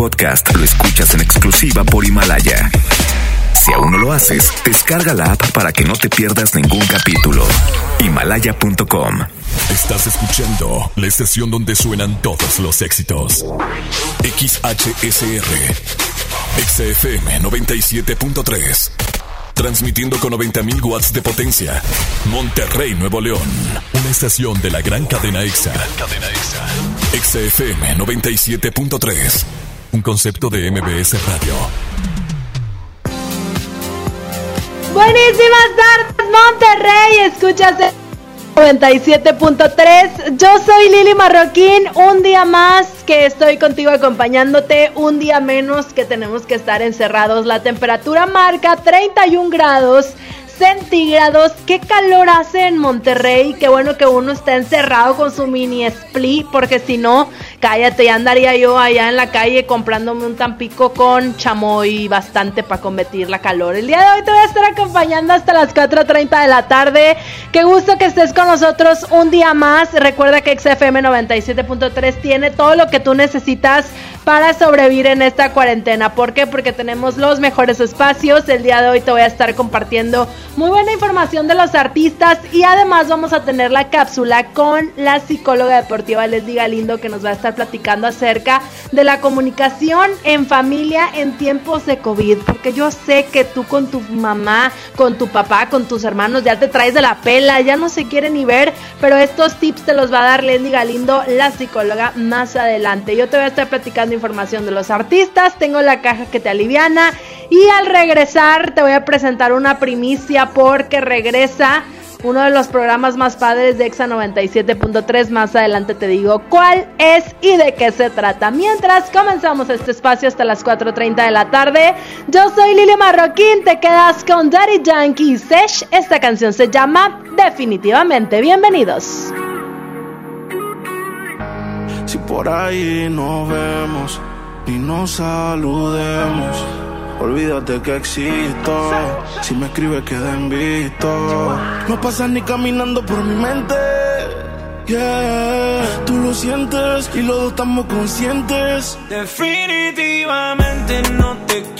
podcast lo escuchas en exclusiva por Himalaya. Si aún no lo haces, descarga la app para que no te pierdas ningún capítulo. Himalaya.com. Estás escuchando la estación donde suenan todos los éxitos. XHSR. XFM 97.3. Transmitiendo con 90.000 watts de potencia. Monterrey, Nuevo León. Una estación de la gran cadena EXA. Cadena EXA. XFM 97.3. Un concepto de MBS Radio. Buenísimas tardes, Monterrey. Escuchas el 97.3. Yo soy Lili Marroquín. Un día más que estoy contigo acompañándote. Un día menos que tenemos que estar encerrados. La temperatura marca 31 grados centígrados. Qué calor hace en Monterrey. Qué bueno que uno está encerrado con su mini split, porque si no, cállate, ya andaría yo allá en la calle comprándome un tampico con chamoy bastante para combatir la calor. El día de hoy te voy a estar acompañando hasta las 4.30 de la tarde. Qué gusto que estés con nosotros un día más. Recuerda que XFM 97.3 tiene todo lo que tú necesitas para sobrevivir en esta cuarentena. ¿Por qué? Porque tenemos los mejores espacios. El día de hoy te voy a estar compartiendo muy buena información de los artistas y además vamos a tener la cápsula con la psicóloga deportiva Leslie Galindo que nos va a estar platicando acerca de la comunicación en familia en tiempos de COVID. Porque yo sé que tú con tu mamá, con tu papá, con tus hermanos ya te traes de la pela, ya no se quieren ni ver, pero estos tips te los va a dar Leslie Galindo, la psicóloga, más adelante. Yo te voy a estar platicando información de los artistas, tengo la caja que te aliviana y al regresar te voy a presentar una primicia porque regresa uno de los programas más padres de Exa 97.3. Más adelante te digo cuál es y de qué se trata. Mientras comenzamos este espacio hasta las 4.30 de la tarde, yo soy Lili Marroquín. Te quedas con Daddy Yankee Sesh. Esta canción se llama Definitivamente. Bienvenidos. Si por ahí nos vemos y nos saludemos. Olvídate que existo. Si me escribes, queda en visto. No pasas ni caminando por mi mente. Yeah, tú lo sientes y los dos estamos conscientes. Definitivamente no te quiero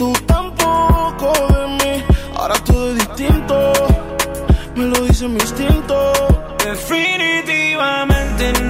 tú tampoco de mí. Ahora todo es distinto, me lo dice mi instinto. Definitivamente no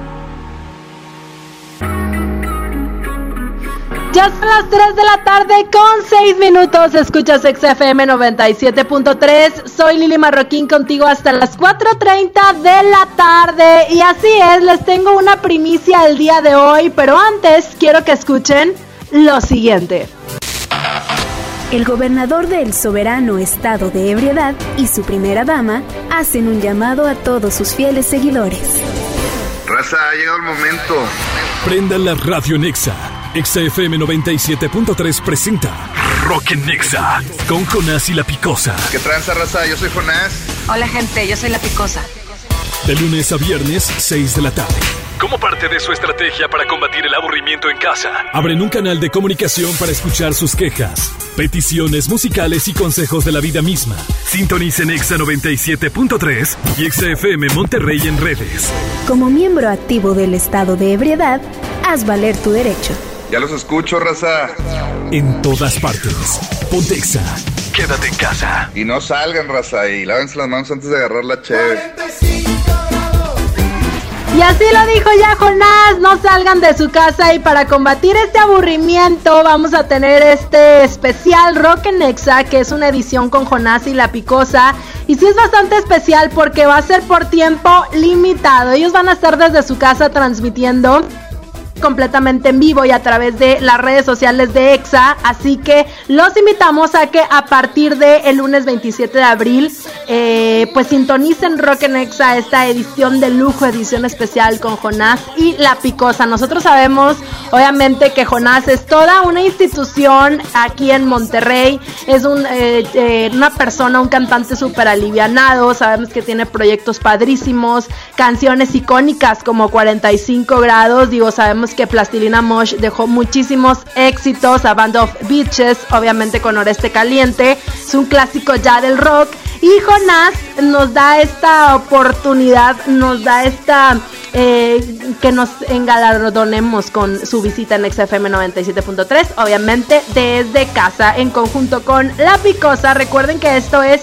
Ya son las 3 de la tarde con 6 minutos. Escuchas XFM 97.3. Soy Lili Marroquín contigo hasta las 4.30 de la tarde. Y así es, les tengo una primicia el día de hoy. Pero antes quiero que escuchen lo siguiente. El gobernador del soberano estado de ebriedad y su primera dama hacen un llamado a todos sus fieles seguidores. Raza, ha llegado el momento. Prenda la radio Nexa. Exa FM 97.3 presenta Rock en Nexa con Jonás y la Picosa. ¿Qué tranza, raza? Yo soy Jonás. Hola gente, yo soy la Picosa. De lunes a viernes, 6 de la tarde. Como parte de su estrategia para combatir el aburrimiento en casa, abren un canal de comunicación para escuchar sus quejas, peticiones musicales y consejos de la vida misma. Sintonicen Exa 97.3 y Exa FM Monterrey en redes. Como miembro activo del estado de ebriedad, haz valer tu derecho. Ya los escucho, raza. En todas partes. Ponte Exa. Quédate en casa. Y no salgan, raza, y lávense las manos antes de agarrar la cheve. Y así lo dijo ya Jonás, no salgan de su casa y para combatir este aburrimiento vamos a tener este especial Rock en Exa, que es una edición con Jonás y la Picosa. Y sí es bastante especial porque va a ser por tiempo limitado. Ellos van a estar desde su casa transmitiendo completamente en vivo y a través de las redes sociales de EXA. Así que los invitamos a que a partir del el lunes 27 de abril, eh, pues sintonicen Rock en EXA esta edición de lujo, edición especial con Jonás y La Picosa. Nosotros sabemos, obviamente, que Jonás es toda una institución aquí en Monterrey. Es un, eh, eh, una persona, un cantante súper alivianado. Sabemos que tiene proyectos padrísimos, canciones icónicas como 45 grados. Digo, sabemos que Plastilina Mosh dejó muchísimos éxitos a Band of Beaches, obviamente con Oreste Caliente, es un clásico ya del rock. Y Jonás nos da esta oportunidad, nos da esta eh, que nos engalardonemos con su visita en XFM 97.3, obviamente desde casa en conjunto con La Picosa. Recuerden que esto es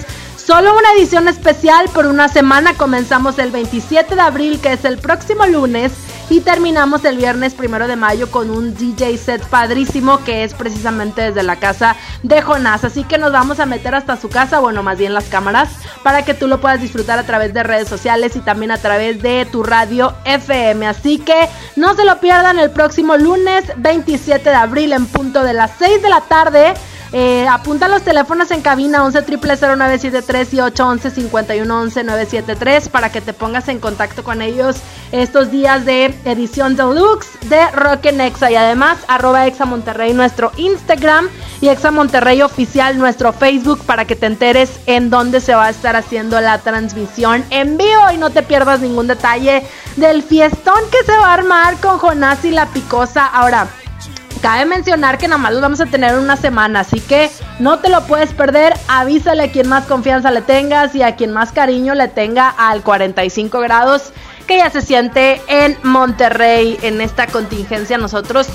Solo una edición especial por una semana. Comenzamos el 27 de abril, que es el próximo lunes, y terminamos el viernes primero de mayo con un DJ set padrísimo que es precisamente desde la casa de Jonás. Así que nos vamos a meter hasta su casa, bueno, más bien las cámaras, para que tú lo puedas disfrutar a través de redes sociales y también a través de tu radio FM. Así que no se lo pierdan el próximo lunes 27 de abril en punto de las 6 de la tarde. Eh, apunta los teléfonos en cabina 11 0973 y 811 5111 973 para que te pongas en contacto con ellos estos días de edición deluxe de Rock en Exa y además arroba Exa Monterrey nuestro Instagram y Exa Monterrey oficial nuestro Facebook para que te enteres en dónde se va a estar haciendo la transmisión en vivo y no te pierdas ningún detalle del fiestón que se va a armar con Jonás y la Picosa. Ahora, Cabe mencionar que nada más los vamos a tener una semana, así que no te lo puedes perder. Avísale a quien más confianza le tengas y a quien más cariño le tenga al 45 grados que ya se siente en Monterrey en esta contingencia. Nosotros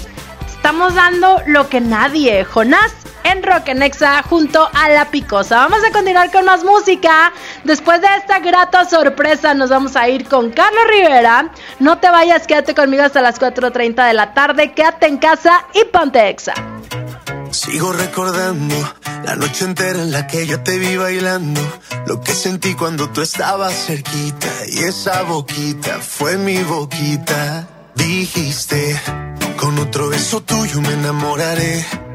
estamos dando lo que nadie. Jonás en Rock en Exa junto a La Picosa. Vamos a continuar con más música. Después de esta grata sorpresa nos vamos a ir con Carlos Rivera. No te vayas, quédate conmigo hasta las 4.30 de la tarde. Quédate en casa y ponte Exa. Sigo recordando la noche entera en la que yo te vi bailando. Lo que sentí cuando tú estabas cerquita. Y esa boquita fue mi boquita. Dijiste, con otro beso tuyo me enamoraré.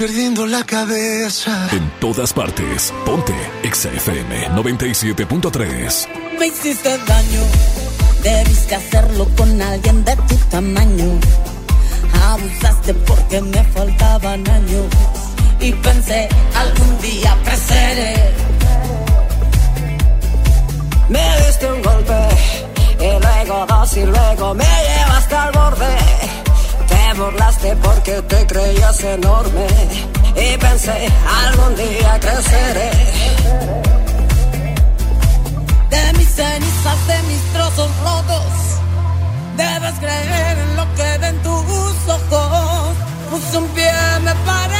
Perdiendo la cabeza. En todas partes, ponte XFM 97.3. Me hiciste daño, debiste hacerlo con alguien de tu tamaño. Abusaste porque me faltaban años y pensé algún día creceré. Me diste un golpe y luego dos y luego me llevaste al borde. Te burlaste porque te creías enorme y pensé algún día creceré. De mis cenizas, de mis trozos rotos, debes creer en lo que ven tus ojos. Puse un pie, me paré,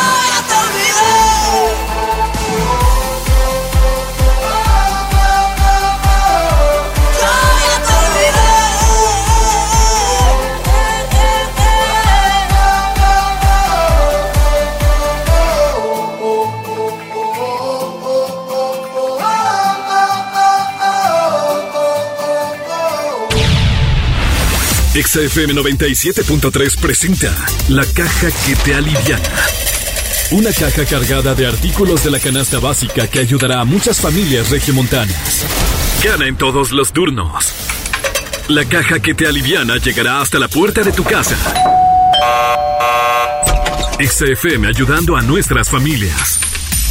XFM 97.3 presenta La caja que te aliviana. Una caja cargada de artículos de la canasta básica que ayudará a muchas familias regiomontanas. Gana en todos los turnos. La caja que te aliviana llegará hasta la puerta de tu casa. XFM ayudando a nuestras familias.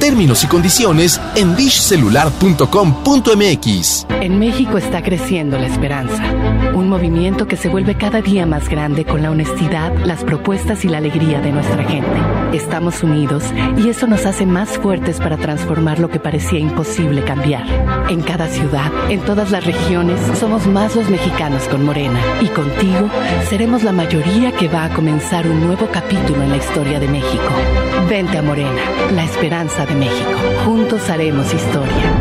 Términos y condiciones en dishcelular.com.mx. En México está creciendo la esperanza, un movimiento que se vuelve cada día más grande con la honestidad, las propuestas y la alegría de nuestra gente. Estamos unidos y eso nos hace más fuertes para transformar lo que parecía imposible cambiar. En cada ciudad, en todas las regiones, somos más los mexicanos con Morena y contigo seremos la mayoría que va a comenzar un nuevo capítulo en la historia de México. Vente a Morena, la esperanza de México. Juntos haremos historia.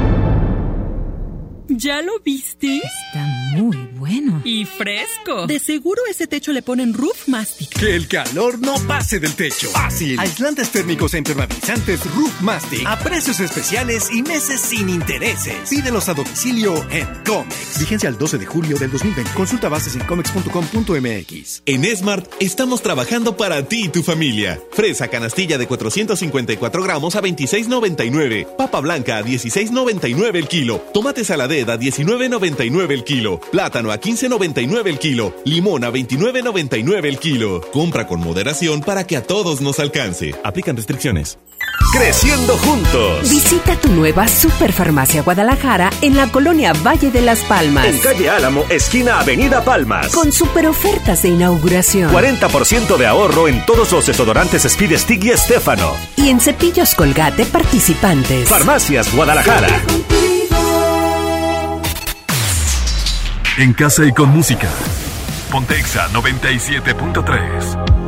¿Ya lo viste? Está muy bueno. Y fresco. De seguro ese techo le ponen Roof Mastic. Que el calor no pase del techo. Fácil. Aislantes térmicos e impermeabilizantes Roof Mastic a precios especiales y meses sin intereses. Pídelos a domicilio en Comex. Vigencia al 12 de julio del 2020. Consulta bases en comex.com.mx. En Smart estamos trabajando para ti y tu familia. Fresa canastilla de 454 gramos a 26.99. Papa blanca a 16.99 el kilo. Tomate saladera a 19.99 el kilo. Plátano a 15.99 el kilo. Limón a 29.99 el kilo. Compra con moderación para que a todos nos alcance. Aplican restricciones. Creciendo juntos. Visita tu nueva Superfarmacia Guadalajara en la colonia Valle de las Palmas. En calle Álamo, esquina Avenida Palmas. Con super ofertas de inauguración. 40% de ahorro en todos los desodorantes Speed Stick y Estefano. Y en cepillos Colgate participantes. Farmacias Guadalajara. En casa y con música. Pontexa 97.3.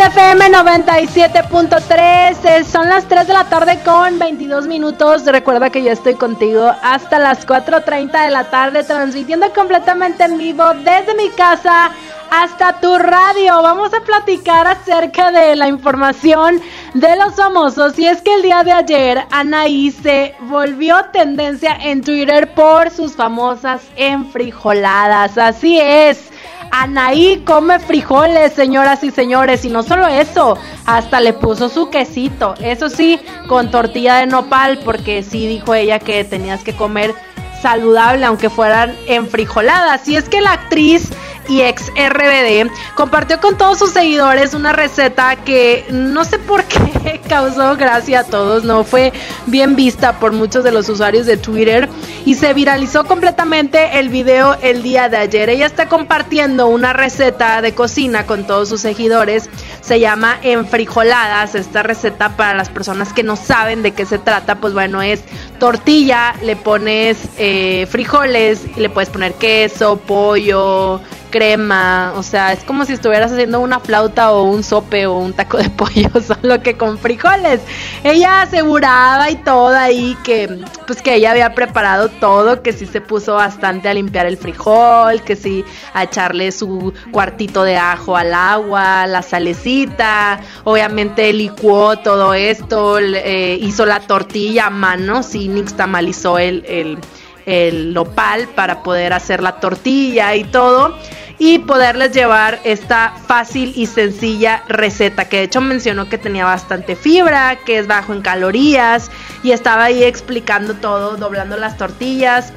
XFM 97.3. Eh, Son las 3 de la tarde con 22 minutos. Recuerda que yo estoy contigo hasta las 4.30 de la tarde, transmitiendo completamente en vivo desde mi casa hasta tu radio. Vamos a platicar acerca de la información de los famosos. Y es que el día de ayer Anaí se volvió tendencia en Twitter por sus famosas enfrijoladas. Así es. Anaí come frijoles, señoras y señores, y no solo eso, hasta le puso su quesito, eso sí, con tortilla de nopal, porque sí dijo ella que tenías que comer saludable, aunque fueran enfrijoladas. Y es que la actriz y ex RBD compartió con todos sus seguidores una receta que no sé por qué causó gracia a todos, no fue bien vista por muchos de los usuarios de Twitter y se viralizó completamente el video el día de ayer. Ella está compartiendo una receta de cocina con todos sus seguidores, se llama enfrijoladas, esta receta para las personas que no saben de qué se trata, pues bueno, es tortilla, le pones eh, frijoles, y le puedes poner queso, pollo, crema, o sea, es como si estuvieras haciendo una flauta o un sope o un taco de pollo, solo que con frijoles. Ella aseguraba y todo ahí que pues que ella había preparado todo, que sí se puso bastante a limpiar el frijol, que sí a echarle su cuartito de ajo al agua, la salecita, obviamente licuó todo esto, eh, hizo la tortilla a mano, sí, nixtamalizó el, el el nopal para poder hacer la tortilla y todo y poderles llevar esta fácil y sencilla receta que de hecho mencionó que tenía bastante fibra, que es bajo en calorías y estaba ahí explicando todo, doblando las tortillas.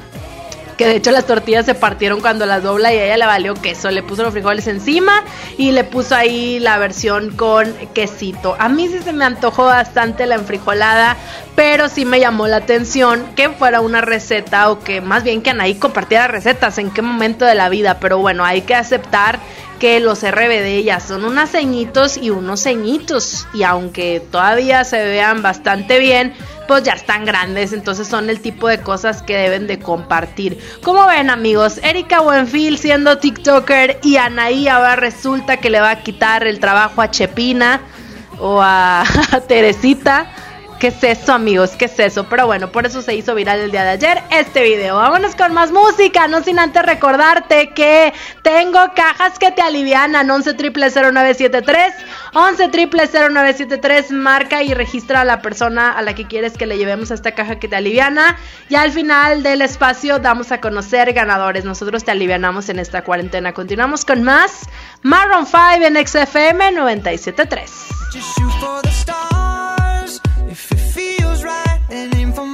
Que de hecho las tortillas se partieron cuando las dobla y a ella le valió queso. Le puso los frijoles encima y le puso ahí la versión con quesito. A mí sí se me antojó bastante la enfrijolada, pero sí me llamó la atención que fuera una receta o que más bien que Anaí compartiera recetas en qué momento de la vida. Pero bueno, hay que aceptar que los RBD ya son unos ceñitos y unos ceñitos. Y aunque todavía se vean bastante bien, pues ya están grandes, entonces son el tipo de cosas que deben de compartir. Como ven amigos, Erika Buenfil siendo TikToker y Anaí ahora resulta que le va a quitar el trabajo a Chepina o a, a Teresita. ¿Qué es eso, amigos? ¿Qué es eso? Pero bueno, por eso se hizo viral el día de ayer este video. Vámonos con más música, no sin antes recordarte que tengo cajas que te alivianan. 11 triple 0973, 11 triple 0973, marca y registra a la persona a la que quieres que le llevemos a esta caja que te aliviana. Y al final del espacio damos a conocer ganadores. Nosotros te alivianamos en esta cuarentena. Continuamos con más Maroon 5 en XFM 973. and aim for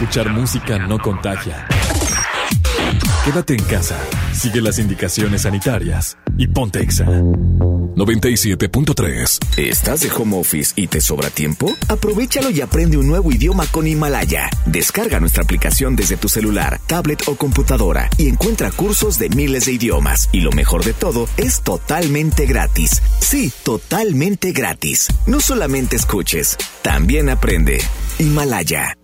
Escuchar música no contagia. Quédate en casa, sigue las indicaciones sanitarias y ponte exa. 97.3 ¿Estás de home office y te sobra tiempo? Aprovechalo y aprende un nuevo idioma con Himalaya. Descarga nuestra aplicación desde tu celular, tablet o computadora y encuentra cursos de miles de idiomas. Y lo mejor de todo, es totalmente gratis. Sí, totalmente gratis. No solamente escuches, también aprende. Himalaya.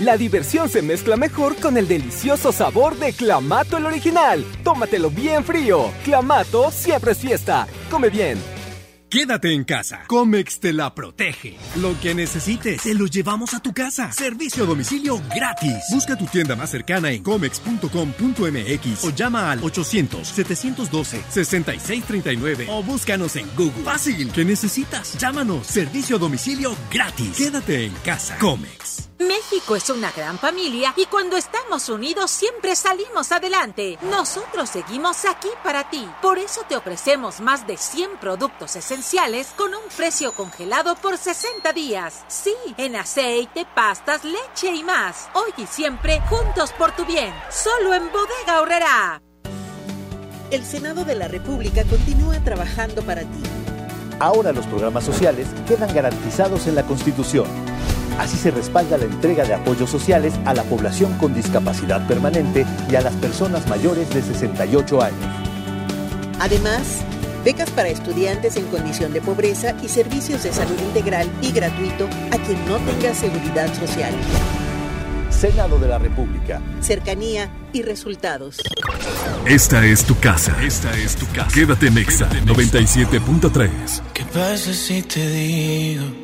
La diversión se mezcla mejor con el delicioso sabor de Clamato el original. Tómatelo bien frío. Clamato siempre es fiesta. Come bien. Quédate en casa. Comex te la protege. Lo que necesites, te lo llevamos a tu casa. Servicio a domicilio gratis. Busca tu tienda más cercana en comex.com.mx o llama al 800-712-6639 o búscanos en Google. Fácil, ¿qué necesitas? Llámanos. Servicio a domicilio gratis. Quédate en casa. Comex. México es una gran familia y cuando estamos unidos siempre salimos adelante. Nosotros seguimos aquí para ti. Por eso te ofrecemos más de 100 productos esenciales con un precio congelado por 60 días. Sí, en aceite, pastas, leche y más. Hoy y siempre juntos por tu bien. Solo en Bodega Horrera. El Senado de la República continúa trabajando para ti. Ahora los programas sociales quedan garantizados en la Constitución. Así se respalda la entrega de apoyos sociales a la población con discapacidad permanente y a las personas mayores de 68 años. Además, becas para estudiantes en condición de pobreza y servicios de salud integral y gratuito a quien no tenga seguridad social. Senado de la República. Cercanía y resultados. Esta es tu casa. Esta es tu casa. Quédate en Exa 97.3. ¿Qué pasa si te digo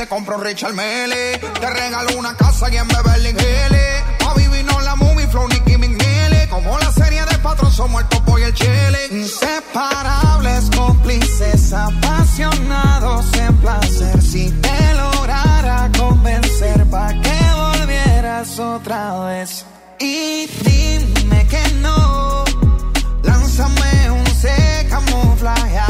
Te compro Richard Mele. Te regalo una casa y en Beverly Hills. A vivir no la movie, flow, Nicky McNeely. Como la serie de patrón, somos el topo y el chile. Inseparables, cómplices, apasionados en placer. Si te lograra convencer, pa' que volvieras otra vez. Y dime que no. Lánzame un C camuflajeado.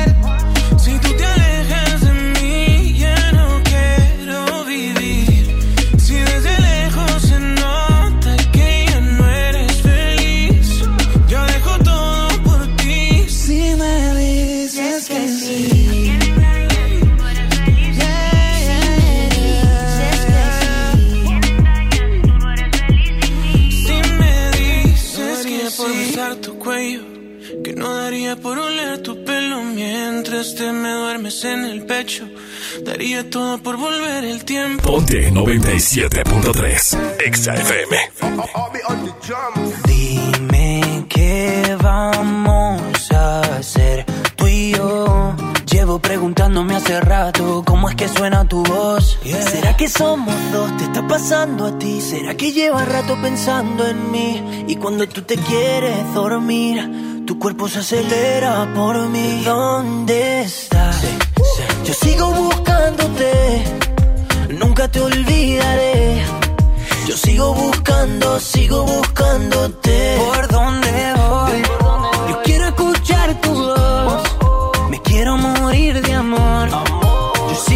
Daría por oler tu pelo mientras te me duermes en el pecho, daría todo por volver el tiempo. Ponte 97.3 Exa FM. Dime qué vamos a hacer tú y yo. Llevo preguntándome hace rato cómo es que suena tu voz. ¿Será que somos dos? ¿Te está pasando a ti? ¿Será que llevas rato pensando en mí? Y cuando tú te quieres dormir, tu cuerpo se acelera por mí. ¿Dónde estás? Yo sigo buscándote, nunca te olvidaré. Yo sigo buscando, sigo buscándote. ¿Por dónde voy? Yo quiero escuchar tu voz. Me quiero morir de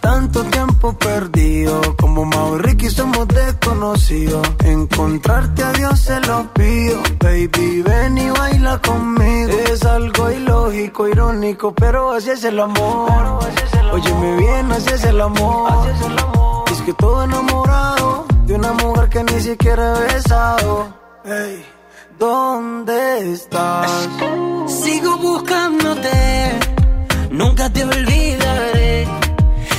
Tanto tiempo perdido, como Mau y somos desconocidos. Encontrarte a Dios se lo pido, baby, ven y baila conmigo. Es algo ilógico, irónico, pero así es el amor. Óyeme bien, así es el amor. Es que todo enamorado de una mujer que ni siquiera he besado. Ey, ¿dónde estás? Sigo buscándote, nunca te olvidaré.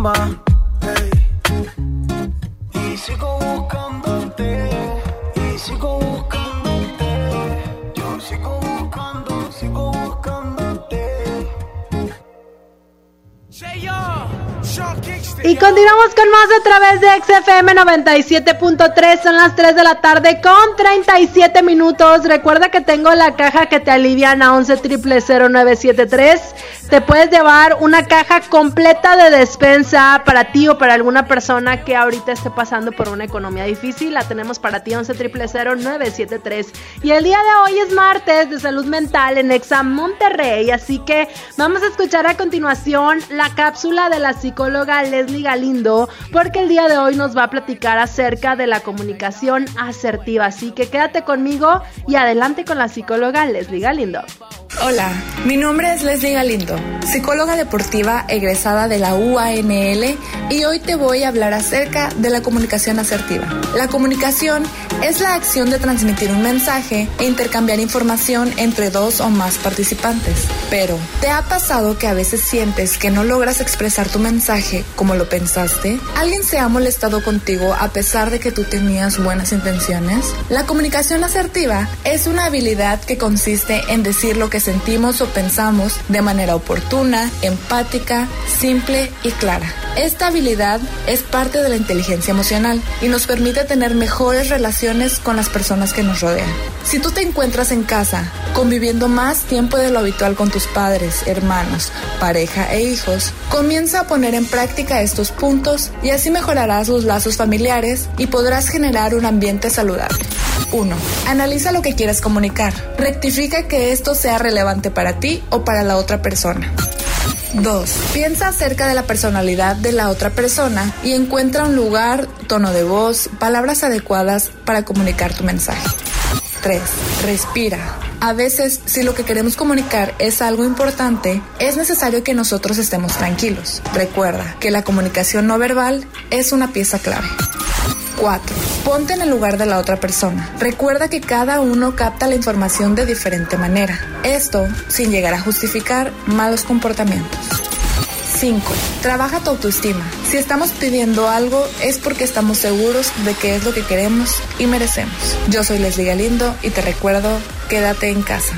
Y Y continuamos con más a través de XFM 97.3. Son las 3 de la tarde con 37 minutos. Recuerda que tengo la caja que te alivian a 11 triple 0973. Te puedes llevar una caja completa de despensa para ti o para alguna persona que ahorita esté pasando por una economía difícil. La tenemos para ti 11 0973. Y el día de hoy es martes de salud mental en Exam Monterrey. Así que vamos a escuchar a continuación la cápsula de la psicóloga Leslie Galindo, porque el día de hoy nos va a platicar acerca de la comunicación asertiva. Así que quédate conmigo y adelante con la psicóloga Leslie Galindo. Hola, mi nombre es Leslie Galindo, psicóloga deportiva egresada de la UANL y hoy te voy a hablar acerca de la comunicación asertiva. La comunicación es la acción de transmitir un mensaje e intercambiar información entre dos o más participantes. Pero, ¿te ha pasado que a veces sientes que no logras expresar tu mensaje como lo pensaste? ¿Alguien se ha molestado contigo a pesar de que tú tenías buenas intenciones? La comunicación asertiva es una habilidad que consiste en decir lo que sentimos o pensamos de manera oportuna, empática, simple y clara. Esta habilidad es parte de la inteligencia emocional y nos permite tener mejores relaciones con las personas que nos rodean. Si tú te encuentras en casa, conviviendo más tiempo de lo habitual con tus padres, hermanos, pareja e hijos, comienza a poner en práctica estos puntos y así mejorarás los lazos familiares y podrás generar un ambiente saludable. 1. Analiza lo que quieres comunicar. Rectifica que esto sea relevante para ti o para la otra persona. 2. Piensa acerca de la personalidad de la otra persona y encuentra un lugar, tono de voz, palabras adecuadas para comunicar tu mensaje. 3. Respira. A veces, si lo que queremos comunicar es algo importante, es necesario que nosotros estemos tranquilos. Recuerda que la comunicación no verbal es una pieza clave. 4. Ponte en el lugar de la otra persona. Recuerda que cada uno capta la información de diferente manera. Esto sin llegar a justificar malos comportamientos. 5. Trabaja tu autoestima. Si estamos pidiendo algo es porque estamos seguros de que es lo que queremos y merecemos. Yo soy Leslie Galindo y te recuerdo, quédate en casa.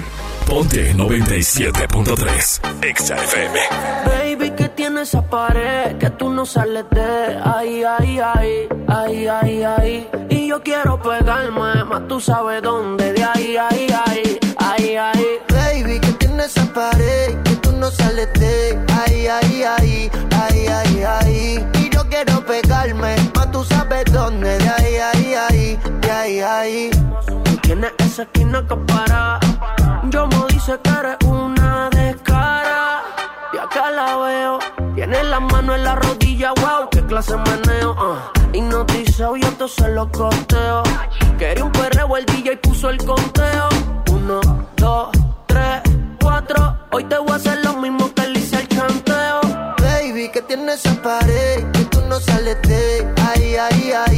Ponte 97.3 Exa FM. Baby, que tiene esa pared que tú no sales de ahí, ahí, ahí, ahí, ahí, ahí. Y yo quiero pegarme, más tú sabes dónde, de ahí, ahí, ahí, ahí, ahí. Baby, que tiene esa pared que tú no sales de ahí, ahí, ahí, ahí, ahí, ahí. Y yo quiero pegarme, más tú sabes dónde, de ahí, ahí, ahí, de ahí, ahí. Tú tienes esa esquina que para. Yo me dice que eres una descara. Y acá la veo. Tiene la mano en la rodilla, wow, qué clase de meneo. ah. Hipnotizado y esto se lo costeo. Quería un perreo, el DJ puso el conteo. Uno, dos, tres, cuatro. Hoy te voy a hacer lo mismo que le hice al chanteo. Baby, que tiene esa pared que tú no sales de ahí, ahí, ahí,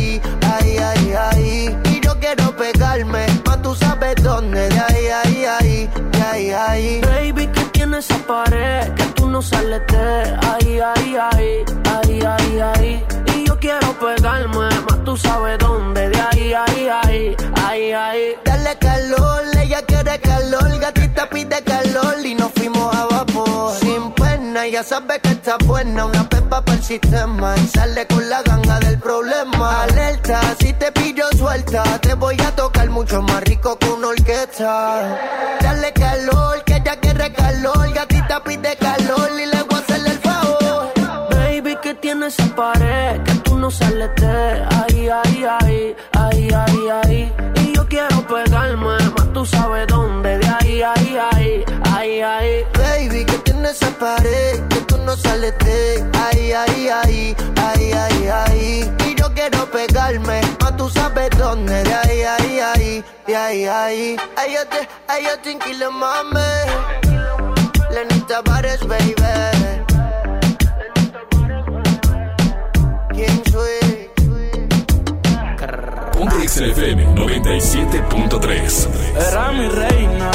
ahí. Baby, que tiene esa pared que tú no sales de ahí, ahí, ahí, ahí, ahí, ahí. Y yo quiero pegarme, más tú sabes dónde, de ahí, ahí, ahí, ahí, ahí. Dale calor, ella quiere calor, gatita pide calor y nos fuimos a vapor. Sin pena, ya sabe que está buena, una pepa para el sistema y sale con la ganga del problema. Alerta, si te pillo suelta, te voy a tocar mucho más rico que una orquesta. Dale calor, quiere calor, gatita pide calor y le voy a hacerle el favor. Baby, que tiene esa pared que tú no sales de ahí, ahí, ahí, ahí, ahí, ahí. Y yo quiero pegarme, más tú sabes dónde, de ahí, ahí, ahí, ahí, ahí. Esa pared que tú no sales de ahí, ahí, ahí, ahí, ahí, ahí. Y yo quiero pegarme, más tú sabes dónde, de ahí, ahí, ahí, de ahí, ahí. Ay, yo te, ay, yo te inquilo, mami. Lenita Bares, baby. ¿Quién soy? Ponte Exa FM 97.3 Era mi reina,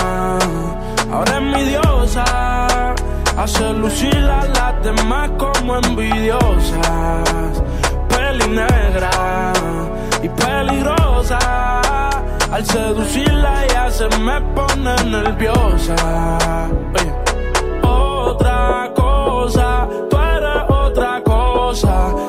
ahora es mi diosa. Hace lucir a las demás como envidiosas. Peli negra y peligrosa. Al seducirla ella se me pone nerviosa. Oye. Otra cosa, tú eres otra cosa.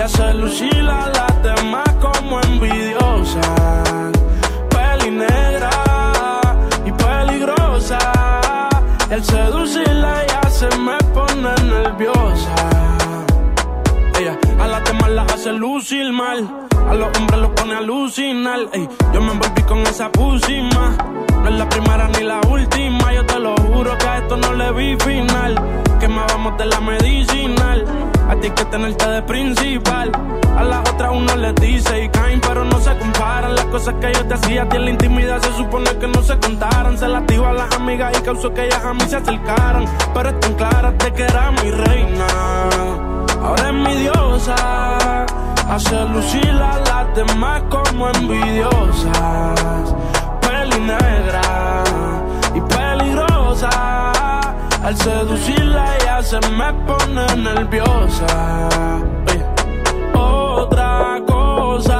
Y hace lucir a las demás como envidiosa. Peli negra y peligrosa. El seducirla a las demás las hace lucir mal. A los hombres los pone a alucinar. Ey, yo me envolví con esa pusima. No es la primera ni la última. Yo te lo juro que a esto no le vi final. Quemábamos de la medicinal. A ti que tenerte de principal. A las otras uno les dice y caen, pero no se comparan. Las cosas que yo te hacía a ti en la intimidad se supone que no se contaran. Se las digo a las amigas y causó que ellas a mí se acercaran. Pero están claras de que era mi reina. Ahora es mi diosa. Hace lucir a las demás como envidiosas. Peli negra y peligrosa. Al seducirla ella se me pone nerviosa. Otra cosa,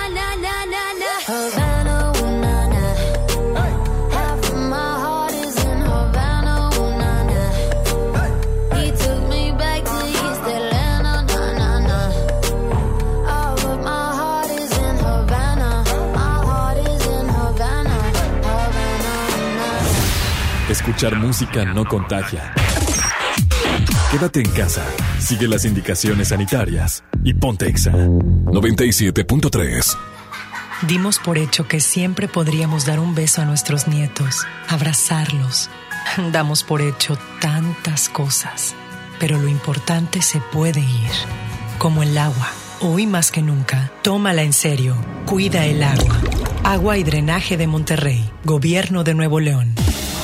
Escuchar música no contagia. Quédate en casa, sigue las indicaciones sanitarias y ponte Exa 97.3. Dimos por hecho que siempre podríamos dar un beso a nuestros nietos, abrazarlos. Damos por hecho tantas cosas, pero lo importante se puede ir, como el agua. Hoy más que nunca, tómala en serio, cuida el agua. Agua y drenaje de Monterrey, Gobierno de Nuevo León.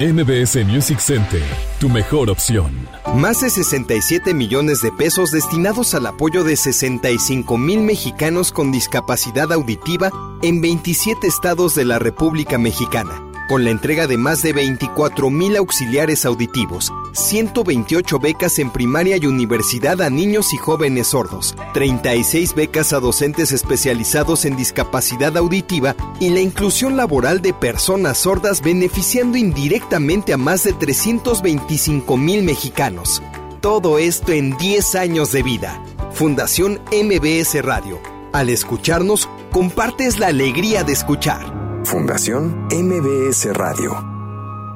MBS Music Center, tu mejor opción. Más de 67 millones de pesos destinados al apoyo de 65 mil mexicanos con discapacidad auditiva en 27 estados de la República Mexicana, con la entrega de más de 24 mil auxiliares auditivos, 128 becas en primaria y universidad a niños y jóvenes sordos, 36 becas a docentes especializados en discapacidad auditiva y la inclusión laboral de personas sordas beneficiando indirectamente a más de 325 mil mexicanos. Todo esto en 10 años de vida. Fundación MBS Radio. Al escucharnos, compartes la alegría de escuchar. Fundación MBS Radio.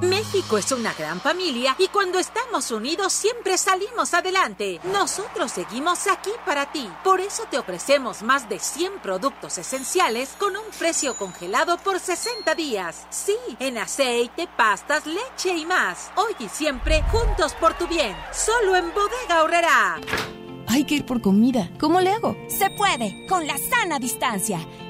México es una gran familia y cuando estamos unidos siempre salimos adelante. Nosotros seguimos aquí para ti. Por eso te ofrecemos más de 100 productos esenciales con un precio congelado por 60 días. Sí, en aceite, pastas, leche y más. Hoy y siempre juntos por tu bien. Solo en Bodega Horrera. Hay que ir por comida. ¿Cómo le hago? Se puede, con la sana distancia.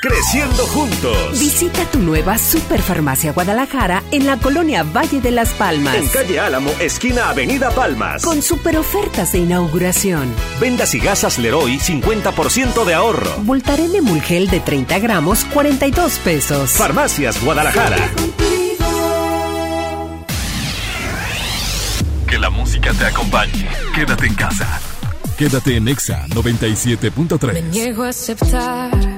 Creciendo juntos. Visita tu nueva Superfarmacia Guadalajara en la colonia Valle de las Palmas. En calle Álamo, esquina Avenida Palmas. Con super ofertas de inauguración. Vendas y gasas Leroy, 50% de ahorro. Voltaren de Mulgel de 30 gramos, 42 pesos. Farmacias Guadalajara. Que la música te acompañe. Quédate en casa. Quédate en Exa 97.3. Me niego a aceptar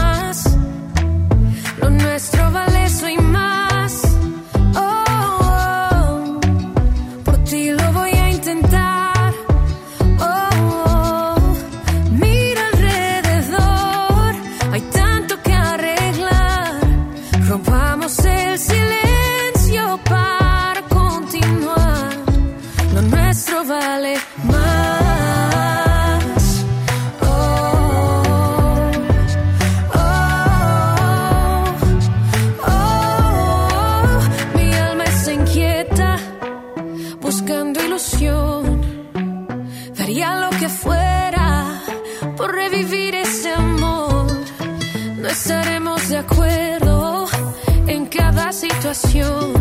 Lo nuestro cada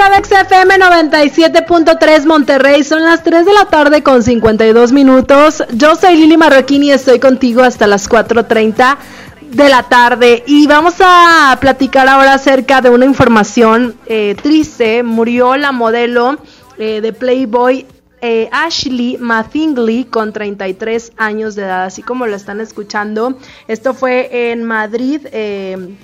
través FM 97.3 Monterrey. Son las 3 de la tarde con 52 minutos. Yo soy Lili Marroquín y estoy contigo hasta las 4.30 de la tarde. Y vamos a platicar ahora acerca de una información eh, triste. Murió la modelo eh, de Playboy. eh, Ashley Mathingley con 33 años de edad, así como lo están escuchando. Esto fue en Madrid, eh,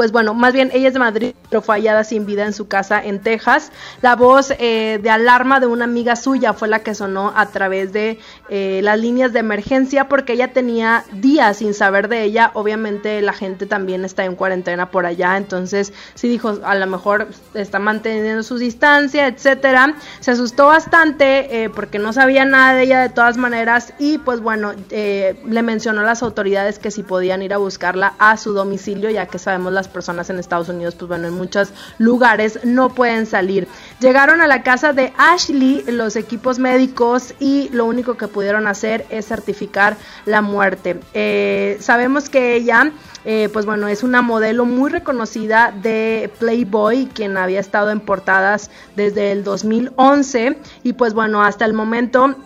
pues bueno, más bien ella es de Madrid, pero fue hallada sin vida en su casa en Texas. La voz eh, de alarma de una amiga suya fue la que sonó a través de eh, las líneas de emergencia porque ella tenía días sin saber de ella. Obviamente la gente también está en cuarentena por allá, entonces sí dijo, a lo mejor está manteniendo su distancia, etcétera. Se asustó bastante eh, porque no sabía nada de ella de todas maneras y pues bueno, le mencionó a las autoridades que si podían ir a buscarla a su domicilio, ya que sabemos las personas en Estados Unidos, pues bueno, en muchos lugares no pueden salir. Llegaron a la casa de Ashley los equipos médicos y lo único que pudieron hacer es certificar la muerte. Eh, sabemos que ella, eh, pues bueno, es una modelo muy reconocida de Playboy, quien había estado en portadas desde el 2011 y pues bueno, hasta el momento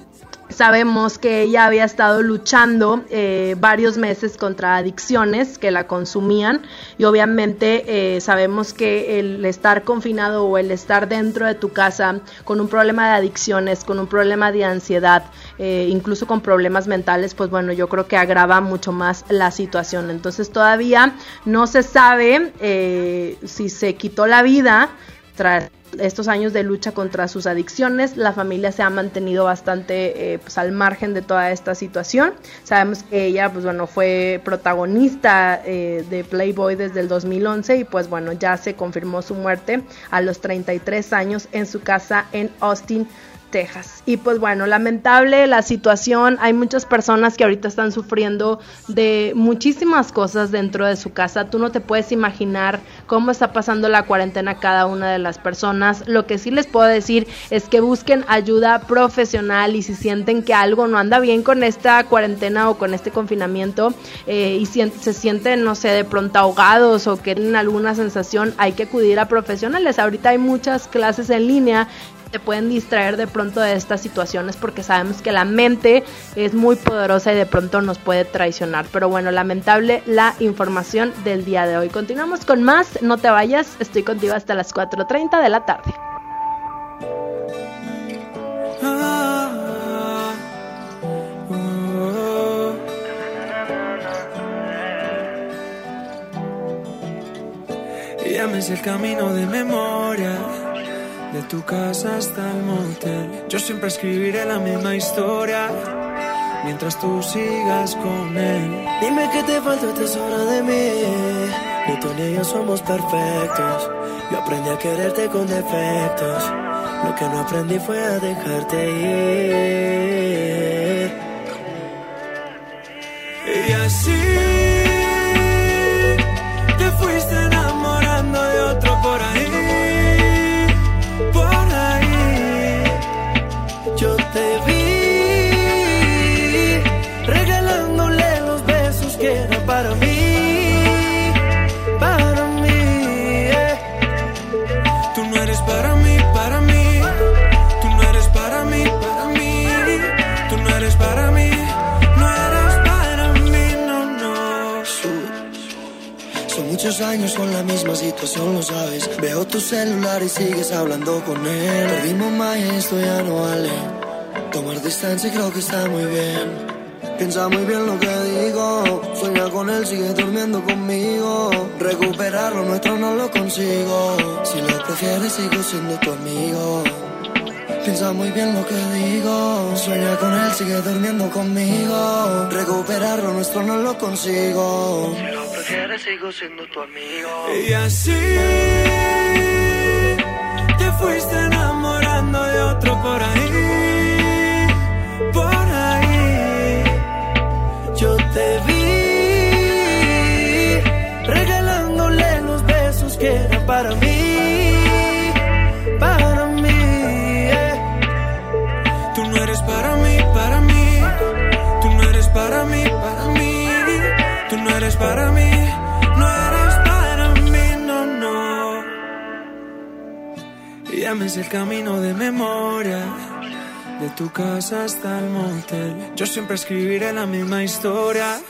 Sabemos que ella había estado luchando eh, varios meses contra adicciones que la consumían y obviamente eh, sabemos que el estar confinado o el estar dentro de tu casa con un problema de adicciones, con un problema de ansiedad, eh, incluso con problemas mentales, pues bueno, yo creo que agrava mucho más la situación. Entonces todavía no se sabe si se quitó la vida tras estos años de lucha contra sus adicciones, la familia se ha mantenido bastante eh, pues, al margen de toda esta situación. Sabemos que ella, pues bueno, fue protagonista eh, de Playboy desde el 2011 y pues bueno, ya se confirmó su muerte a los 33 años en su casa en Austin, Texas. Y pues bueno, lamentable la situación. Hay muchas personas que ahorita están sufriendo de muchísimas cosas dentro de su casa. Tú no te puedes imaginar cómo está pasando la cuarentena cada una de las personas. Lo que sí les puedo decir es que busquen ayuda profesional y si sienten que algo no anda bien con esta cuarentena o con este confinamiento eh, y se sienten, no sé, de pronto ahogados o que tienen alguna sensación, hay que acudir a profesionales. Ahorita hay muchas clases en línea te pueden distraer de pronto de estas situaciones porque sabemos que la mente es muy poderosa y de pronto nos puede traicionar. Pero bueno, lamentable la información del día de hoy. Continuamos con más, no te vayas, estoy contigo hasta las 4.30 de la tarde. Llames el camino de memoria de tu casa hasta el motel. Yo siempre escribiré la misma historia. Mientras tú sigas con él. Dime que te falta, te de mí. Ni tú ni yo somos perfectos. Yo aprendí a quererte con defectos. Lo que no aprendí fue a dejarte ir. Y así te fuiste años con la misma situación, lo sabes. Veo tu celular y sigues hablando con él. Perdimos más esto ya no vale. Tomar distancia creo que está muy bien. Piensa muy bien lo que digo. Sueña con él, sigue durmiendo conmigo. Recuperar lo nuestro no lo consigo. Si lo prefieres, sigo siendo tu amigo. Piensa muy bien lo que digo. Sueña con él, sigue durmiendo conmigo. Recuperar lo nuestro no lo consigo. Prefieres, sigo siendo tu amigo. Y así te fuiste enamorando de otro por ahí Llames el camino de memoria. De tu casa hasta el motel. Yo siempre escribiré la misma historia.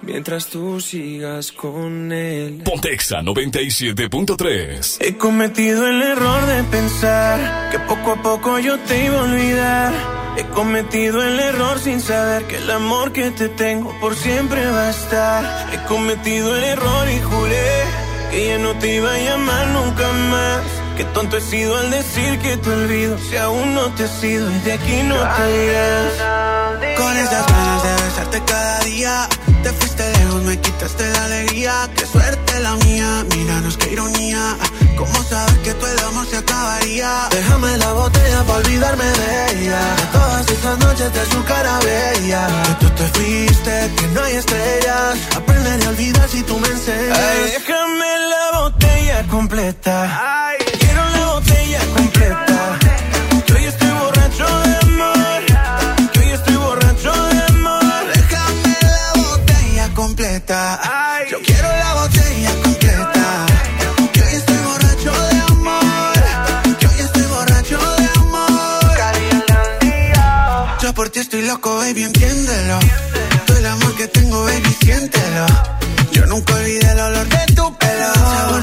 Mientras tú sigas con él. Pontexa 97.3. He cometido el error de pensar que poco a poco yo te iba a olvidar. He cometido el error sin saber que el amor que te tengo por siempre va a estar. He cometido el error y juré que ya no te iba a llamar nunca más. Qué tonto he sido al decir que te olvido. Si aún no te has ido y de aquí no te irás. Con esas ganas de besarte cada día. Te fuiste lejos, me quitaste la alegría. Qué suerte la mía, míranos qué ironía. ¿Cómo saber que todo el amor se acabaría? Déjame la botella para olvidarme de ella. De todas esas noches de su cara bella. Que tú te fuiste, que no hay estrellas. Aprenderé a olvidar si tú me enseñas. Ay, déjame la botella completa. Quiero Todo el amor que tengo, baby, siéntelo. Yo nunca olvidé el olor de tu pelo.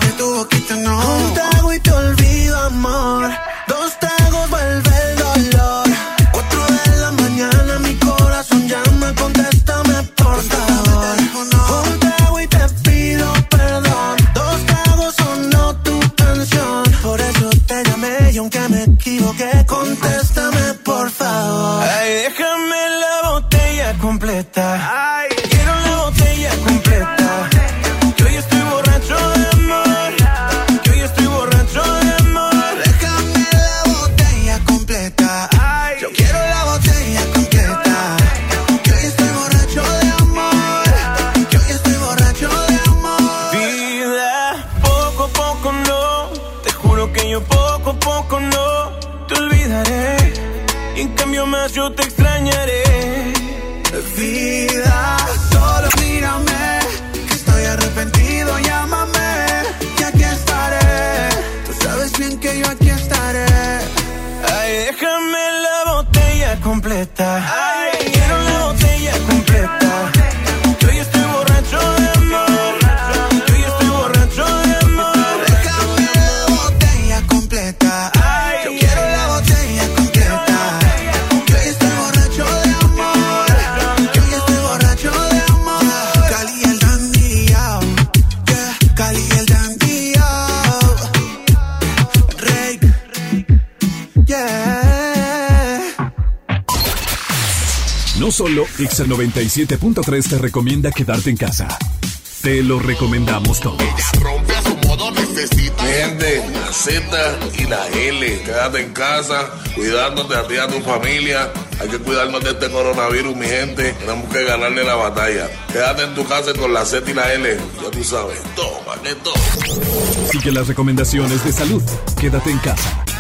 Exa 97.3 te recomienda quedarte en casa. Te lo recomendamos todos. rompe a su modo necesita. Gente, la Z y la L. Quédate en casa, cuidándote a ti y a tu familia. Hay que cuidarnos de este coronavirus, mi gente. Tenemos que ganarle la batalla. Quédate en tu casa con la Z y la L. Ya tú sabes. Toma, que toma. Sigue las recomendaciones de salud. Quédate en casa.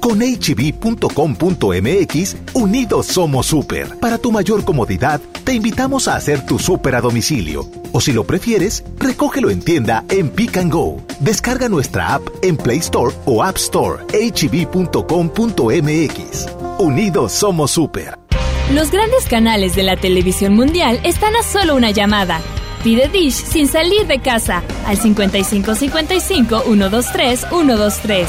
Con hb.com.mx, unidos somos super. Para tu mayor comodidad, te invitamos a hacer tu super a domicilio. O si lo prefieres, recógelo en tienda en Pick and Go. Descarga nuestra app en Play Store o App Store. hb.com.mx. Unidos somos super. Los grandes canales de la televisión mundial están a solo una llamada. Pide Dish sin salir de casa al 5555 123 123.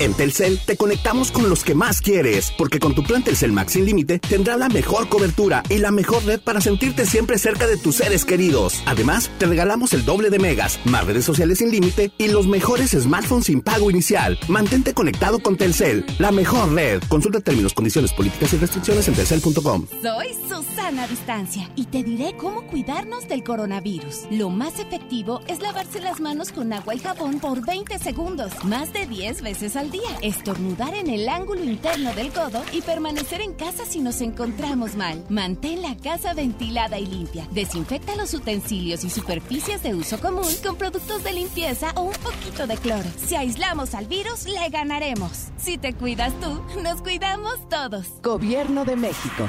En Telcel te conectamos con los que más quieres, porque con tu plan Telcel Max sin límite tendrás la mejor cobertura y la mejor red para sentirte siempre cerca de tus seres queridos. Además, te regalamos el doble de megas, más redes sociales sin límite y los mejores smartphones sin pago inicial. Mantente conectado con Telcel, la mejor red. Consulta términos, condiciones, políticas y restricciones en telcel.com. Soy Susana Distancia y te diré cómo cuidarnos del coronavirus. Lo más efectivo es lavarse las manos con agua y jabón por 20 segundos, más de 10 veces al día, estornudar en el ángulo interno del codo y permanecer en casa si nos encontramos mal. Mantén la casa ventilada y limpia. Desinfecta los utensilios y superficies de uso común con productos de limpieza o un poquito de cloro. Si aislamos al virus, le ganaremos. Si te cuidas tú, nos cuidamos todos. Gobierno de México.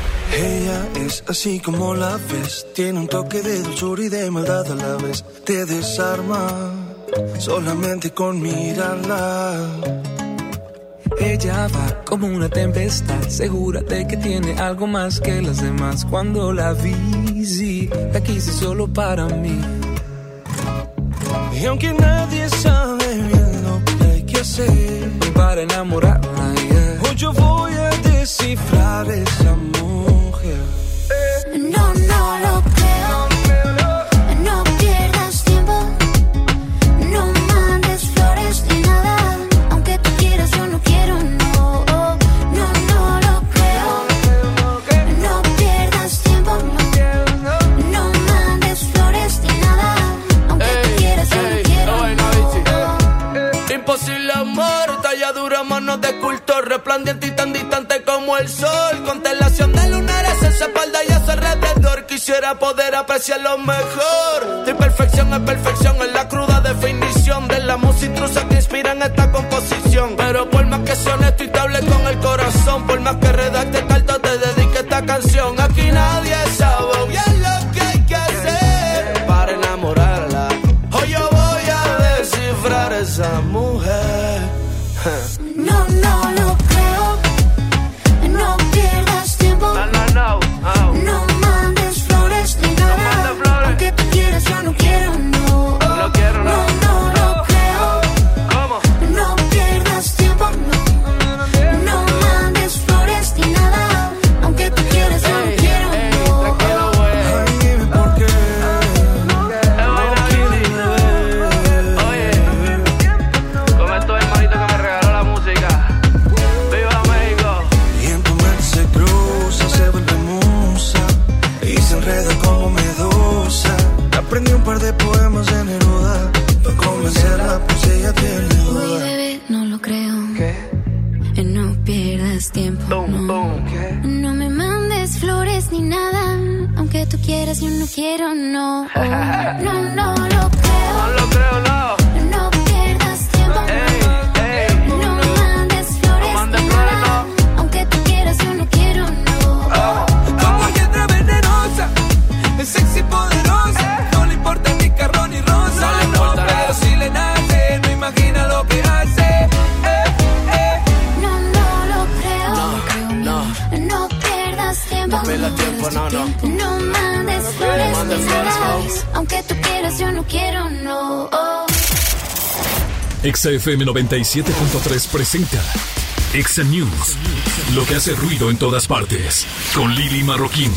Ella es así como la ves, tiene un toque de dulzura y de maldad a la vez. Te desarma solamente con mirarla. Ella va como una tempestad, segura de que tiene algo más que las demás. Cuando la vi, sí, la quise solo para mí. Y aunque nadie sabe bien lo que hay que hacer para enamorarla, yeah. hoy yo voy a descifrar esa mujer. No, no lo creo. No pierdas tiempo. No mandes flores ni nada. Aunque tú quieras, yo no quiero, no. No, no lo creo. No pierdas tiempo. No, mandes flores ni nada. Aunque tú quieras, yo no quiero, Imposible amor, talla dura, manos de cultor, resplandiente y tan distante como el sol. Quisiera poder apreciar lo mejor. Tu perfección es perfección, es la cruda definición de la música intrusa que inspira en esta composición. Pero por más que sea honesto y te hable con el corazón, por más que redacte carta, te dedique esta canción. Aquí nadie sabe bien lo que hay que hacer para enamorarla. Hoy yo voy a descifrar esa mujer. no. No, XFM 97.3 presenta Exa News. Lo que hace ruido en todas partes. Con Lili Marroquín.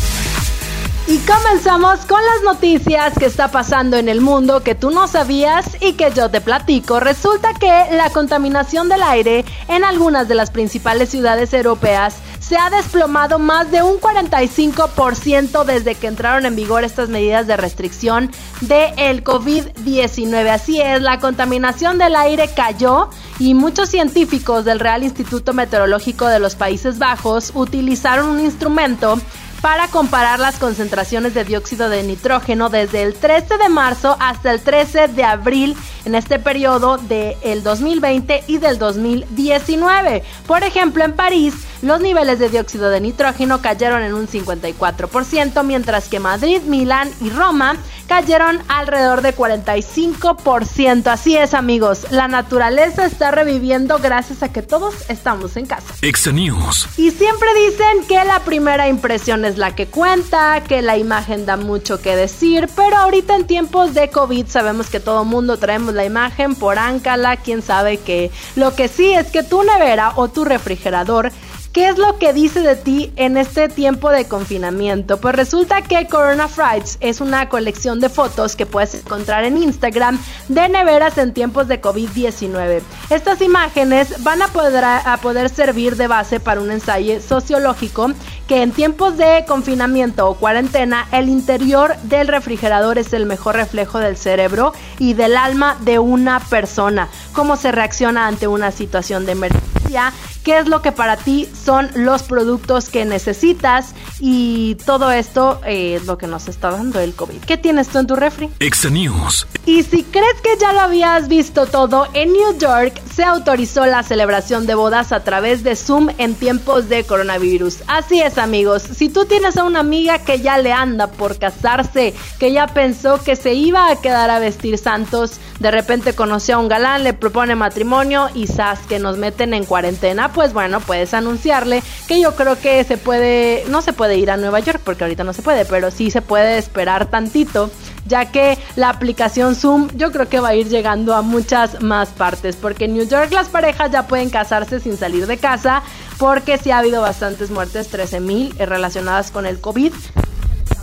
Y comenzamos con las noticias que está pasando en el mundo que tú no sabías y que yo te platico. Resulta que la contaminación del aire en algunas de las principales ciudades europeas se ha desplomado más de un 45% desde que entraron en vigor estas medidas de restricción del COVID-19. Así es, la contaminación del aire cayó y muchos científicos del Real Instituto Meteorológico de los Países Bajos utilizaron un instrumento para comparar las concentraciones de dióxido de nitrógeno desde el 13 de marzo hasta el 13 de abril en este periodo del 2020 y del 2019. Por ejemplo, en París, los niveles de dióxido de nitrógeno cayeron en un 54%, mientras que Madrid, Milán y Roma cayeron alrededor de 45%. Así es, amigos, la naturaleza está reviviendo gracias a que todos estamos en casa. Exa News. Y siempre dicen que la primera impresión es la que cuenta, que la imagen da mucho que decir, pero ahorita en tiempos de COVID sabemos que todo mundo traemos la imagen por áncala, quién sabe qué. Lo que sí es que tu nevera o tu refrigerador ¿Qué es lo que dice de ti en este tiempo de confinamiento? Pues resulta que Corona Frights es una colección de fotos que puedes encontrar en Instagram de neveras en tiempos de COVID-19. Estas imágenes van a poder, a poder servir de base para un ensayo sociológico que en tiempos de confinamiento o cuarentena el interior del refrigerador es el mejor reflejo del cerebro y del alma de una persona. Cómo se reacciona ante una situación de emergencia, qué es lo que para ti son los productos que necesitas y todo esto eh, es lo que nos está dando el COVID. ¿Qué tienes tú en tu refri? Exa News. Y si crees que ya lo habías visto todo, en New York se autorizó la celebración de bodas a través de Zoom en tiempos de coronavirus. Así es amigos, si tú tienes a una amiga que ya le anda por casarse, que ya pensó que se iba a quedar a vestir santos, de repente conoció a un galán, le propone matrimonio y sas que nos meten en cuarentena, pues bueno, puedes anunciarle que yo creo que se puede, no se puede ir a Nueva York porque ahorita no se puede, pero sí se puede esperar tantito ya que la aplicación Zoom yo creo que va a ir llegando a muchas más partes, porque en New York las parejas ya pueden casarse sin salir de casa, porque sí ha habido bastantes muertes, 13 mil eh, relacionadas con el COVID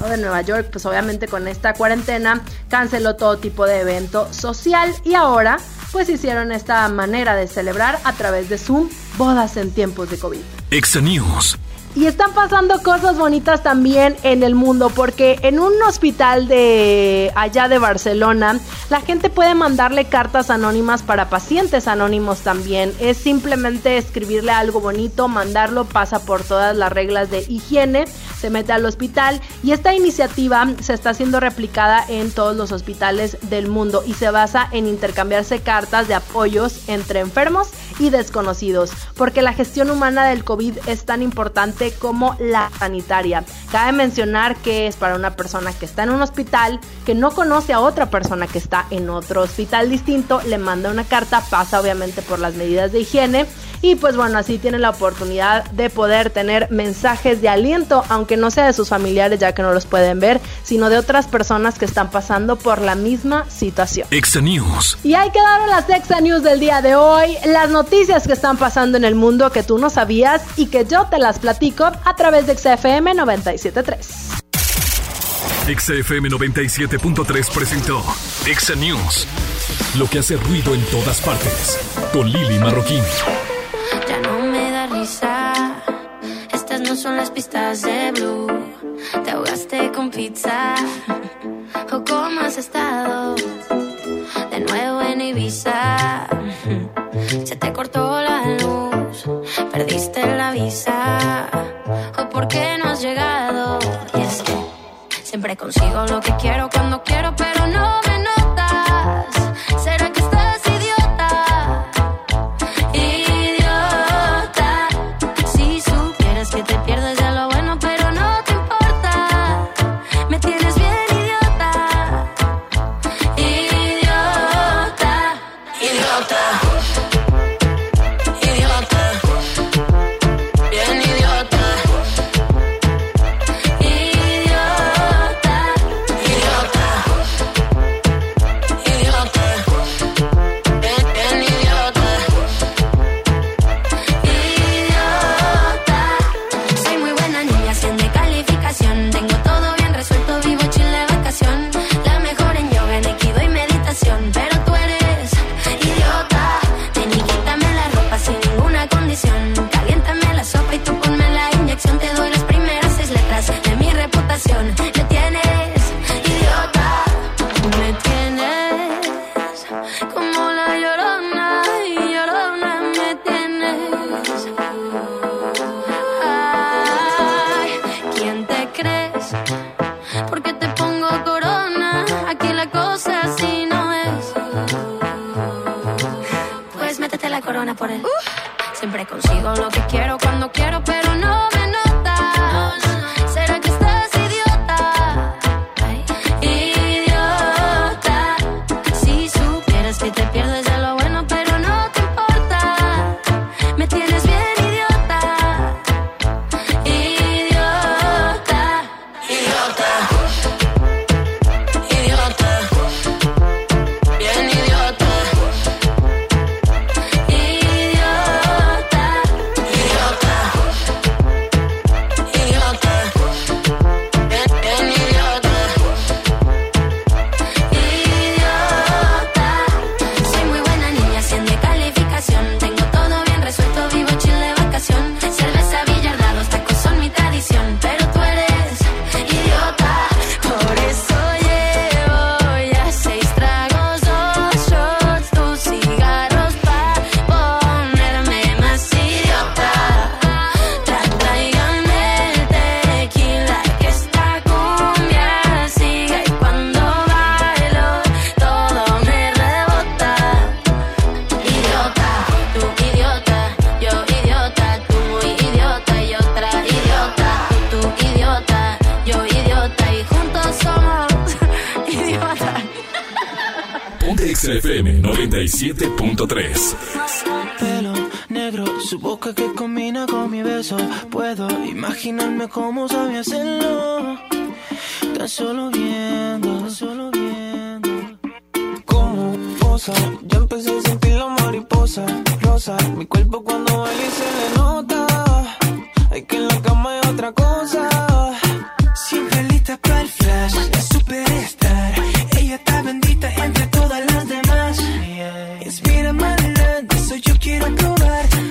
de Nueva York, pues obviamente con esta cuarentena canceló todo tipo de evento social y ahora pues hicieron esta manera de celebrar a través de Zoom bodas en tiempos de COVID. Exa. Y están pasando cosas bonitas también en el mundo porque en un hospital de allá de Barcelona la gente puede mandarle cartas anónimas para pacientes anónimos también. Es simplemente escribirle algo bonito, mandarlo, pasa por todas las reglas de higiene, se mete al hospital y esta iniciativa se está siendo replicada en todos los hospitales del mundo y se basa en intercambiarse cartas de apoyos entre enfermos y desconocidos porque la gestión humana del COVID es tan importante como la sanitaria. Cabe mencionar que es para una persona que está en un hospital, que no conoce a otra persona que está en otro hospital distinto, le manda una carta, pasa obviamente por las medidas de higiene y pues bueno, así tiene la oportunidad de poder tener mensajes de aliento, aunque no sea de sus familiares ya que no los pueden ver, sino de otras personas que están pasando por la misma situación. Exa News. Y ahí quedaron las Exa News del día de hoy, las noticias que están pasando en el mundo que tú no sabías y que yo te las platico a través de XFM 973. XFM 97.3 presentó Exa News. Lo que hace ruido en todas partes. Con Lili Marroquín. Estas no son las pistas de Blue. Te ahogaste con pizza. ¿O cómo has estado? De nuevo en Ibiza. Se te cortó la luz. Perdiste la visa. ¿O por qué no has llegado? Y es que siempre consigo lo que quiero cuando quiero, pero no me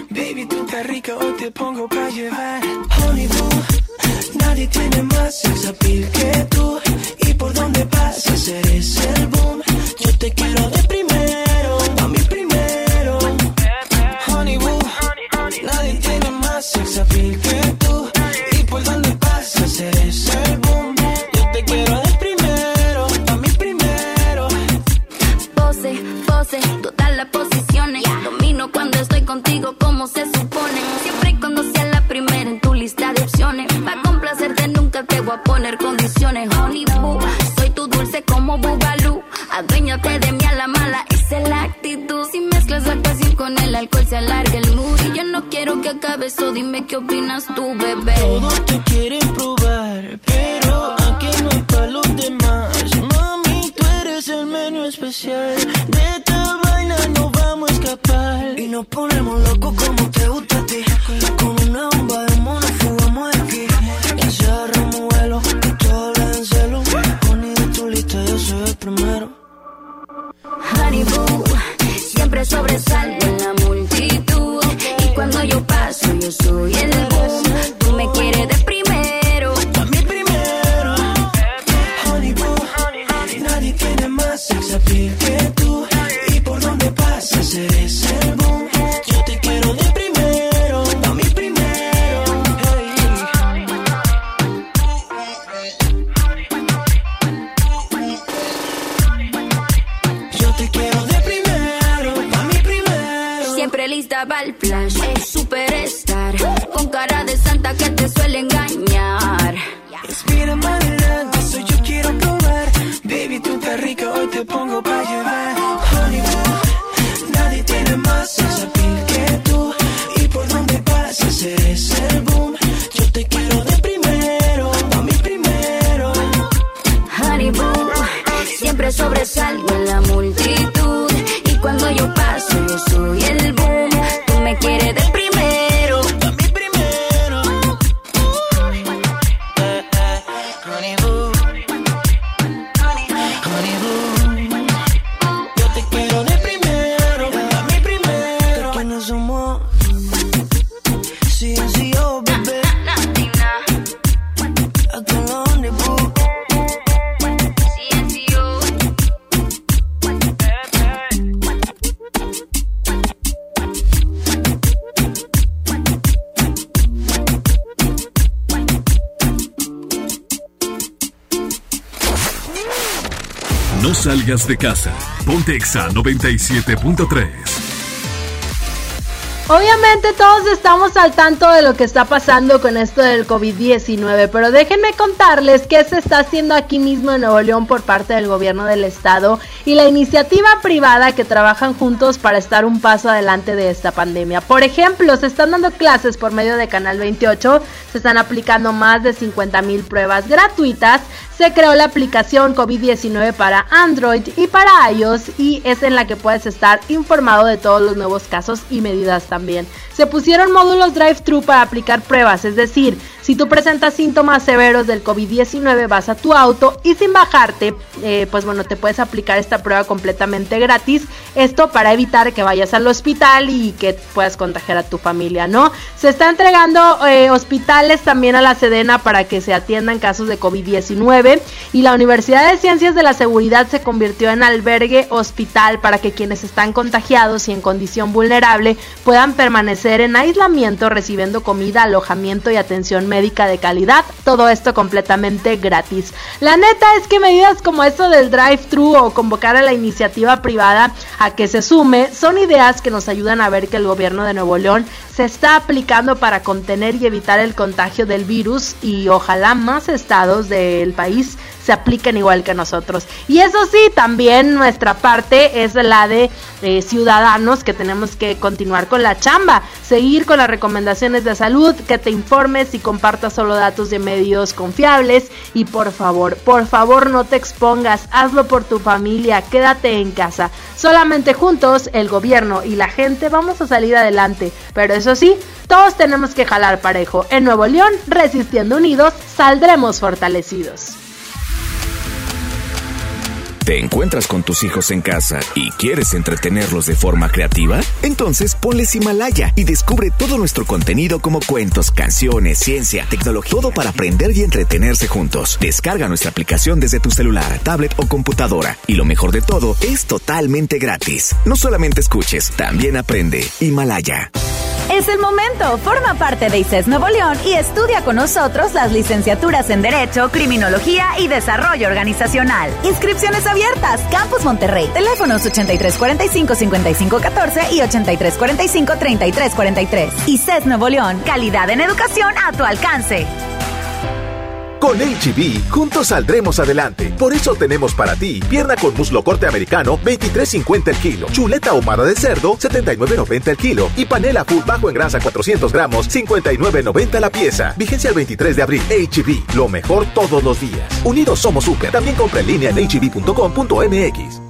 Baby, tú estás rica, hoy te pongo pa' llevar. Honey, tú, nadie tiene más sex appeal que tú. Y por donde pases eres el boom. Yo te quiero de primero, a mi primero. Honey, boo, nadie tiene más sex appeal que tú. ¿qué opinas tú, bebé? casa. Pontexa 97.3. Obviamente todos estamos al tanto de lo que está pasando con esto del COVID-19, pero déjenme contarles qué se está haciendo aquí mismo en Nuevo León por parte del gobierno del estado y la iniciativa privada que trabajan juntos para estar un paso adelante de esta pandemia. Por ejemplo, se están dando clases por medio de Canal 28, se están aplicando más de 50 mil pruebas gratuitas se creó la aplicación COVID-19 para Android y para iOS y es en la que puedes estar informado de todos los nuevos casos y medidas también. Se pusieron módulos drive-thru para aplicar pruebas, es decir, si tú presentas síntomas severos del COVID-19, vas a tu auto y sin bajarte, eh, pues bueno, te puedes aplicar esta prueba completamente gratis. Esto para evitar que vayas al hospital y que puedas contagiar a tu familia, ¿no? Se está entregando eh, hospitales también a la Sedena para que se atiendan casos de COVID-19 y la Universidad de Ciencias de la Seguridad se convirtió en albergue hospital para que quienes están contagiados y en condición vulnerable puedan permanecer en aislamiento recibiendo comida, alojamiento y atención médica de calidad, todo esto completamente gratis. La neta es que medidas como esto del drive-thru o convocar a la iniciativa privada a que se sume son ideas que nos ayudan a ver que el gobierno de Nuevo León se está aplicando para contener y evitar el contagio del virus y ojalá más estados del país se apliquen igual que nosotros. Y eso sí, también nuestra parte es la de eh, ciudadanos que tenemos que continuar con la chamba, seguir con las recomendaciones de salud, que te informes y compartas solo datos de medios confiables y por favor, por favor no te expongas, hazlo por tu familia, quédate en casa. Solamente juntos, el gobierno y la gente vamos a salir adelante, pero eso sí, todos tenemos que jalar parejo. En Nuevo León, resistiendo unidos, saldremos fortalecidos. ¿Te encuentras con tus hijos en casa y quieres entretenerlos de forma creativa? Entonces ponles Himalaya y descubre todo nuestro contenido como cuentos, canciones, ciencia, tecnología, todo para aprender y entretenerse juntos. Descarga nuestra aplicación desde tu celular, tablet o computadora. Y lo mejor de todo, es totalmente gratis. No solamente escuches, también aprende. Himalaya. Es el momento. Forma parte de ICES Nuevo León y estudia con nosotros las licenciaturas en Derecho, Criminología y Desarrollo Organizacional. Inscripciones abiertas. Campus Monterrey. Teléfonos 8345-5514 y 8345-3343. ICES Nuevo León. Calidad en educación a tu alcance. Con HB, juntos saldremos adelante. Por eso tenemos para ti pierna con muslo corte americano, 23.50 el kilo. Chuleta ahumada de cerdo, 79.90 el kilo. Y panela full bajo en grasa 400 gramos, 59.90 la pieza. Vigencia el 23 de abril. HB, lo mejor todos los días. Unidos somos super. También compra en línea en hb.com.mx.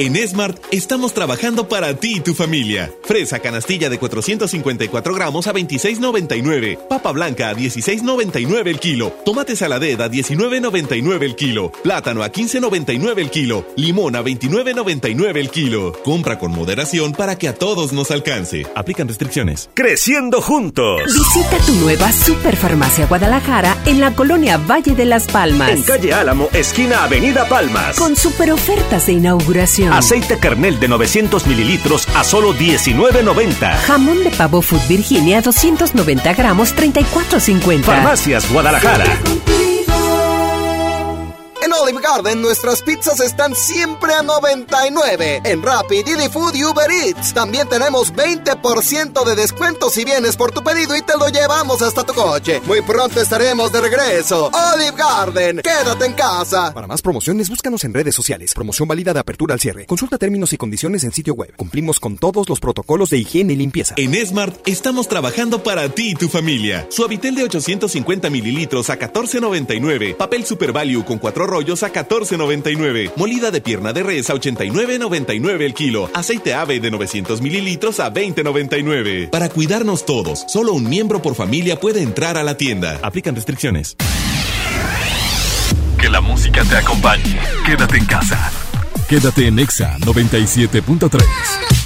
En Smart estamos trabajando para ti y tu familia. Fresa canastilla de 454 gramos a 26.99. Papa blanca a 16.99 el kilo. Tomate saladera a 19.99 el kilo. Plátano a 15.99 el kilo. Limón a 29.99 el kilo. Compra con moderación para que a todos nos alcance. Aplican restricciones. Creciendo juntos. Visita tu nueva Superfarmacia Guadalajara en la colonia Valle de las Palmas. En calle Álamo, esquina Avenida Palmas. Con super ofertas de inauguración. Aceite kernel de 900 mililitros a solo 19.90. Jamón de pavo Food Virginia 290 gramos 34.50. Farmacias Guadalajara. En Olive Garden nuestras pizzas están siempre a 99. En Rapid, Didi Food y Uber Eats también tenemos 20% de descuento si vienes por tu pedido y te lo llevamos hasta tu coche. Muy pronto estaremos de regreso. Olive Garden, quédate en casa. Para más promociones, búscanos en redes sociales. Promoción válida de apertura al cierre. Consulta términos y condiciones en sitio web. Cumplimos con todos los protocolos de higiene y limpieza. En Smart estamos trabajando para ti y tu familia. Suavitel de 850 mililitros a 14.99. Papel Super Value con cuatro rollos a 14.99. Molida de pierna de res a 89.99 el kilo. Aceite ave de 900 mililitros a 20.99. Para cuidarnos todos, solo un miembro por familia puede entrar a la tienda. Aplican restricciones. Que la música te acompañe. Quédate en casa. Quédate en Exa 97.3.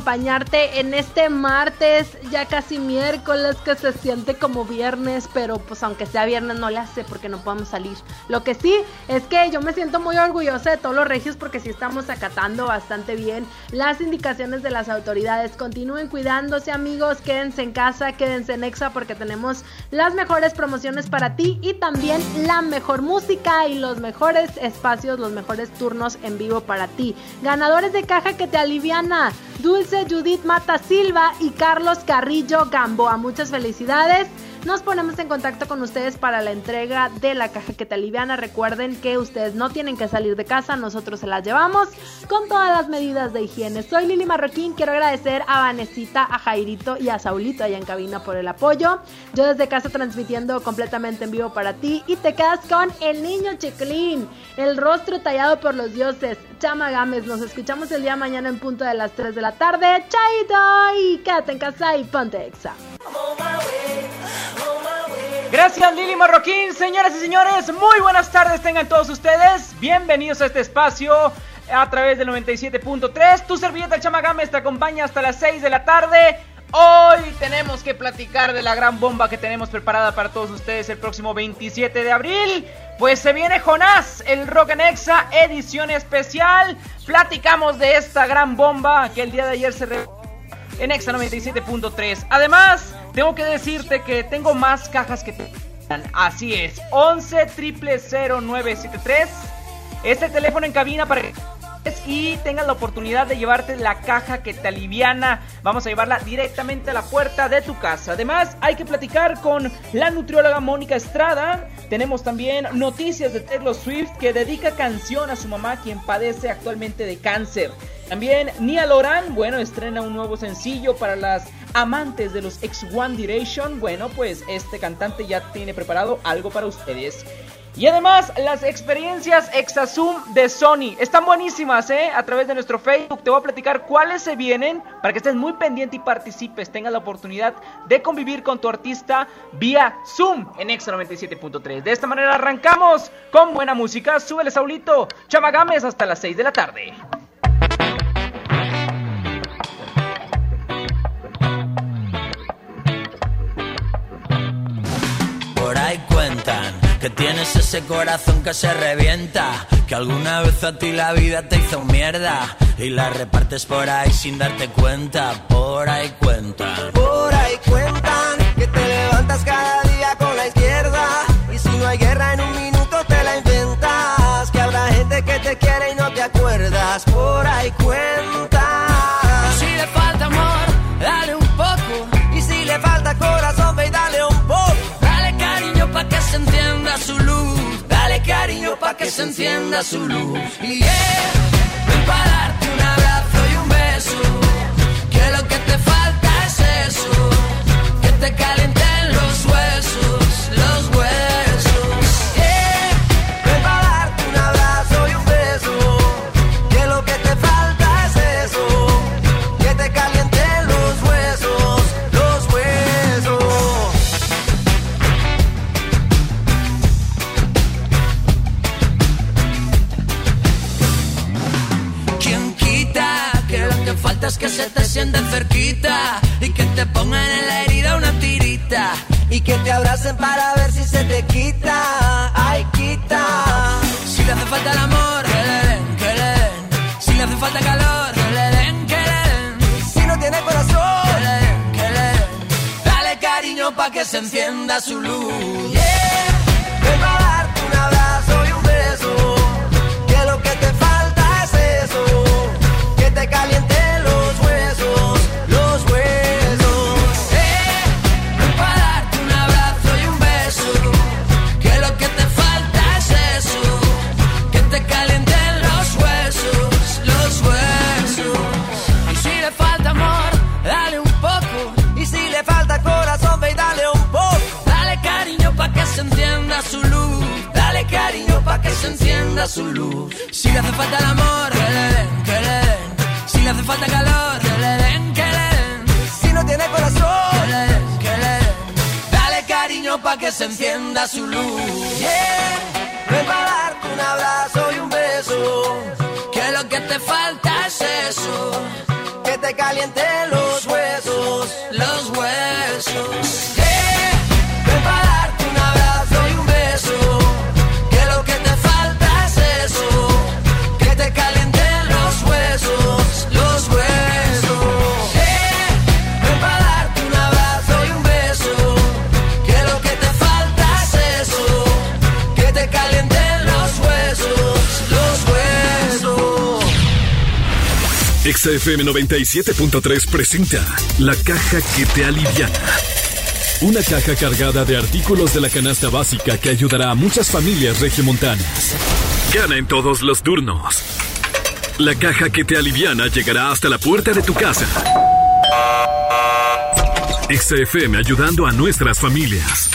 acompañarte en este martes, ya casi miércoles, que se siente como viernes, pero pues aunque sea viernes no le hace porque no podemos salir. Lo que sí es que yo me siento muy orgullosa de todos los regios porque sí estamos acatando bastante bien las indicaciones de las autoridades. Continúen cuidándose amigos, quédense en casa, quédense en Exa porque tenemos las mejores promociones para ti y también la mejor música y los mejores espacios, los mejores turnos en vivo para ti. Ganadores de caja que te aliviana, Dulce Judith Mata Silva y Carlos Carrillo Gamboa. Muchas felicidades. Nos ponemos en contacto con ustedes para la entrega de la caja que te aliviana. Recuerden que ustedes no tienen que salir de casa, nosotros se las llevamos con todas las medidas de higiene. Soy Lili Marroquín, quiero agradecer a Vanesita, a Jairito y a Saulito allá en cabina por el apoyo. Yo desde casa transmitiendo completamente en vivo para ti y te quedas con el niño chiclín, el rostro tallado por los dioses, Chama Gámez. Nos escuchamos el día de mañana en punto de las 3 de la tarde. Chaito y quédate en casa y ponte exa. Gracias Lili Marroquín, señoras y señores, muy buenas tardes tengan todos ustedes, bienvenidos a este espacio a través del 97.3, tu servilleta el Chamagames te acompaña hasta las 6 de la tarde, hoy tenemos que platicar de la gran bomba que tenemos preparada para todos ustedes el próximo 27 de abril, pues se viene Jonás, el Rock en Exa, edición especial, platicamos de esta gran bomba que el día de ayer se... Re en Exa 97.3. Además, tengo que decirte que tengo más cajas que te Así es, 11 0973. Este teléfono en cabina para que y tengas la oportunidad de llevarte la caja que te aliviana. Vamos a llevarla directamente a la puerta de tu casa. Además, hay que platicar con la nutrióloga Mónica Estrada. Tenemos también noticias de Taylor Swift que dedica canción a su mamá quien padece actualmente de cáncer. También Nia Loran, bueno, estrena un nuevo sencillo para las amantes de los ex One Direction. Bueno, pues este cantante ya tiene preparado algo para ustedes. Y además, las experiencias Exazoom de Sony están buenísimas, ¿eh? A través de nuestro Facebook te voy a platicar cuáles se vienen para que estés muy pendiente y participes, tengas la oportunidad de convivir con tu artista vía Zoom en Exa 97.3. De esta manera arrancamos con buena música. Súbele, Saulito. Chamagames hasta las 6 de la tarde. Por ahí cuentan que tienes ese corazón que se revienta, que alguna vez a ti la vida te hizo mierda y la repartes por ahí sin darte cuenta. Por ahí cuentan. Por ahí cuentan que te levantas cada día con la izquierda y si no hay guerra en un minuto te la inventas. Que habrá gente que te quiere y no te acuerdas. Por ahí cuentan. Que se encienda su luz. Y yeah, ven pa' darte un abrazo y un beso. Que lo que te falta es eso. Que te calienten los huesos, los huesos. Se te sienten cerquita y que te pongan en la herida una tirita? Y que te abracen para ver si se te quita. Ay, quita. Si le hace falta el amor, que le den, le den. Si le hace falta calor, que le den, le den. Si no tiene corazón, le den, le den. Dale cariño pa' que se encienda su luz. Yeah, encienda su luz. Si le hace falta el amor, que le den, que le den. Si le hace falta calor, que le den, que le den. Si no tiene corazón, que le den, que le den. Dale cariño pa' que se encienda su luz. Yeah, darte un abrazo y un beso. Que lo que te falta es eso. Que te calienten los huesos, los huesos. XFM 97.3 presenta La caja que te aliviana. Una caja cargada de artículos de la canasta básica que ayudará a muchas familias regiomontanas. Gana en todos los turnos. La caja que te aliviana llegará hasta la puerta de tu casa. XFM ayudando a nuestras familias.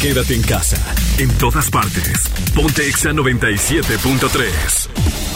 Quédate en casa, en todas partes. Ponte Exa 97.3.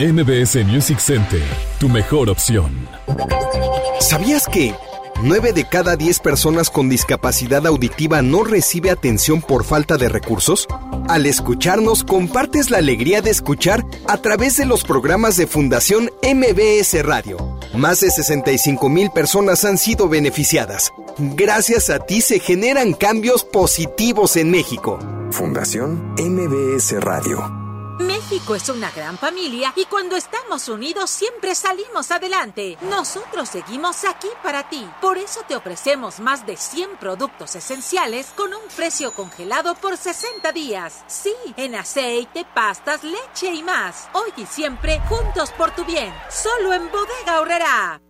MBS Music Center, tu mejor opción. ¿Sabías que 9 de cada 10 personas con discapacidad auditiva no recibe atención por falta de recursos? Al escucharnos, compartes la alegría de escuchar a través de los programas de Fundación MBS Radio. Más de 65 mil personas han sido beneficiadas. Gracias a ti se generan cambios positivos en México. Fundación MBS Radio. México es una gran familia y cuando estamos unidos siempre salimos adelante. Nosotros seguimos aquí para ti. Por eso te ofrecemos más de 100 productos esenciales con un precio congelado por 60 días. Sí, en aceite, pastas, leche y más. Hoy y siempre, juntos por tu bien. Solo en Bodega Horrera.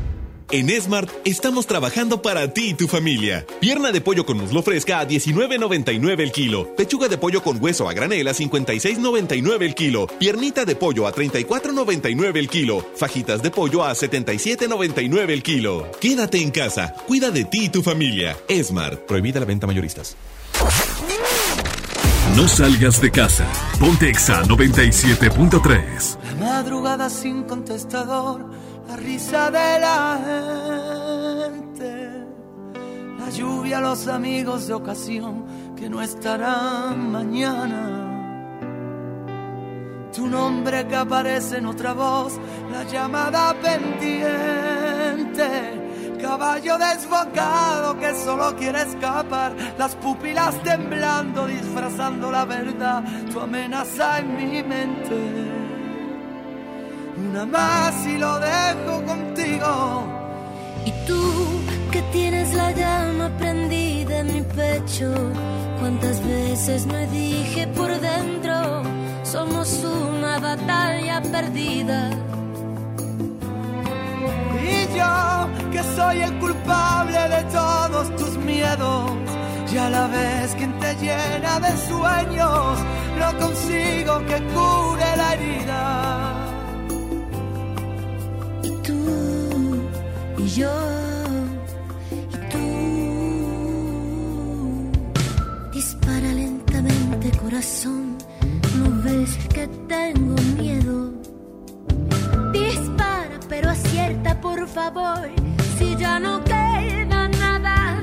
En Smart estamos trabajando para ti y tu familia. Pierna de pollo con muslo fresca a 19.99 el kilo. Pechuga de pollo con hueso a granel a 56.99 el kilo. Piernita de pollo a 34.99 el kilo. Fajitas de pollo a 77.99 el kilo. Quédate en casa. Cuida de ti y tu familia. Smart. Prohibida la venta mayoristas. No salgas de casa. Ponte Exa 97.3. La madrugada sin contestador, la risa de la gente, la lluvia, los amigos de ocasión que no estarán mañana. Tu nombre que aparece en otra voz, la llamada pendiente, caballo desbocado que solo quiere escapar, las pupilas temblando, disfrazando la verdad, tu amenaza en mi mente una más y lo dejo contigo. Y tú que tienes la llama prendida en mi pecho, cuántas veces me dije por dentro, somos una batalla perdida. Y yo que soy el culpable de todos tus miedos. Y a la vez quien te llena de sueños, no consigo que cure la herida. Y yo y tú. Dispara lentamente, corazón. No ves que tengo miedo. Dispara, pero acierta, por favor. Si ya no queda nada.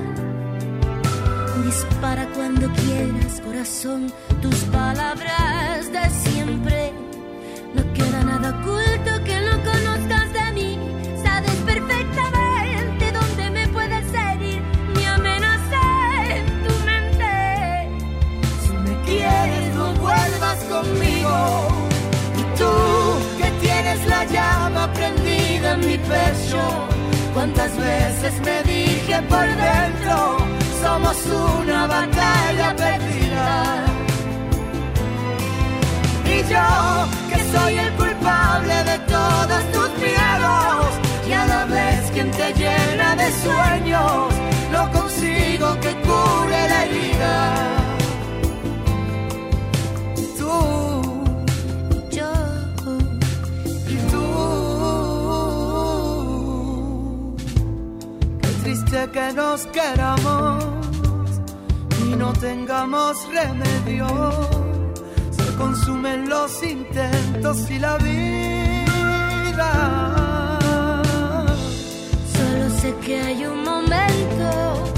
Dispara cuando quieras, corazón. Tus palabras de siempre. No queda nada oculto que no conozcas conmigo. Y tú que tienes la llama prendida en mi pecho. Cuántas veces me dije por dentro, somos una batalla perdida. Y yo que soy el culpable de todos tus miedos. Y a la vez quien te llena de sueños, no consigo que cure la herida. Triste que nos queramos y no tengamos remedio. Se consumen los intentos y la vida. Solo sé que hay un momento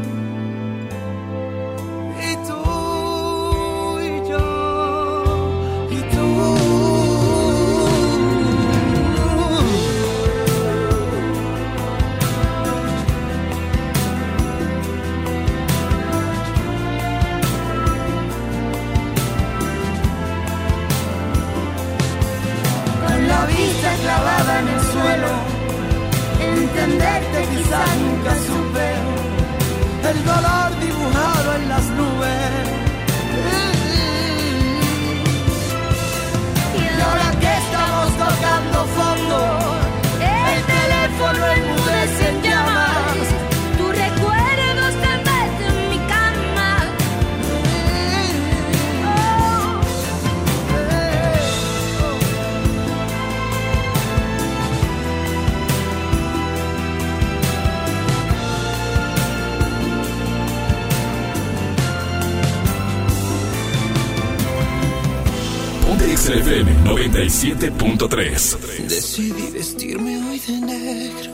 Clavada en el suelo, entenderte 97.3. Decidí vestirme hoy de negro,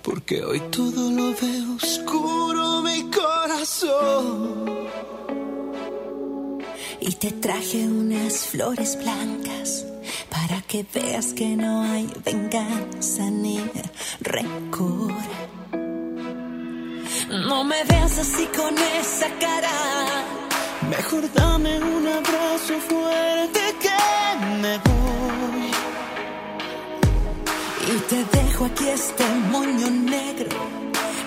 porque hoy todo lo veo oscuro mi corazón. Y te traje unas flores blancas para que veas que no hay venganza ni rencor. No me veas así con esa cara. Mejor dame un abrazo fuerte que me voy. Y te dejo aquí este moño negro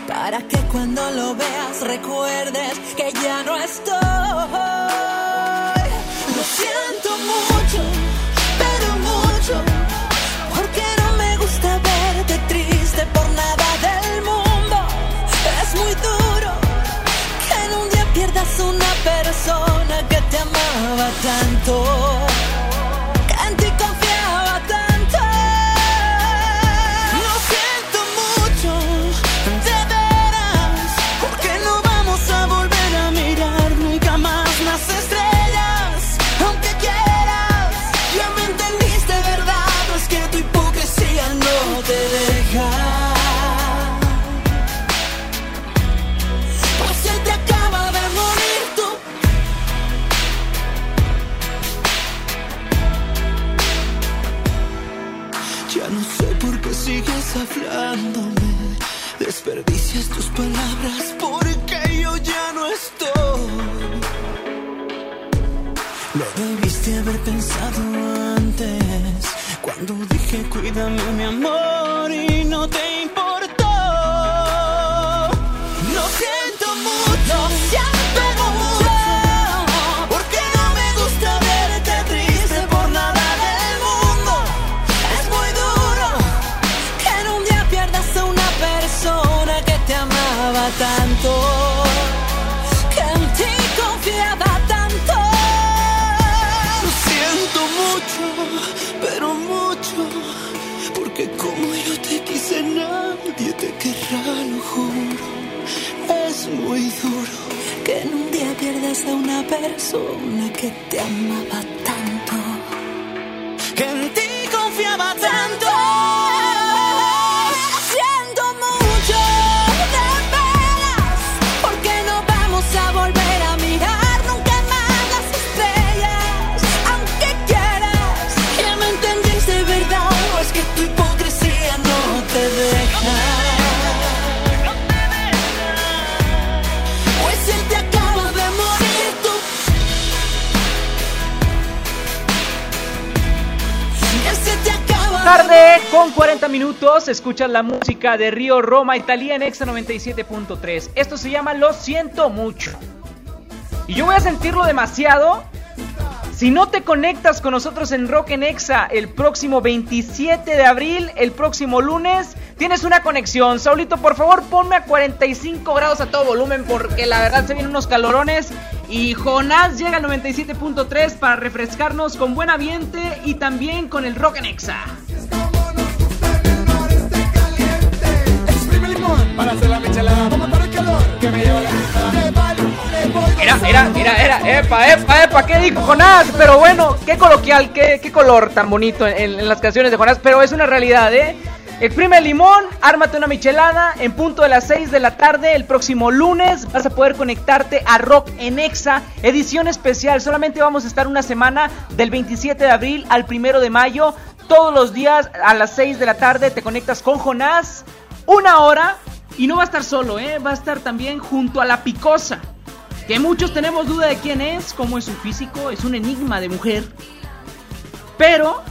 para que cuando lo veas recuerdes que ya no estoy. Lo siento mucho, pero mucho, porque no me gusta verte triste por nada del mundo. Es muy duro que en un día pierdas una persona que te amaba tanto. Debiste haber pensado antes. Cuando dije cuídame mi amor y no te importó. Persona que te amaba con 40 minutos, escuchas la música de Río Roma Italia en Exa 97.3. Esto se llama Lo siento mucho. Y yo voy a sentirlo demasiado si no te conectas con nosotros en Rock en Exa el próximo 27 de abril, el próximo lunes, tienes una conexión. Saulito, por favor, ponme a 45 grados a todo volumen porque la verdad se vienen unos calorones. Y Jonás llega al 97.3 para refrescarnos con buen ambiente y también con el Rock en Exa. Para hacer la michelada. Vamos para el calor que me lleva Era, era, era, era, epa, epa, epa, ¿qué dijo Jonás? Pero bueno, qué coloquial, qué, qué color tan bonito en, en las canciones de Jonás, pero es una realidad, ¿eh? Exprime el limón, ármate una michelada en punto de las 6 de la tarde el próximo lunes. Vas a poder conectarte a Rock en Exa, edición especial. Solamente vamos a estar una semana del 27 de abril al 1 de mayo. Todos los días a las 6 de la tarde te conectas con Jonás. Una hora. Y no va a estar solo, ¿eh? Va a estar también junto a la picosa. Que muchos tenemos duda de quién es, cómo es su físico, es un enigma de mujer. Pero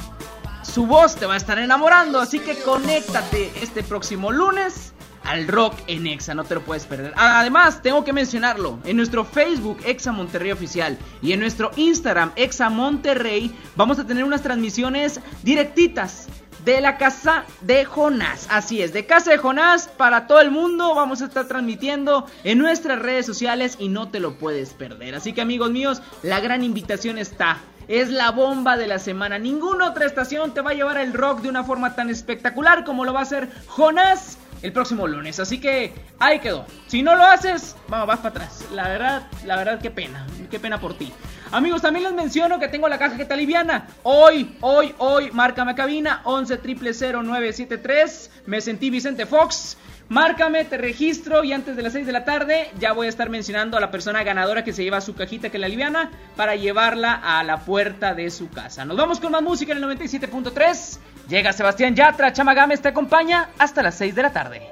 su voz te va a estar enamorando, así que conéctate este próximo lunes al rock en Exa, no te lo puedes perder. Además, tengo que mencionarlo, en nuestro Facebook Exa Monterrey Oficial y en nuestro Instagram Exa Monterrey vamos a tener unas transmisiones directitas de la casa de Jonás. Así es, de casa de Jonás para todo el mundo. Vamos a estar transmitiendo en nuestras redes sociales y no te lo puedes perder. Así que amigos míos, la gran invitación está. Es la bomba de la semana. Ninguna otra estación te va a llevar el rock de una forma tan espectacular como lo va a hacer Jonás el próximo lunes. Así que ahí quedó. Si no lo haces, vamos, vas para atrás. La verdad, la verdad, qué pena. Qué pena por ti. Amigos, también les menciono que tengo la caja que está liviana. Hoy, hoy, hoy, márcame cabina 11 973. Me sentí Vicente Fox. Márcame, te registro y antes de las 6 de la tarde ya voy a estar mencionando a la persona ganadora que se lleva su cajita que la liviana para llevarla a la puerta de su casa. Nos vamos con más música en el 97.3. Llega Sebastián Yatra, Chamagames te acompaña hasta las 6 de la tarde.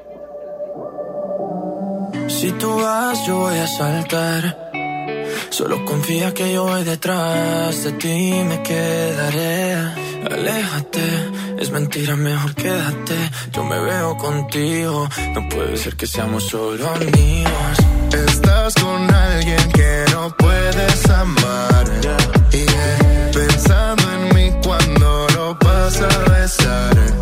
Si tú vas, yo voy a saltar. Solo confía que yo voy detrás de ti, me quedaré. Aléjate, es mentira, mejor quédate. Yo me veo contigo, no puede ser que seamos solo amigos. Estás con alguien que no puedes amar. Yeah. Pensando en mí cuando lo vas a besar.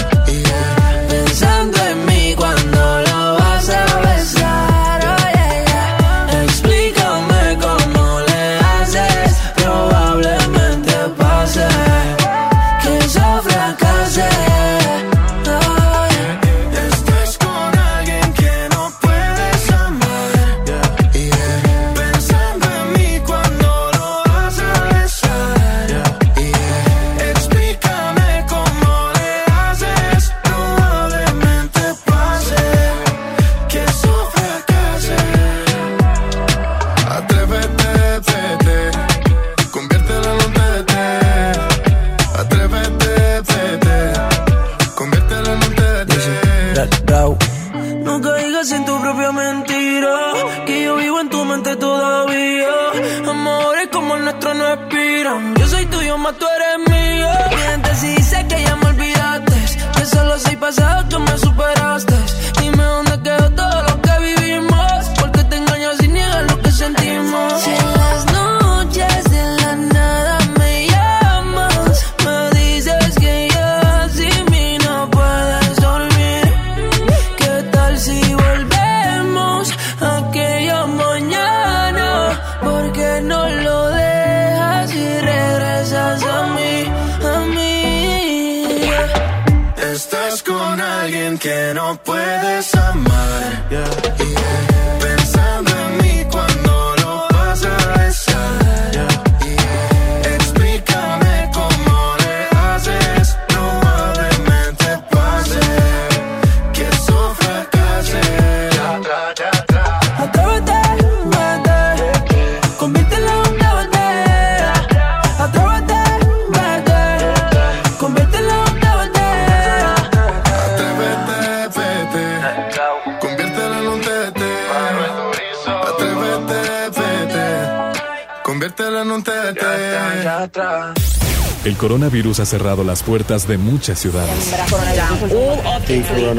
El coronavirus ha cerrado las puertas de muchas ciudades.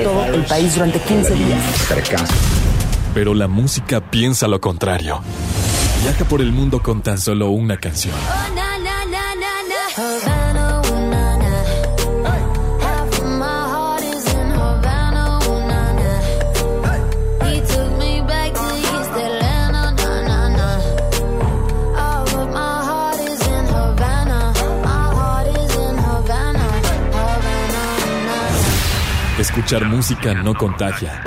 todo el país durante 15 días. Pero la música piensa lo contrario. Viaja por el mundo con tan solo una canción. Escuchar música no contagia.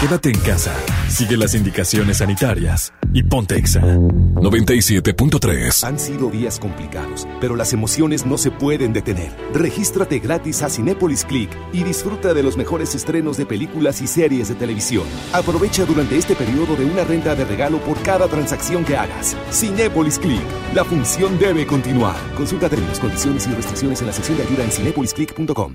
Quédate en casa, sigue las indicaciones sanitarias y ponte Exa 97.3. Han sido días complicados, pero las emociones no se pueden detener. Regístrate gratis a Cinépolis Click y disfruta de los mejores estrenos de películas y series de televisión. Aprovecha durante este periodo de una renta de regalo por cada transacción que hagas. Cinépolis Click. La función debe continuar. Consulta términos, condiciones y restricciones en la sección de ayuda en cinepolisclick.com.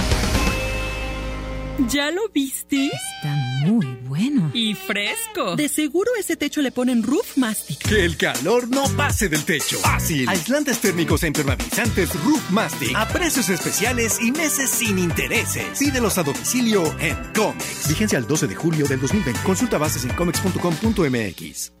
¿Ya lo viste? Está muy bueno. Y fresco. De seguro ese techo le ponen roof mastic. Que el calor no pase del techo. Fácil. Aislantes térmicos e impermeabilizantes Roof Mastic. A precios especiales y meses sin intereses. Pídelos a domicilio en Comex. Vigencia al 12 de julio del 2020. Consulta bases en comex.com.mx.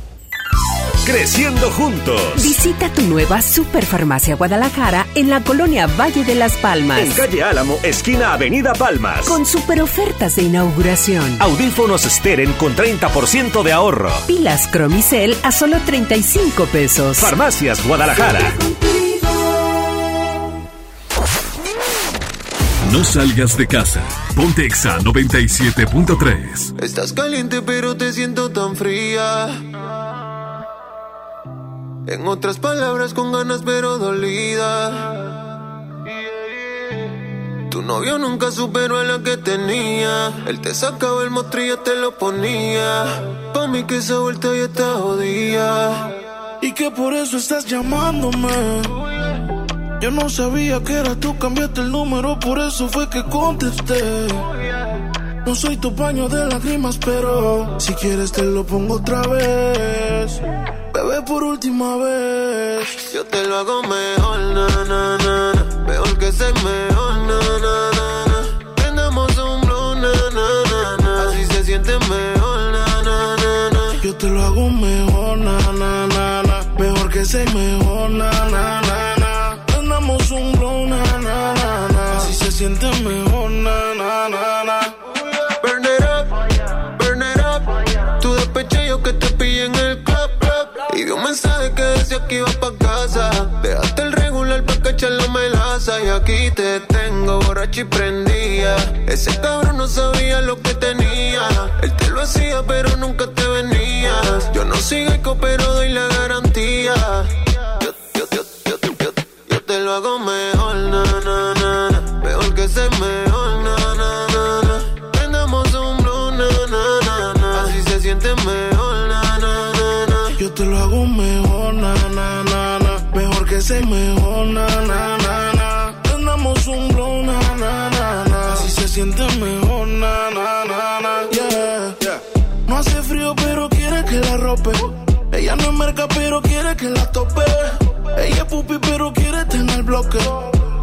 Creciendo juntos. Visita tu nueva Superfarmacia Guadalajara en la colonia Valle de las Palmas. En calle Álamo, esquina Avenida Palmas. Con super ofertas de inauguración. Audífonos Steren con 30% de ahorro. Pilas Cromicel a solo 35 pesos. Farmacias Guadalajara. No salgas de casa. Ponte Exa 97.3. Estás caliente pero te siento tan fría. En otras palabras con ganas pero dolida. Tu novio nunca superó a la que tenía. Él te sacaba el mostrillo, te lo ponía. Pa' mí que esa vuelta ya está jodida. Y que por eso estás llamándome. Yo no sabía que era tú, cambiaste el número, por eso fue que contesté. No soy tu paño de lágrimas, pero si quieres te lo pongo otra vez. Bebé, por última vez. Yo te lo hago mejor, na, na, na, na. Mejor que ser mejor, na, na, na, na. Prendamos un blue, na, na, na, na. Así se siente mejor, na, na, na, na. Yo te lo hago mejor, na, na, na, na. Mejor que ser mejor, na, na, na, na. Prendamos un blow, na, na, na, na. Así se siente mejor, na, mensaje que decía que iba pa' casa. Dejaste el regular pa' cachar la melaza. Y aquí te tengo borracho y prendía. Ese cabrón no sabía lo que tenía. Él te lo hacía, pero nunca te venías. Yo no sigo eco, pero doy la garantía. Yo, yo, yo, yo, yo, yo, te lo hago mejor, na, na, na. Mejor que ser mejor, na, na, na. Mejor na, na, na, na. Prendamos un blow, siente mejor, na, na, na, na, yeah. No hace frío, pero quiere que la rope. Ella no es merca, pero quiere que la tope. Ella es pupi, pero quiere tener bloque.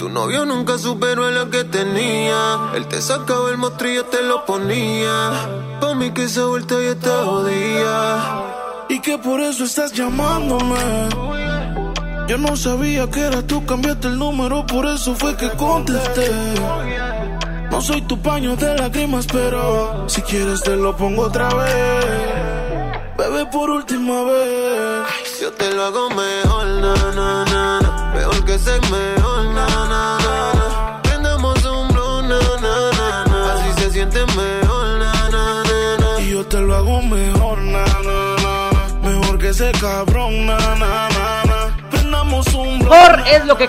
Tu novio nunca superó lo que tenía. Él te sacaba el mostrillo, te lo ponía. Pa' mí que esa vuelta ya está jodida. Y que por eso estás llamándome. Yo no sabía que era tú, cambiaste el número, por eso fue que contesté. No soy tu paño de lágrimas, pero si quieres te lo pongo otra vez. Bebé, por última vez. Yo te lo hago mejor, na, que ser mejor, na, na, na, na. Prendamos un blow, na, na, na. Así se siente mejor, na, na, na. Y yo te lo hago mejor, na, na, na. Mejor que ese cabrón, na, na. Por es lo que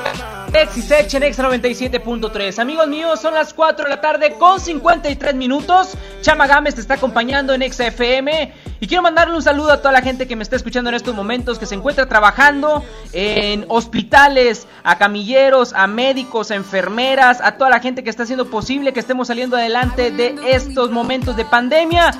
Exisech en Exa 97.3. Amigos míos, son las 4 de la tarde con 53 minutos. Chama Gámez te está acompañando en Exa FM. Y quiero mandarle un saludo a toda la gente que me está escuchando en estos momentos, que se encuentra trabajando en hospitales, a camilleros, a médicos, a enfermeras, a toda la gente que está haciendo posible que estemos saliendo adelante de estos momentos de pandemia.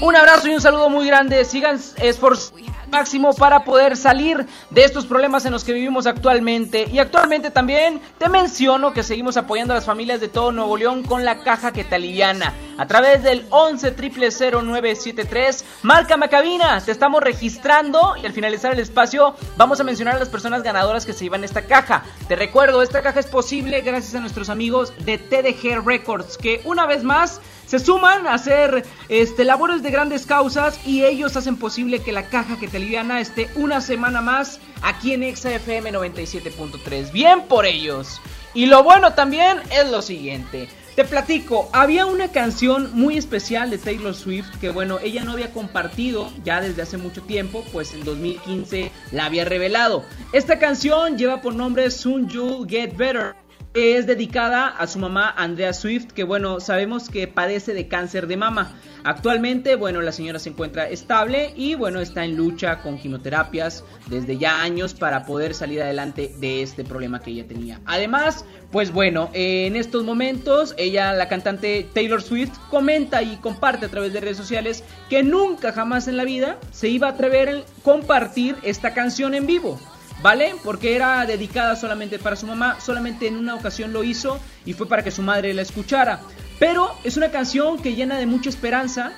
Un abrazo y un saludo muy grande. Sigan esforzando máximo para poder salir de estos problemas en los que vivimos actualmente. Y actualmente también te menciono que seguimos apoyando a las familias de todo Nuevo León con la caja que te aliviana. A través del 11 0973 Márcame cabina, te estamos registrando y al finalizar el espacio vamos a mencionar a las personas ganadoras que se llevan esta caja. Te recuerdo, esta caja es posible gracias a nuestros amigos de TDG Records que una vez más se suman a hacer este, labores de grandes causas y ellos hacen posible que la caja que te aliviana esté una semana más aquí en XFM 97.3. Bien por ellos. Y lo bueno también es lo siguiente. Te platico, había una canción muy especial de Taylor Swift que bueno, ella no había compartido ya desde hace mucho tiempo, pues en 2015 la había revelado. Esta canción lleva por nombre Soon You'll Get Better es dedicada a su mamá Andrea Swift, que bueno, sabemos que padece de cáncer de mama. Actualmente, bueno, la señora se encuentra estable y bueno, está en lucha con quimioterapias desde ya años para poder salir adelante de este problema que ella tenía. Además, pues bueno, en estos momentos ella, la cantante Taylor Swift, comenta y comparte a través de redes sociales que nunca jamás en la vida se iba a atrever a compartir esta canción en vivo. ¿Vale? Porque era dedicada solamente para su mamá, solamente en una ocasión lo hizo y fue para que su madre la escuchara. Pero es una canción que llena de mucha esperanza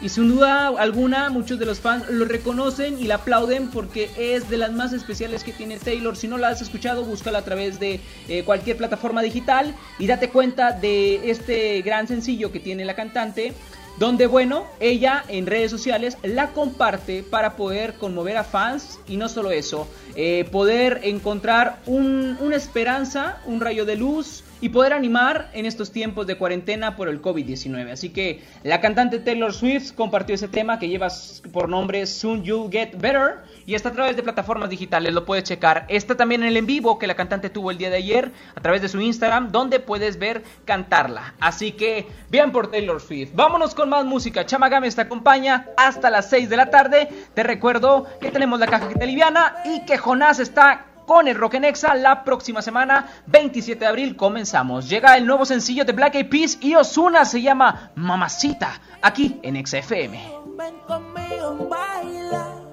y sin duda alguna muchos de los fans lo reconocen y la aplauden porque es de las más especiales que tiene Taylor. Si no la has escuchado, búscala a través de eh, cualquier plataforma digital y date cuenta de este gran sencillo que tiene la cantante donde bueno, ella en redes sociales la comparte para poder conmover a fans y no solo eso, eh, poder encontrar un, una esperanza, un rayo de luz y poder animar en estos tiempos de cuarentena por el COVID-19. Así que la cantante Taylor Swift compartió ese tema que lleva por nombre Soon You'll Get Better y está a través de plataformas digitales, lo puedes checar. Está también en el en vivo que la cantante tuvo el día de ayer a través de su Instagram, donde puedes ver cantarla. Así que bien por Taylor Swift. Vámonos con más música. Chama Games te acompaña hasta las 6 de la tarde. Te recuerdo que tenemos la caja que te liviana y que Jonás está con el Rock en Exa la próxima semana, 27 de abril, comenzamos. Llega el nuevo sencillo de Black Eyed Peas y Osuna se llama Mamacita, aquí en Exa FM. Ven conmigo, baila.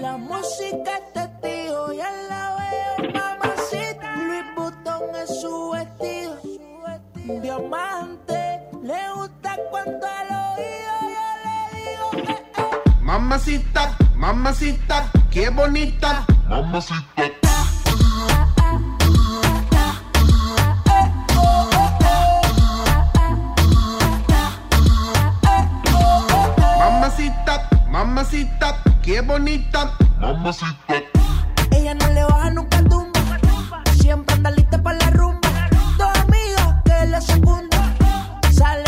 La música es testigo, ya la veo, mamacita. Luis Butón es su vestido, diamante. Le gusta cuando al oído yo le digo, eh, eh. Mamacita, mamacita, qué bonita. Mamacita. Mamacita, qué bonita. Mamacita. Ella no le baja nunca tumba. Siempre anda lista para la rumba. Dos amigas que la secundan. Salen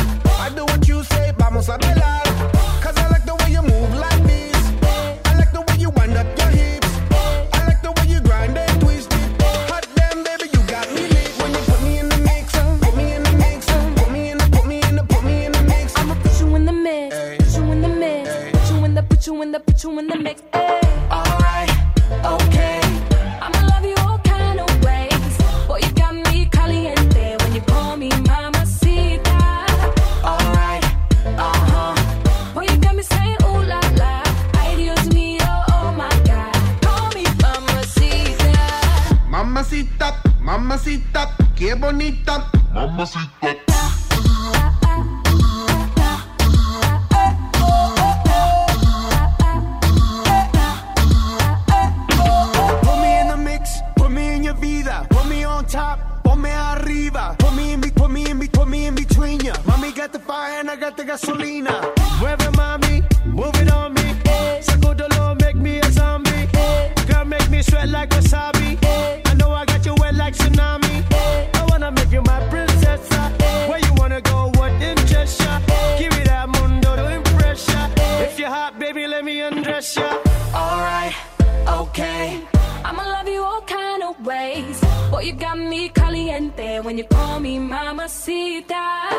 Caliente when you call me mamacita.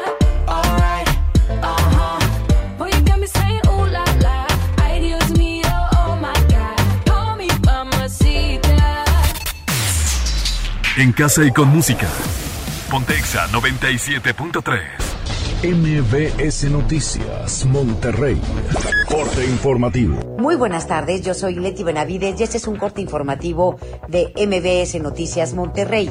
Alright, oh my God. Call me mamacita. En casa y con música. Pontexa 97.3. MBS Noticias, Monterrey. Corte informativo. Muy buenas tardes, yo soy Leti Benavides y este es un corte informativo de MBS Noticias Monterrey.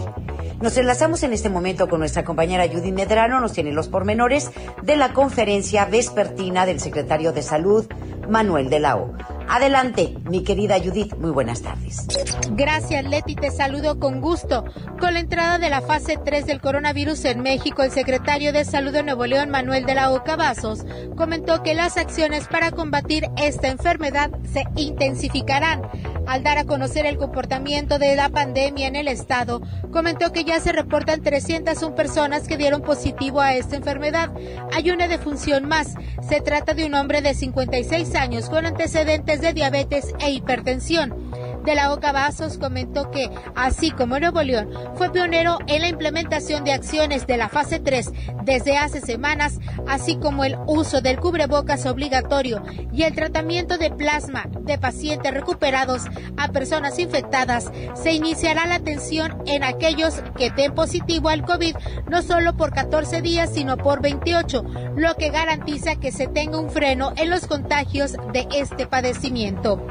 Nos enlazamos en este momento con nuestra compañera Judy Medrano, nos tiene los pormenores de la conferencia vespertina del secretario de Salud, Manuel de la O. Adelante, mi querida Judith, muy buenas tardes. Gracias, Leti. Te saludo con gusto. Con la entrada de la fase 3 del coronavirus en México, el secretario de Salud de Nuevo León, Manuel de la Oca Vasos, comentó que las acciones para combatir esta enfermedad se intensificarán. Al dar a conocer el comportamiento de la pandemia en el estado, comentó que ya se reportan 301 personas que dieron positivo a esta enfermedad. Hay una defunción más. Se trata de un hombre de 56 años con antecedentes de diabetes e hipertensión. De la Oca Vasos comentó que, así como Nuevo León fue pionero en la implementación de acciones de la fase 3 desde hace semanas, así como el uso del cubrebocas obligatorio y el tratamiento de plasma de pacientes recuperados a personas infectadas, se iniciará la atención en aquellos que den positivo al COVID no solo por 14 días, sino por 28, lo que garantiza que se tenga un freno en los contagios de este padecimiento.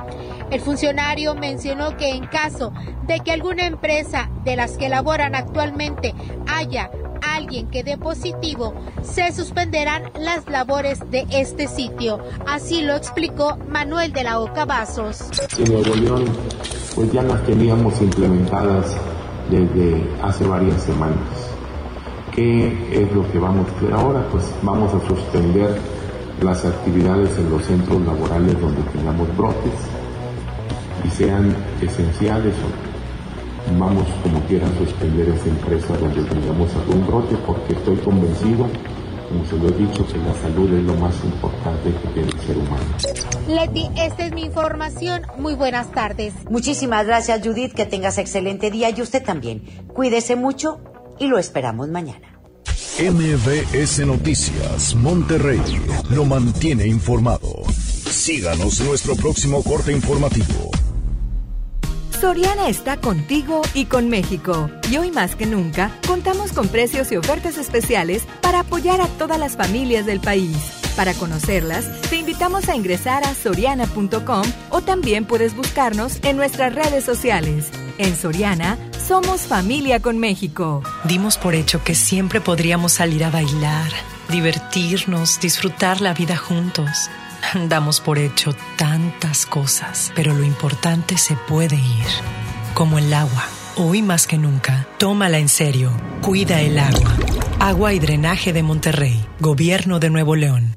El funcionario mencionó que en caso de que alguna empresa de las que laboran actualmente haya alguien que dé positivo, se suspenderán las labores de este sitio. Así lo explicó Manuel de la Oca Vasos. En Nuevo León, pues ya las teníamos implementadas desde hace varias semanas. ¿Qué es lo que vamos a hacer ahora? Pues vamos a suspender las actividades en los centros laborales donde tengamos brotes sean esenciales o vamos como quiera a suspender esa empresa donde tengamos algún brote porque estoy convencido, como se lo he dicho, que la salud es lo más importante que tiene el ser humano. Leti, esta es mi información. Muy buenas tardes. Muchísimas gracias, Judith. Que tengas excelente día y usted también. Cuídese mucho y lo esperamos mañana. MBS Noticias, Monterrey. Lo mantiene informado. Síganos en nuestro próximo corte informativo. Soriana está contigo y con México. Y hoy más que nunca, contamos con precios y ofertas especiales para apoyar a todas las familias del país. Para conocerlas, te invitamos a ingresar a soriana.com o también puedes buscarnos en nuestras redes sociales. En Soriana, somos familia con México. Dimos por hecho que siempre podríamos salir a bailar, divertirnos, disfrutar la vida juntos. Damos por hecho tantas cosas, pero lo importante se puede ir, como el agua. Hoy más que nunca, tómala en serio. Cuida el agua. Agua y Drenaje de Monterrey, Gobierno de Nuevo León.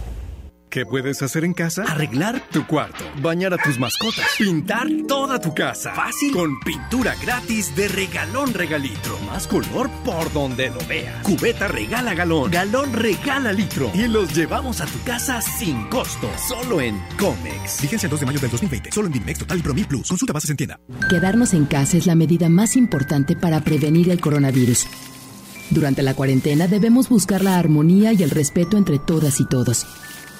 ¿Qué puedes hacer en casa? Arreglar tu cuarto, bañar a tus mascotas, pintar toda tu casa. Fácil. Con pintura gratis de regalón regalitro. Más color por donde lo veas. Cubeta regala galón, galón regala litro. Y los llevamos a tu casa sin costo. Solo en Comex. Vigencia el 2 de mayo del 2020. Solo en Dimex Total y Pro Plus. Consulta bases en tienda. Quedarnos en casa es la medida más importante para prevenir el coronavirus. Durante la cuarentena debemos buscar la armonía y el respeto entre todas y todos.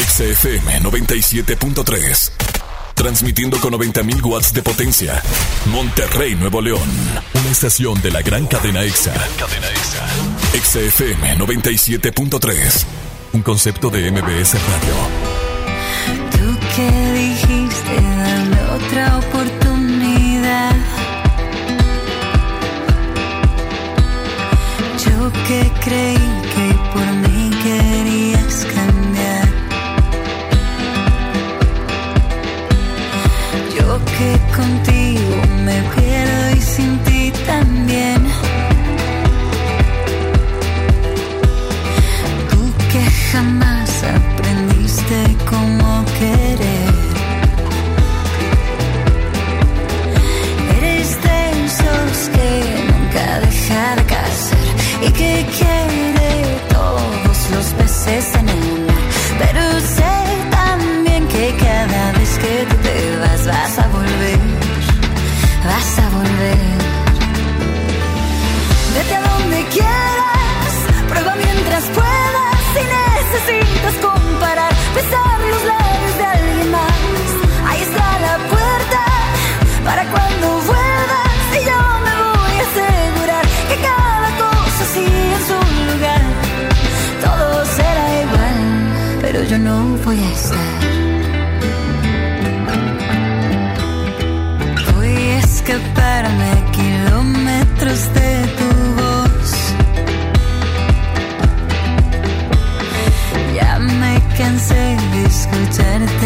XFM 97.3. Transmitiendo con 90.000 watts de potencia. Monterrey, Nuevo León. Una estación de la gran cadena EXA. cadena EXA. XFM 97.3. Un concepto de MBS Radio. Comparar, de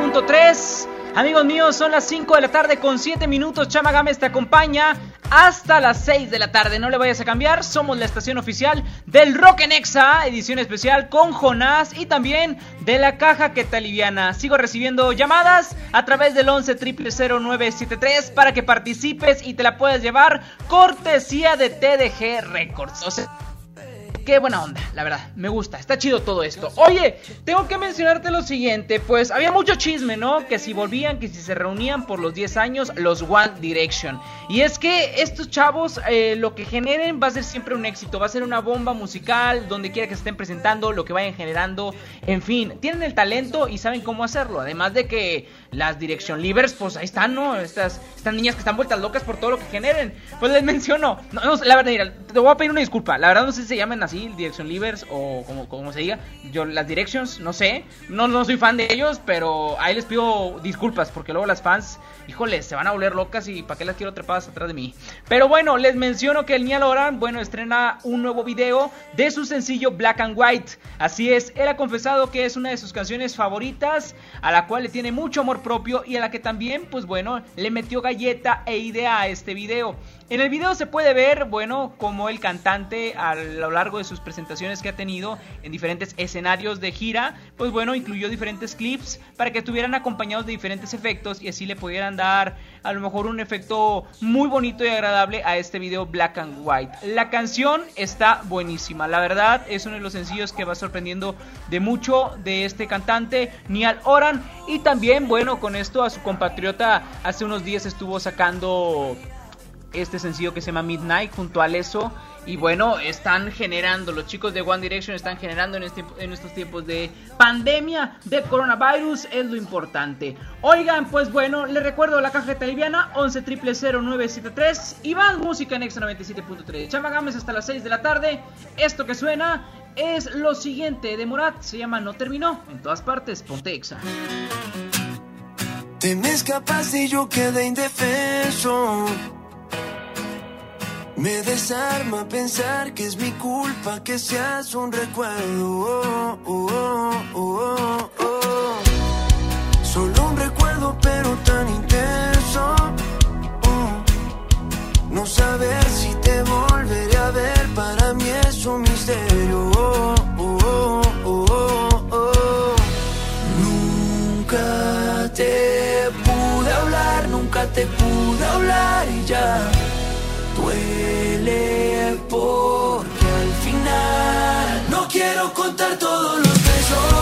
Punto 3. Amigos míos, son las 5 de la tarde con 7 minutos. Chama Gámez te acompaña hasta las 6 de la tarde. No le vayas a cambiar. Somos la estación oficial del Rock en Exa, edición especial con Jonás y también de la caja que te aliviana. Sigo recibiendo llamadas a través del 11 0973 para que participes y te la puedas llevar cortesía de TDG Records. O sea, qué buena onda, la verdad, me gusta, está chido todo esto. Oye, tengo que mencionarte lo siguiente, pues había mucho chisme, ¿no? Que si volvían, que si se reunían por los 10 años, los One Direction. Y es que estos chavos, eh, lo que generen va a ser siempre un éxito, va a ser una bomba musical, donde quiera que se estén presentando, lo que vayan generando, en fin, tienen el talento y saben cómo hacerlo. Además de que las Direction Livers, pues ahí están, ¿no? Estas, estas niñas que están vueltas locas por todo lo que generen. Pues les menciono, no, la verdad, mira, te voy a pedir una disculpa, la verdad no sé si se llaman así, Direction Livers o como, como se diga, yo las Directions, no sé, no, no soy fan de ellos, pero ahí les pido disculpas porque luego las fans, híjole, se van a volver locas y para qué las quiero trepadas atrás de mí. Pero bueno, les menciono que el Niall Oran, bueno, estrena un nuevo video de su sencillo Black and White. Así es, él ha confesado que es una de sus canciones favoritas, a la cual le tiene mucho amor propio y a la que también, pues bueno, le metió galleta e idea a este video. En el video se puede ver, bueno, como el cantante a lo largo de sus presentaciones que ha tenido en diferentes escenarios de gira, pues bueno, incluyó diferentes clips para que estuvieran acompañados de diferentes efectos y así le pudieran dar a lo mejor un efecto muy bonito y agradable a este video Black and White. La canción está buenísima, la verdad es uno de los sencillos que va sorprendiendo de mucho de este cantante, Niall Oran, y también, bueno, con esto a su compatriota hace unos días estuvo sacando este sencillo que se llama Midnight junto a Leso. Y bueno, están generando, los chicos de One Direction están generando en, este, en estos tiempos de pandemia, de coronavirus, es lo importante. Oigan, pues bueno, les recuerdo la cajeta liviana 11 0973 y van música en Extra 97.3. Chama Gámez hasta las 6 de la tarde. Esto que suena es lo siguiente de Morat, se llama No Terminó. En todas partes, ponte Exa. Te me escapaste y yo quedé indefenso. Me desarma pensar que es mi culpa que seas un recuerdo. Oh, oh, oh, Solo un recuerdo, pero tan intenso. No saber si te volveré a ver, para mí es un misterio. Nunca te pude hablar, nunca te pude hablar y ya duele contar todos los besos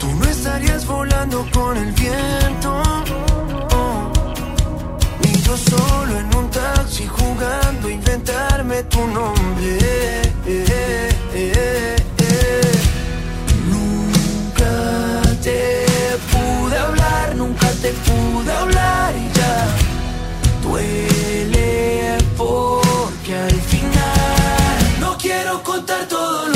Tú no estarías volando con el viento, ni yo solo en un taxi jugando inventarme tu nombre. Nunca te pude hablar, nunca te pude hablar y ya duele quiero contar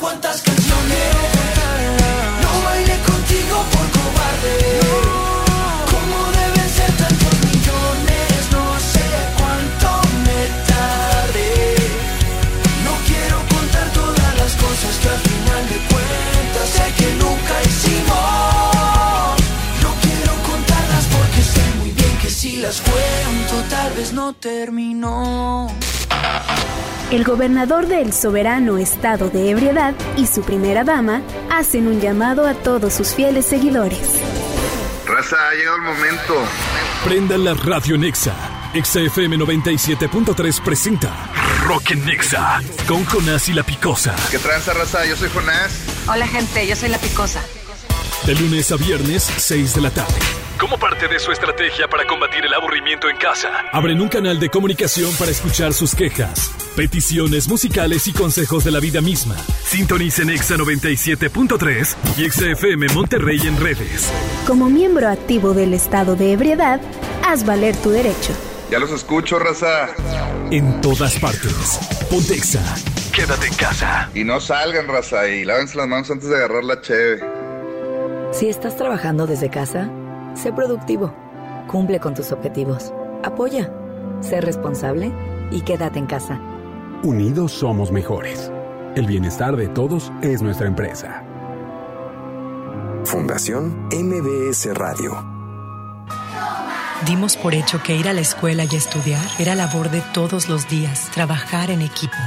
Cuántas canciones no bailé contigo por cobarde. Cómo deben ser tantos millones, no sé cuánto me tardé. No quiero contar todas las cosas que al final de cuentas sé que nunca hicimos. No quiero contarlas porque sé muy bien que si las cuento tal vez no terminó. El gobernador del soberano estado de ebriedad y su primera dama hacen un llamado a todos sus fieles seguidores. Raza, ha llegado el momento. Prenda la radio Nexa. Exa FM 97.3 presenta Rock Nexa con Jonás y la Picosa. ¿Qué tranza, raza? Yo soy Jonás. Hola gente, yo soy la Picosa. De lunes a viernes, 6 de la tarde. Como parte de su estrategia para combatir el aburrimiento en casa, abren un canal de comunicación para escuchar sus quejas, peticiones musicales y consejos de la vida misma. Sintonicen Exa 97.3 y Exa FM Monterrey en redes. Como miembro activo del estado de ebriedad, haz valer tu derecho. Ya los escucho, raza. En todas partes. Ponte Exa. Quédate en casa. Y no salgan, raza, y lávense las manos antes de agarrar la cheve. Si estás trabajando desde casa, sé productivo, cumple con tus objetivos, apoya, sé responsable y quédate en casa. Unidos somos mejores. El bienestar de todos es nuestra empresa. Fundación MBS Radio. Dimos por hecho que ir a la escuela y estudiar era labor de todos los días, trabajar en equipo.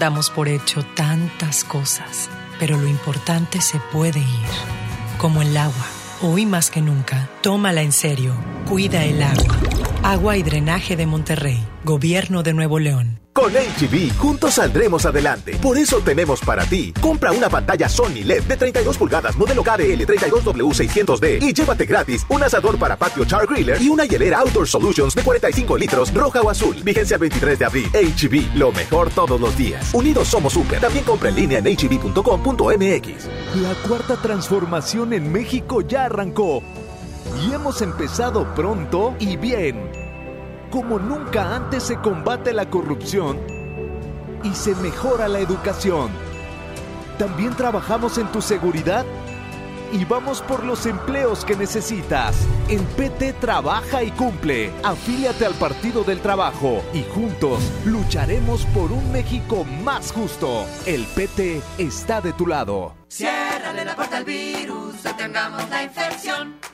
Damos por hecho tantas cosas, pero lo importante se puede ir, como el agua. Hoy más que nunca, tómala en serio, cuida el agua. Agua y drenaje de Monterrey, Gobierno de Nuevo León. Con HB, juntos saldremos adelante. Por eso tenemos para ti. Compra una pantalla Sony LED de 32 pulgadas, modelo KDL 32W600D y llévate gratis un asador para patio Char Griller y una hielera Outdoor Solutions de 45 litros, roja o azul. Vigencia 23 de abril. HB, lo mejor todos los días. Unidos somos super. También compra en línea en hb.com.mx. La cuarta transformación en México ya arrancó. Y hemos empezado pronto y bien como nunca antes se combate la corrupción y se mejora la educación. También trabajamos en tu seguridad y vamos por los empleos que necesitas. En PT trabaja y cumple. Afíliate al Partido del Trabajo y juntos lucharemos por un México más justo. El PT está de tu lado. Ciérrale la puerta al virus, detengamos la infección.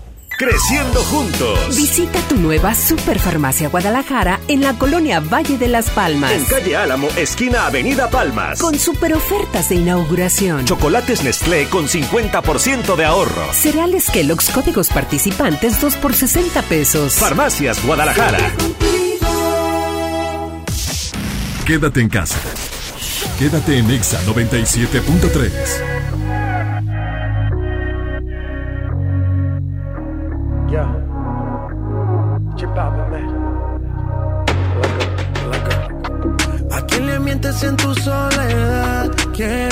Creciendo juntos. Visita tu nueva Superfarmacia Guadalajara en la colonia Valle de las Palmas. En calle Álamo, esquina Avenida Palmas. Con super ofertas de inauguración. Chocolates Nestlé con 50% de ahorro. Cereales Kellogg's códigos participantes 2 por 60 pesos. Farmacias Guadalajara. Quédate en casa. Quédate en Exa 97.3.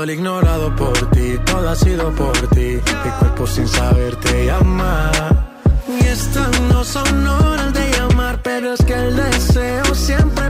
Todo el ignorado por ti, todo ha sido por ti. Mi cuerpo sin saber te llama. Y estas no son horas de llamar, pero es que el deseo siempre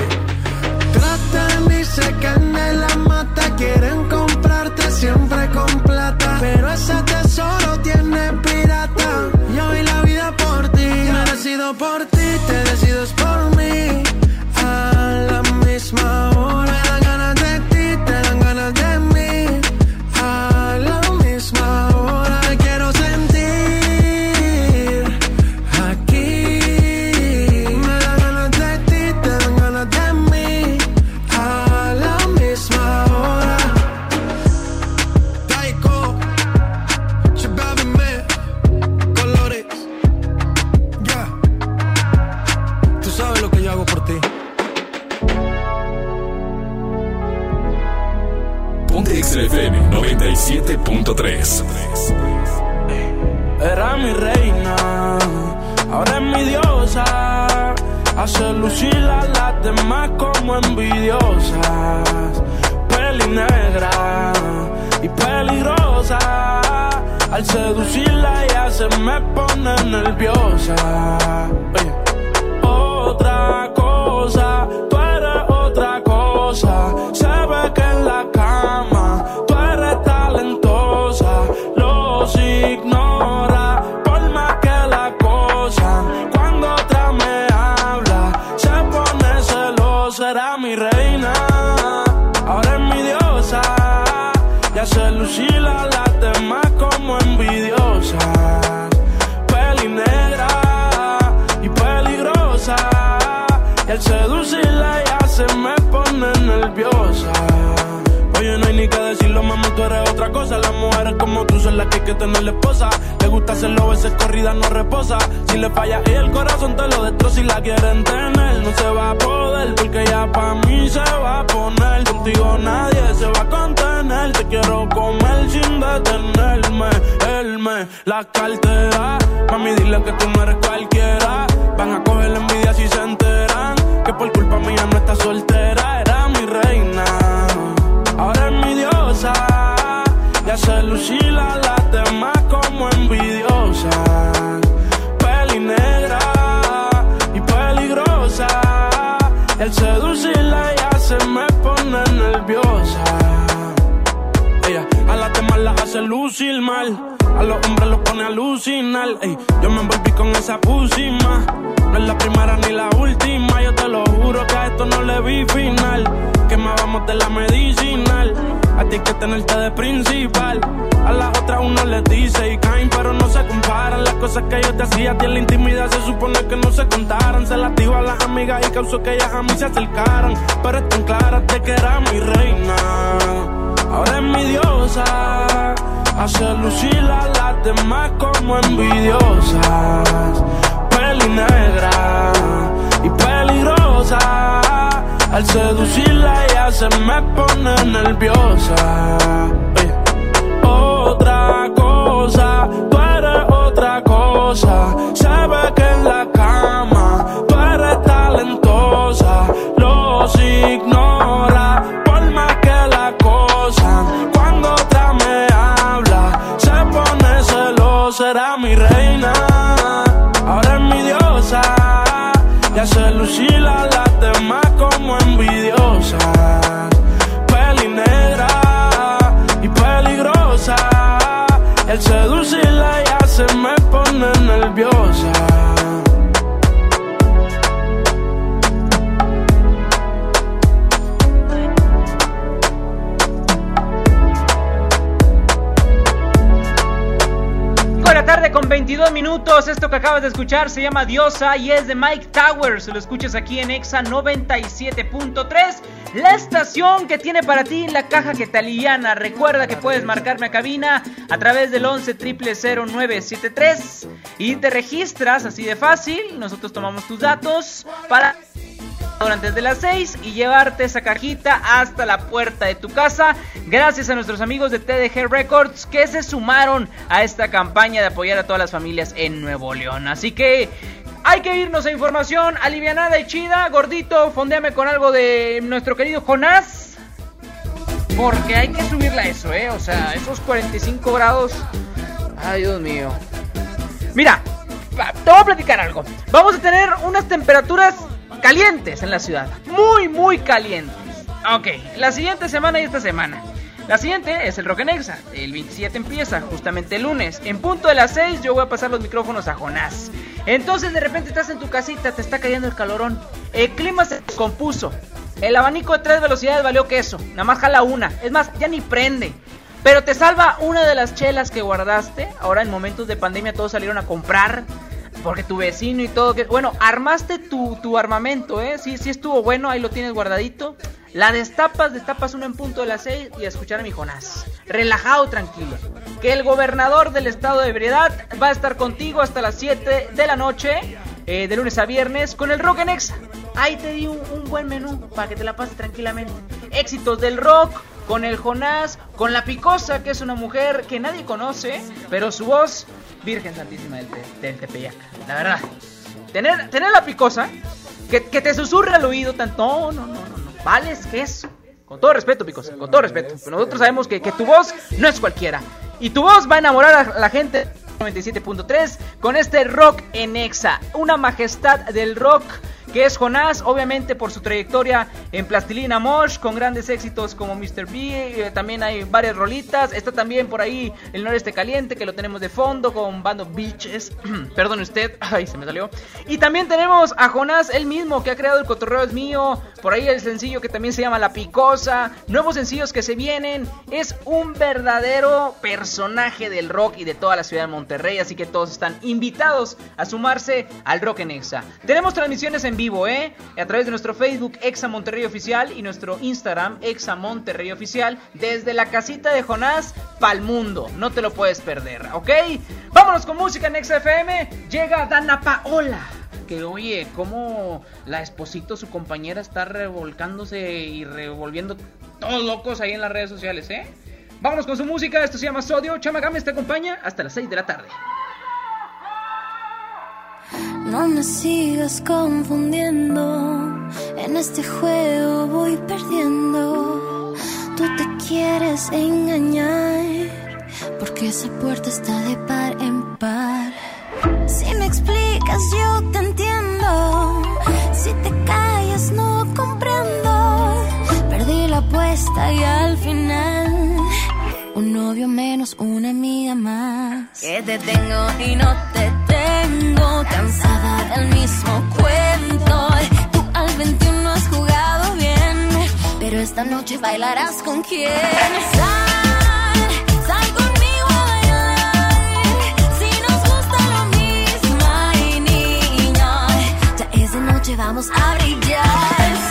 Si le falla y el corazón te lo destroza. Si la quieren tener, no se va a poder. Porque ya pa' mí se va a poner. Contigo nadie se va a contener. Te quiero comer sin detenerme. Él me la cartera. Mami, dile que tú no eres cualquiera. Van a coger la envidia si se enteran. Que por culpa mía no está soltera. Era mi reina. Ahora es mi diosa. Ya se lucila a las demás como envidiosas. Se me pone nerviosa. Ella a las demás las hace lucir mal. A los hombres los pone a alucinar. Ey, yo me envolví con esa pusima. No es la primera ni la última. Yo te lo juro que a esto no le vi final. Que me vamos de la medicinal. A ti hay que tenerte de principal. A las otras uno les dice y caen, pero no se comparan. Las cosas que yo te hacía a ti en la intimidad se supone que no se contaran. Se las digo a las amigas y causó que ellas a mí se acercaran. Pero están claras de que era mi reina. Ahora es mi diosa. Hace lucir a las demás como envidiosas. Peli negra y peligrosa. Al seducirla ya se me pone nerviosa. Otra cosa, tú eres otra cosa. Se ve que en la cama tú eres talentosa. Los ignora por más que la cosa. Cuando otra me habla, se pone celosa. Era mi reina, ahora es mi diosa. Ya se lucila a las demás como envidiosas. Peli negra y peligrosa. Al seducirla ya se me pone nerviosa. Con 22 minutos. Esto que acabas de escuchar se llama Diosa y es de Mike Towers. Lo escuchas aquí en Exa 97.3. La estación que tiene para ti la caja que te aliviana. Recuerda que puedes marcarme a cabina a través del 11 0973 y te registras así de fácil. Nosotros tomamos tus datos para antes de las 6 y llevarte esa cajita hasta la puerta de tu casa. Gracias a nuestros amigos de TDG Records que se sumaron a esta campaña de apoyar a todas las familias en Nuevo León. Así que hay que irnos a información alivianada y chida. Gordito, fondeame con algo de nuestro querido Jonás. Porque hay que subirla a eso, ¿eh? O sea, esos 45 grados. Ay, Dios mío. Mira, te voy a platicar algo. Vamos a tener unas temperaturas calientes en la ciudad. Muy, muy calientes. Ok, la siguiente semana y esta semana. La siguiente es el Rock Nexa. El 27 empieza, justamente el lunes. En punto de las 6 yo voy a pasar los micrófonos a Jonás. Entonces de repente estás en tu casita, te está cayendo el calorón. El clima se descompuso. El abanico de tres velocidades valió queso. Nada más jala una. Es más, ya ni prende. Pero te salva una de las chelas que guardaste. Ahora en momentos de pandemia todos salieron a comprar. Porque tu vecino y todo. Que, bueno, armaste tu, tu armamento, ¿eh? Sí, sí estuvo bueno, ahí lo tienes guardadito. La destapas, destapas uno en punto de las 6 y a escuchar a mi Jonás. Relajado, tranquilo. Que el gobernador del estado de ebriedad va a estar contigo hasta las 7 de la noche, eh, de lunes a viernes, con el Rock en Exa. Ahí te di un, un, buen menú para que te la pases tranquilamente. Éxitos del rock, con el Jonás, con la Picosa, que es una mujer que nadie conoce, pero su voz, Virgen Santísima del, del Tepeyac. La verdad, tener, tener la Picosa, que, que te susurre al oído tanto, no, no, no, no, no, vales que eso. Con todo respeto, Picosa, con todo respeto. Pero nosotros sabemos que, que tu voz no es cualquiera. Y tu voz va a enamorar a la gente 97.3 con este rock en Exa, una majestad del rock que es Jonás, obviamente por su trayectoria en Plastilina Mosh, con grandes éxitos como Mr. B, eh, también hay varias rolitas, está también por ahí el Noreste Caliente, que lo tenemos de fondo, con Bando Beaches, perdón usted, ay, se me salió, y también tenemos a Jonás, él mismo, que ha creado El Cotorreo es Mío, por ahí el sencillo que también se llama La Picosa, nuevos sencillos que se vienen, es un verdadero personaje del rock y de toda la ciudad de Monterrey, así que todos están invitados a sumarse al Rock en Exa. Tenemos transmisiones en vivo, ¿eh? A través de nuestro Facebook Exa Monterrey Oficial y nuestro Instagram Exa Monterrey Oficial desde la casita de Jonás pa'l mundo. No te lo puedes perder, ¿ok? Vámonos con música en FM. Llega Dana Paola. Que oye, cómo la esposito, su compañera, está revolcándose y revolviendo todos locos ahí en las redes sociales, ¿eh? Vámonos con su música, esto se llama Sodio. Chamagames te acompaña hasta las 6 de la tarde. No me sigas confundiendo, en este juego voy perdiendo. Tú te quieres engañar, porque esa puerta está de par en par. Si me explicas, yo te entiendo. Si te callas, no comprendo. Perdí la apuesta y al final, un novio menos, una amiga más. Que te tengo y no te tengo, cansada del mismo cuento. Tú al 21 has jugado bien, pero esta noche bailarás con quién. Sal, sal conmigo a bailar. Si nos gusta lo mismo, niña, ya es de noche, vamos a brillar.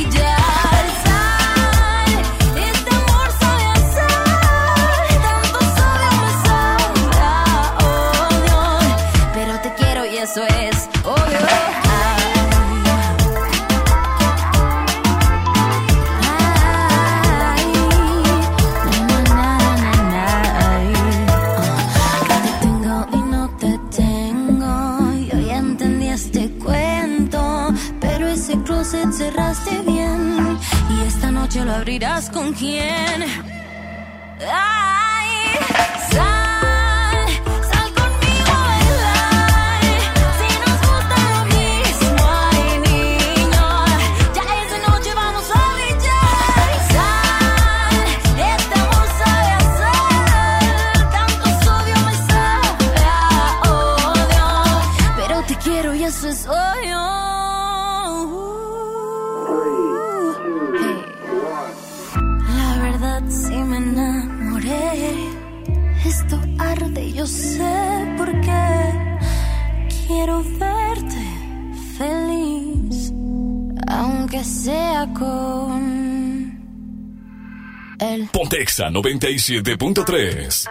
noche lo abrirás con quién. Ay, con él. Pontexa 97.3.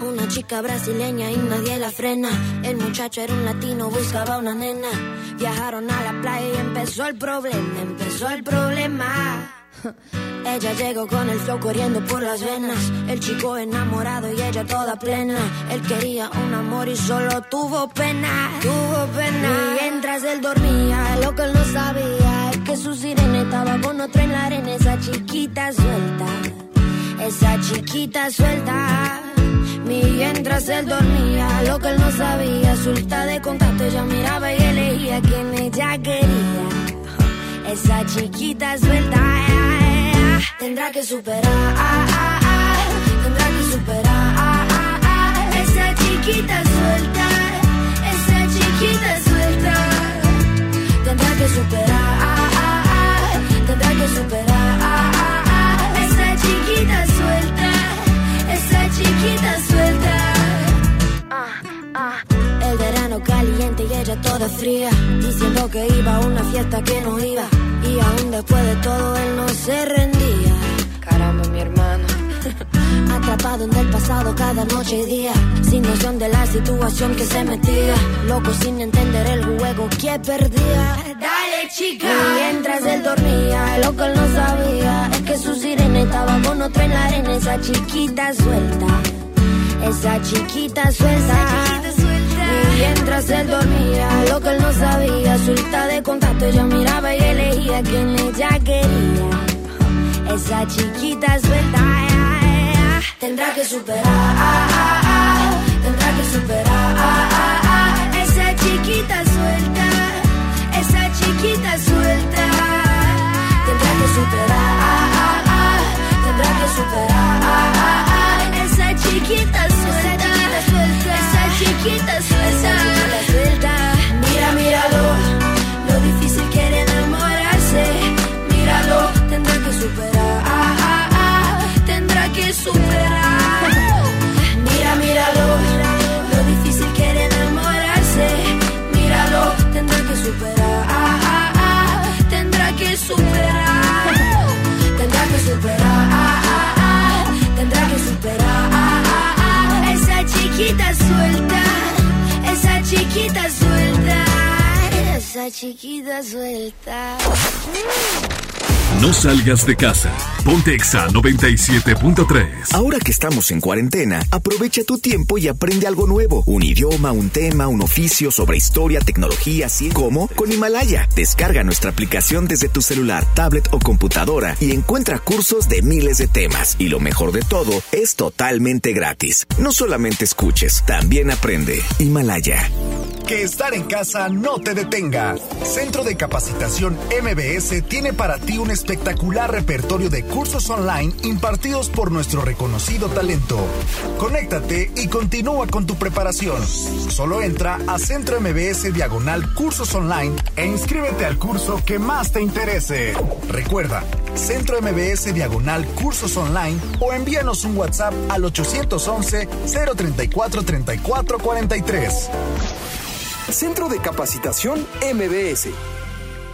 Una chica brasileña y nadie la frena. El muchacho era un latino, buscaba una nena. Viajaron a la playa y empezó el problema, empezó el problema. Ella llegó con el flow corriendo por las venas. El chico enamorado y ella toda plena. Él quería un amor y solo tuvo pena. Tuvo pena. Mientras él dormía, lo que él no sabía su sirena estaba con otro en la arena. Esa chiquita suelta. Esa chiquita suelta. Mientras él dormía, lo que él no sabía, suelta de contacto, ella miraba y elegía quien ella quería. Esa chiquita suelta, tendrá que superar, tendrá que superar. Esa chiquita suelta, esa chiquita suelta, tendrá que superar, Esa chiquita suelta, esa chiquita suelta. El verano caliente y ella toda fría, diciendo que iba a una fiesta que no iba. Y aún después de todo él no se rendía. Caramba, mi hermano. Atrapado en el pasado cada noche y día, sin noción de la situación que se metía. Loco sin entender el juego que perdía. Chica. Mientras él dormía, lo que él no sabía es que su sirena estaba con otro en la arena. Esa chiquita suelta, esa chiquita suelta. Mientras él dormía, lo que él no sabía, suelta de contacto, ella miraba y elegía quien ella quería. Esa chiquita suelta, tendrá que superar, tendrá que superar. Esa chiquita suelta, esa chiquita suelta, tendrá que superar, tendrá que superar. Esa chiquita suelta, esa chiquita suelta, esa chiquita suelta, esa chiquita suelta. No salgas de casa. Pontexa 97.3. Ahora que estamos en cuarentena, aprovecha tu tiempo y aprende algo nuevo. Un idioma, un tema, un oficio sobre historia, tecnología, así como con Himalaya. Descarga nuestra aplicación desde tu celular, tablet o computadora y encuentra cursos de miles de temas. Y lo mejor de todo, es totalmente gratis. No solamente escuches, también aprende. Himalaya. Que estar en casa no te detenga. Centro de Capacitación MBS tiene para ti un espectacular repertorio de cursos online impartidos por nuestro reconocido talento. Conéctate y continúa con tu preparación. Solo entra a Centro MBS Diagonal Cursos Online e inscríbete al curso que más te interese. Recuerda, Centro MBS Diagonal Cursos Online o envíanos un WhatsApp al 811 034 34 43. Centro de Capacitación MBS.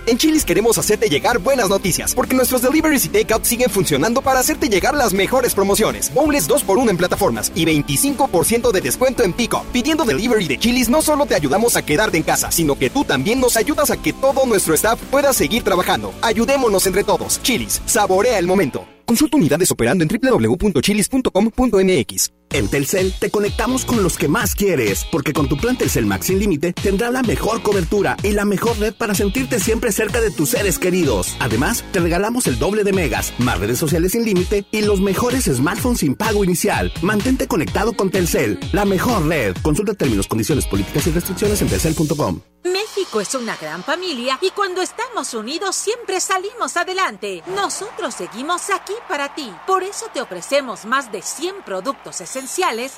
En Chilis queremos hacerte llegar buenas noticias, porque nuestros deliveries y takeout siguen funcionando para hacerte llegar las mejores promociones. Boneless 2x1 en plataformas y 25% de descuento en pico. Pidiendo delivery de Chilis no solo te ayudamos a quedarte en casa, sino que tú también nos ayudas a que todo nuestro staff pueda seguir trabajando. Ayudémonos entre todos. Chilis, saborea el momento. Consulta unidades operando en www.chilis.com.mx. En Telcel te conectamos con los que más quieres, porque con tu plan Telcel Max sin límite tendrás la mejor cobertura y la mejor red para sentirte siempre cerca de tus seres queridos. Además, te regalamos el doble de megas, más redes sociales sin límite y los mejores smartphones sin pago inicial. Mantente conectado con Telcel, la mejor red. Consulta términos, condiciones, políticas y restricciones en telcel.com. México es una gran familia y cuando estamos unidos siempre salimos adelante. Nosotros seguimos aquí para ti. Por eso te ofrecemos más de 100 productos esenciales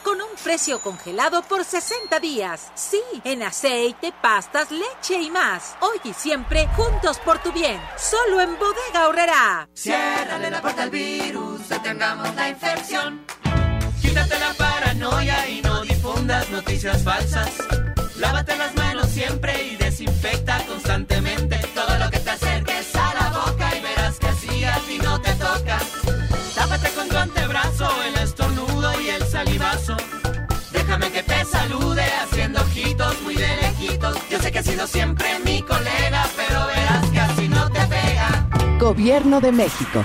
con un precio congelado por 60 días. Sí, en aceite, pastas, leche y más. Hoy y siempre juntos por tu bien. Solo en Bodega Horrera. Ciérrale la puerta al virus, detengamos la infección. Quítate la paranoia y no difundas noticias falsas. Lávate las manos siempre y desinfecta constantemente todo lo que te acerques a la boca y verás que así a ti no te toca. Tápate con Déjame que te salude haciendo ojitos muy de lejitos. Yo sé que has sido siempre mi colega, pero verás que así no te pega. Gobierno de México.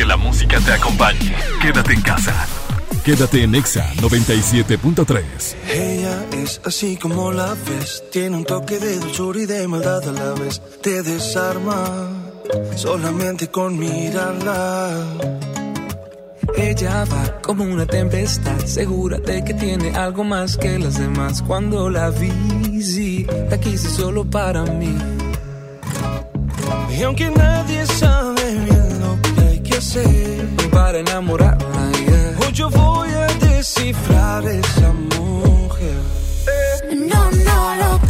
Que la música te acompañe. Quédate en casa. Quédate en Exa 97.3. Ella es así como la ves. Tiene un toque de dulzura y de maldad a la vez. Te desarma solamente con mirarla. Ella va como una tempestad, segura de que tiene algo más que las demás. Cuando la vi, sí, la quise solo para mí. Y aunque nadie sabe para enamorarla, yeah. yo voy a descifrar esa mujer. No, no lo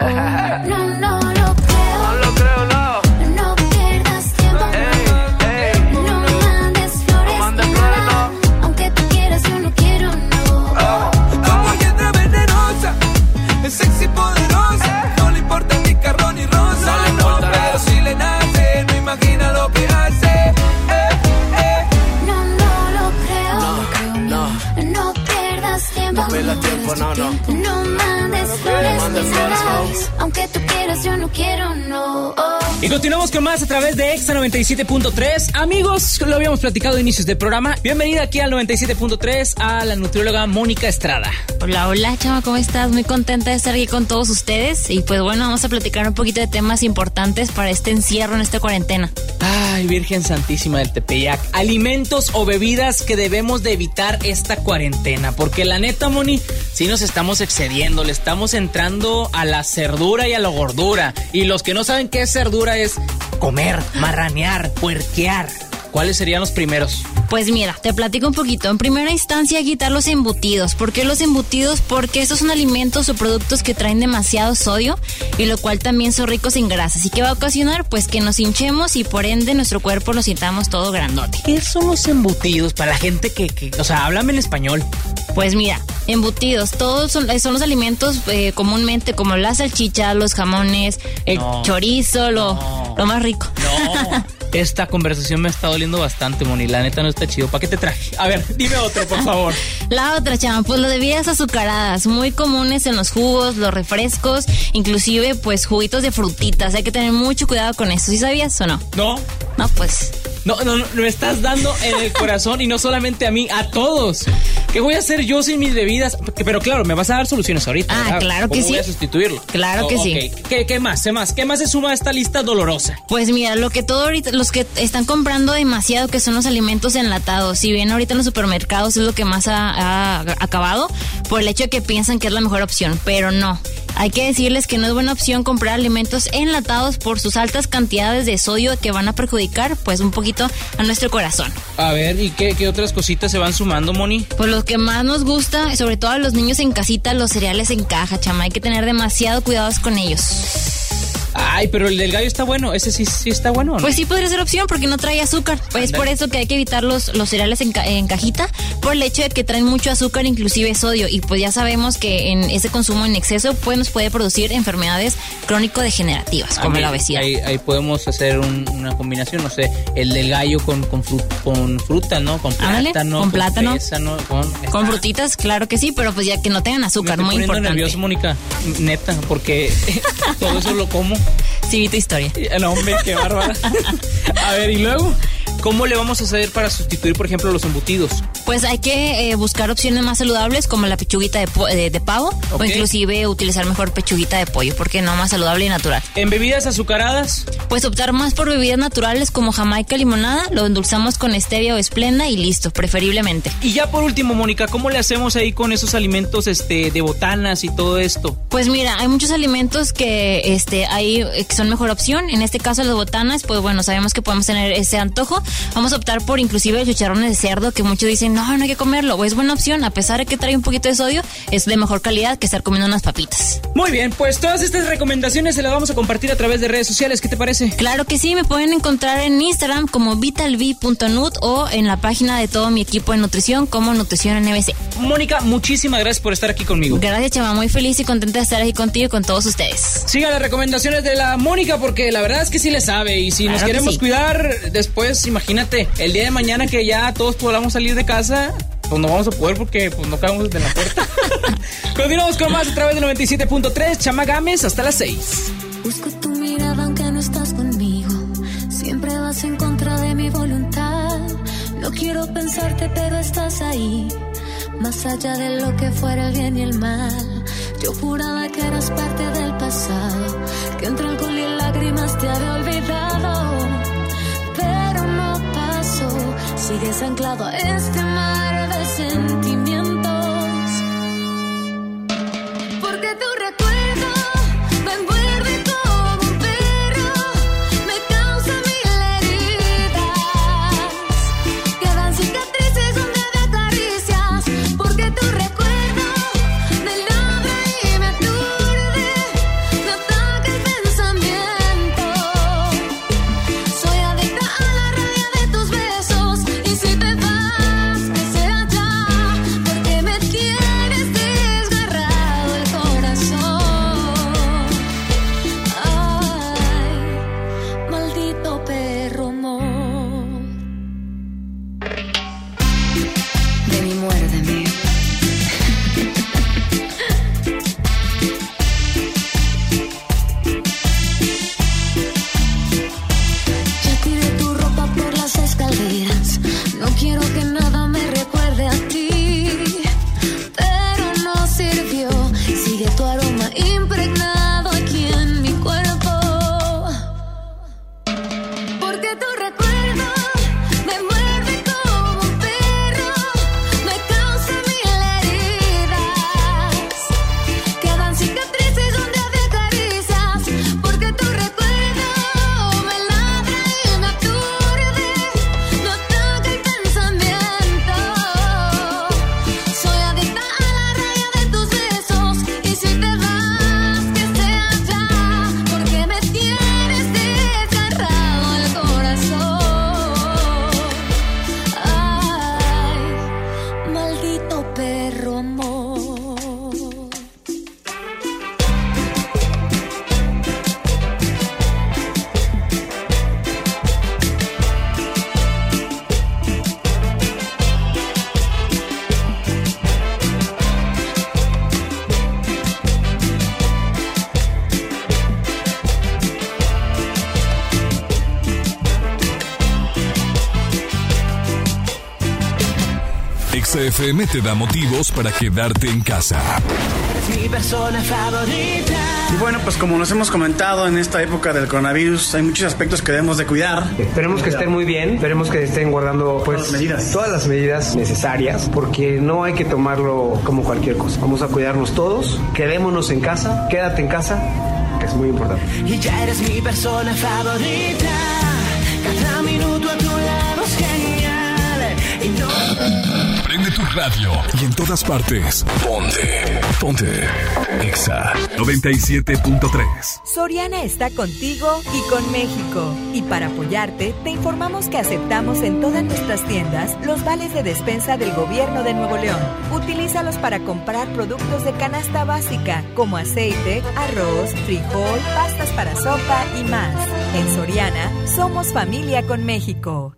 no. No, Aunque tú quieras, yo no quiero, no. Y continuamos con más a través de Exa 97.3. Amigos, lo habíamos platicado a inicios del programa. Bienvenida aquí al 97.3 a la nutrióloga Mónica Estrada. Hola, hola, chama, ¿cómo estás? Muy contenta de estar aquí con todos ustedes. Y pues bueno, vamos a platicar un poquito de temas importantes para este encierro en esta cuarentena. Ay, Virgen Santísima del Tepeyac. Alimentos o bebidas que debemos de evitar esta cuarentena. Porque la neta, Moni, sí nos estamos excediendo. Le estamos entrando a la cerdura y a la gordura. Y los que no saben qué es cerdura es comer, marranear, puerquear. ¿Cuáles serían los primeros? Pues mira, te platico un poquito. En primera instancia, quitar los embutidos. ¿Por qué los embutidos? Porque estos son alimentos o productos que traen demasiado sodio y lo cual también son ricos en grasas. ¿Y qué va a ocasionar? Pues que nos hinchemos y por ende nuestro cuerpo lo sintamos todo grandote. ¿Qué son los embutidos para la gente que, que o sea, háblame en español? Pues mira, embutidos, todos son, son los alimentos eh, comúnmente como la salchicha, los jamones, el No. chorizo, lo, lo más rico. No. Esta conversación me está doliendo bastante, Moni. La neta no está chido. ¿Para qué te traje? A ver, dime otro, por favor. La otra, chama, pues las bebidas azucaradas, muy comunes en los jugos, los refrescos, inclusive pues juguitos de frutitas. Hay que tener mucho cuidado con eso. ¿Sí sabías o no? No. No, pues. No, no, no, me estás dando en el corazón y no solamente a mí, a todos. ¿Qué voy a hacer yo sin mis bebidas? Pero claro, me vas a dar soluciones ahorita. Ah, ¿verdad? claro que ¿Cómo voy sí. a sustituirlo? Claro que Oh, sí. ¿Qué, qué más? ¿Qué más? ¿Qué más se suma a esta lista dolorosa? Pues mira, lo que todo ahorita, los que están comprando demasiado, que son los alimentos enlatados, si bien ahorita en los supermercados es lo que más ha, ha acabado, por el hecho de que piensan que es la mejor opción, pero no. Hay que decirles que no es buena opción comprar alimentos enlatados por sus altas cantidades de sodio que van a perjudicar pues un poquito a nuestro corazón. A ver, ¿y qué, qué otras cositas se van sumando, Moni? Pues lo que más nos gusta, sobre todo a los niños en casita, los cereales en caja, chama, hay que tener demasiado cuidados con ellos. Ay, pero el del gallo está bueno. Ese sí, sí está bueno. ¿o no? Pues sí podría ser opción porque no trae azúcar. Pues es por eso que hay que evitar los, los cereales en, ca- en cajita por el hecho de que traen mucho azúcar, inclusive sodio. Y pues ya sabemos que en ese consumo en exceso pues nos puede producir enfermedades crónico-degenerativas, como Ah, la obesidad. Ahí, ahí podemos hacer un- una combinación, no sé, el del gallo con, con, fru- con fruta, ¿no? Con Ándale, plátano. con plátano. con, Con frutitas, claro que sí, pero pues ya que no tengan Me azúcar, estoy muy importante. nervioso, Mónica. Neta, porque todo eso lo como. Sí, vi tu historia. No, hombre, qué bárbara. A ver, y luego, ¿cómo le vamos a hacer para sustituir, por ejemplo, los embutidos? Pues hay que eh, buscar opciones más saludables como la pechuguita de, po- de- de pavo o inclusive utilizar mejor pechuguita de pollo, porque no más saludable y natural. ¿En bebidas azucaradas? Pues optar más por bebidas naturales como jamaica limonada, lo endulzamos con stevia o esplenda y listo, preferiblemente. Y ya por último, Mónica, ¿cómo le hacemos ahí con esos alimentos este, de botanas y todo esto? Pues mira, hay muchos alimentos que este hay eh, que son mejor opción. En este caso las botanas, pues bueno, sabemos que podemos tener ese antojo. Vamos a optar por inclusive chicharrones de cerdo que muchos dicen, "No, no hay que comerlo." O es buena opción, a pesar de que trae un poquito de sodio, es de mejor calidad que estar comiendo unas papitas. Muy bien, pues todas estas recomendaciones se las vamos a compartir a través de redes sociales. ¿Qué te parece? Claro que sí, me pueden encontrar en Instagram como vitalv.nut o en la página de todo mi equipo de nutrición como Nutrición NBC. Mónica, muchísimas gracias por estar aquí conmigo. Gracias, chama, muy feliz y contenta de estar aquí contigo y con todos ustedes. Siga las recomendaciones de la Mónica porque la verdad es que sí le sabe y si nos Claro que queremos sí. cuidar después, imagínate, el día de mañana que ya todos podamos salir de casa, pues no vamos a poder porque pues no cabemos desde la puerta. Continuamos con más a través del 97.3, Chamagames, hasta las 6. Busco tu mirada aunque no estás conmigo. Siempre vas en contra de mi voluntad. No quiero pensarte, pero estás ahí. Más allá de lo que fuera el bien y el mal. Yo juraba que eras parte del pasado. Que entre alcohol y lágrimas te había olvidado. Sigues anclado a este mar de sentimientos. Porque tu recuerdo XFM te da motivos para quedarte en casa. Es mi persona favorita. Y bueno, pues como nos hemos comentado en esta época del coronavirus, hay muchos aspectos que debemos de cuidar. Esperemos que estén muy bien, esperemos que estén guardando pues todas las medidas necesarias, porque no hay que tomarlo como cualquier cosa. Vamos a cuidarnos todos, quedémonos en casa, quédate en casa, que es muy importante. Y ya eres mi persona favorita. Cada minuto a tu lado es genial. Prende tu radio y en todas partes. Ponte. Ponte. Exa 97.3. Soriana está contigo y con México. Y para apoyarte, te informamos que aceptamos en todas nuestras tiendas los vales de despensa del gobierno de Nuevo León. Utilízalos para comprar productos de canasta básica, como aceite, arroz, frijol, pastas para sopa y más. En Soriana, somos familia con México.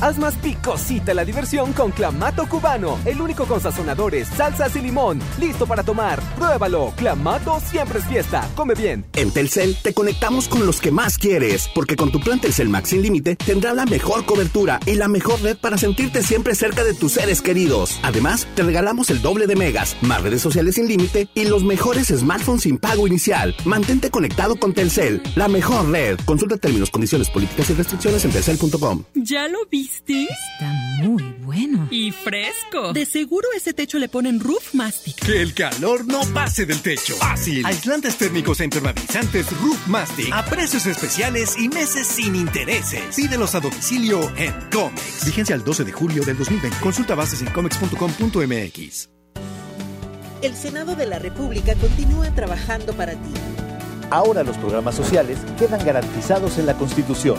Haz más picosita la diversión con Clamato Cubano, el único con sazonadores, salsas y limón. Listo para tomar. Pruébalo. Clamato siempre es fiesta. Come bien. En Telcel te conectamos con los que más quieres, porque con tu plan Telcel Max sin límite tendrá la mejor cobertura y la mejor red para sentirte siempre cerca de tus seres queridos. Además, te regalamos el doble de megas, más redes sociales sin límite y los mejores smartphones sin pago inicial. Mantente conectado con Telcel, la mejor red. Consulta términos, condiciones, políticas y restricciones en telcel.com. ¿Ya lo viste? Está muy bueno. Y fresco. De seguro ese techo le ponen Roof Mastic. Que el calor no pase del techo. Fácil. Aislantes térmicos e impermeabilizantes Roof Mastic. A precios especiales y meses sin intereses. Pídelos a domicilio en Comex. Vigencia al 12 de julio del 2020. Consulta bases en comex.com.mx. El Senado de la República continúa trabajando para ti. Ahora los programas sociales quedan garantizados en la Constitución.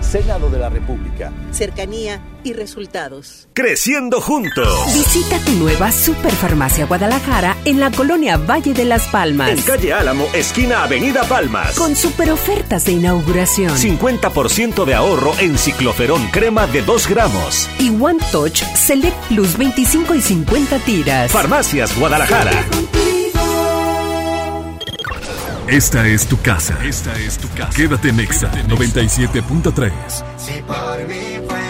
Senado de la República. Cercanía y resultados. Creciendo juntos. Visita tu nueva Superfarmacia Guadalajara en la colonia Valle de las Palmas. En calle Álamo, esquina Avenida Palmas. Con super ofertas de inauguración. 50% de ahorro en cicloferón crema de 2 gramos. Y One Touch Select Plus 25 y 50 tiras. Farmacias Guadalajara. Esta es tu casa. Esta es tu casa. Quédate en Exa 97.3. Si por mí fuera,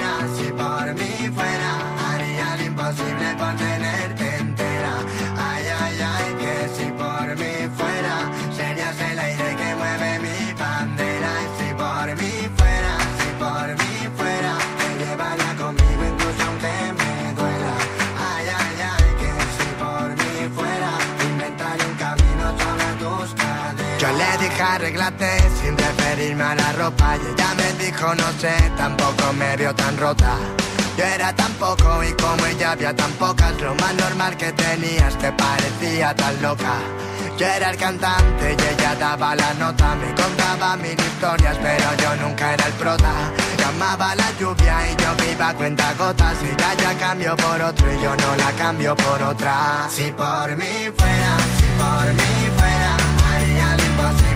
arreglate sin referirme a la ropa y ella me dijo no sé, tampoco me vio tan rota. Yo era tan poco y como ella había tan pocas, lo más normal que tenías te parecía tan loca. Yo era el cantante y ella daba la nota, me contaba mil historias, pero yo nunca era el prota. Llamaba la lluvia y yo me iba a cuenta gotas, y ya ya cambio por otro y yo no la cambio por otra. Si por mí fuera, si por mí fuera,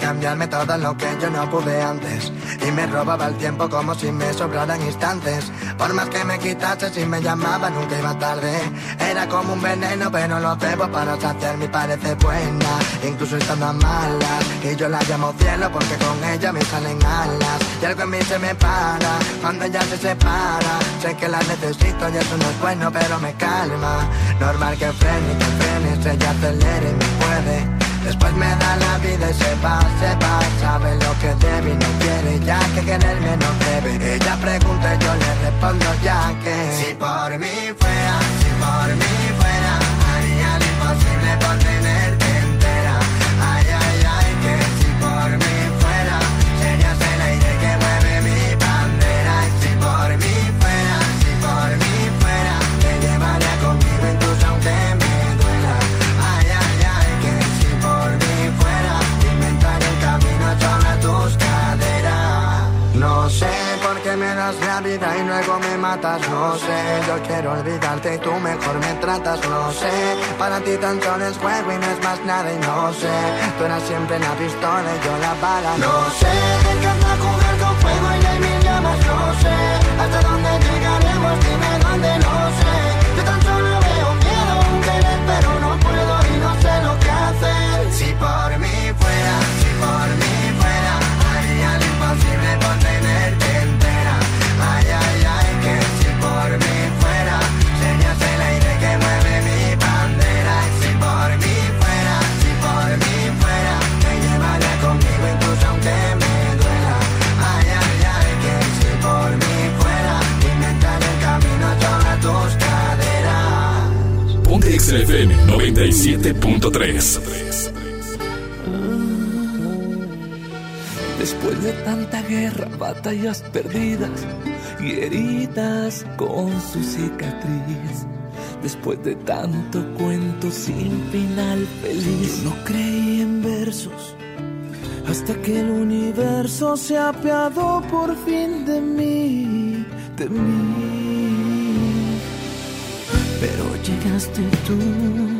cambiarme todo lo que yo no pude antes. Y me robaba el tiempo como si me sobraran instantes. Por más que me quitase si me llamaba nunca iba tarde. Era como un veneno pero lo bebo para saciar mi parece buena. Incluso estando a malas. Y yo la llamo cielo porque con ella me salen alas. Y algo en mí se me para cuando ella se separa. Sé que la necesito y eso no es bueno pero me calma. Normal que frene que frenes ella acelere y me puede Después me da la vida y se va, se va. Sabe lo que debe y no quiere ya que quererme no debe. Ella pregunta y yo le respondo ya que. Si por mí fuera, si por mí fuera Haría lo imposible por tenerte y luego me matas No sé, yo quiero olvidarte y tú mejor me tratas No sé, para ti tan solo es juego y no es más nada y no sé. Tú eras siempre la pistola y yo la bala No sé, te encanta jugar con fuego y hay mil llamas No sé, hasta dónde llegaremos, dime 97.3. Después de tanta guerra, batallas perdidas y heridas con su cicatriz. Después de tanto cuento sin final feliz. Yo no creí en versos hasta que el universo se apiadó por fin de mí, de mí. Pero llegaste tú,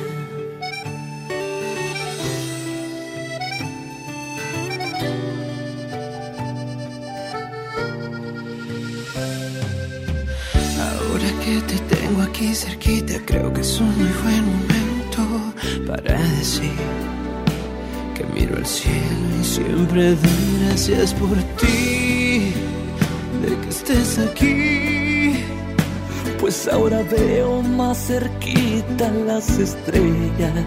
Aquí cerquita, creo que es un muy buen momento para decir que miro al cielo y siempre doy gracias por ti, de que estés aquí. Pues ahora veo más cerquita las estrellas.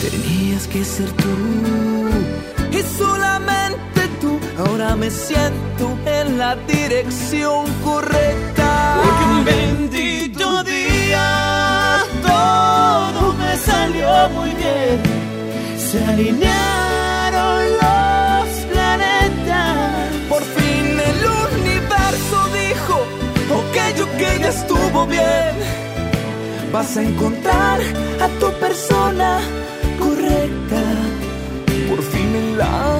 Tenías que ser tú y solamente. Ahora me siento en la dirección correcta. Porque un bendito día todo me salió muy bien. Se alinearon los planetas. Por fin el universo dijo, ok, ok, ya estuvo bien. Vas a encontrar a tu persona correcta. Por fin en la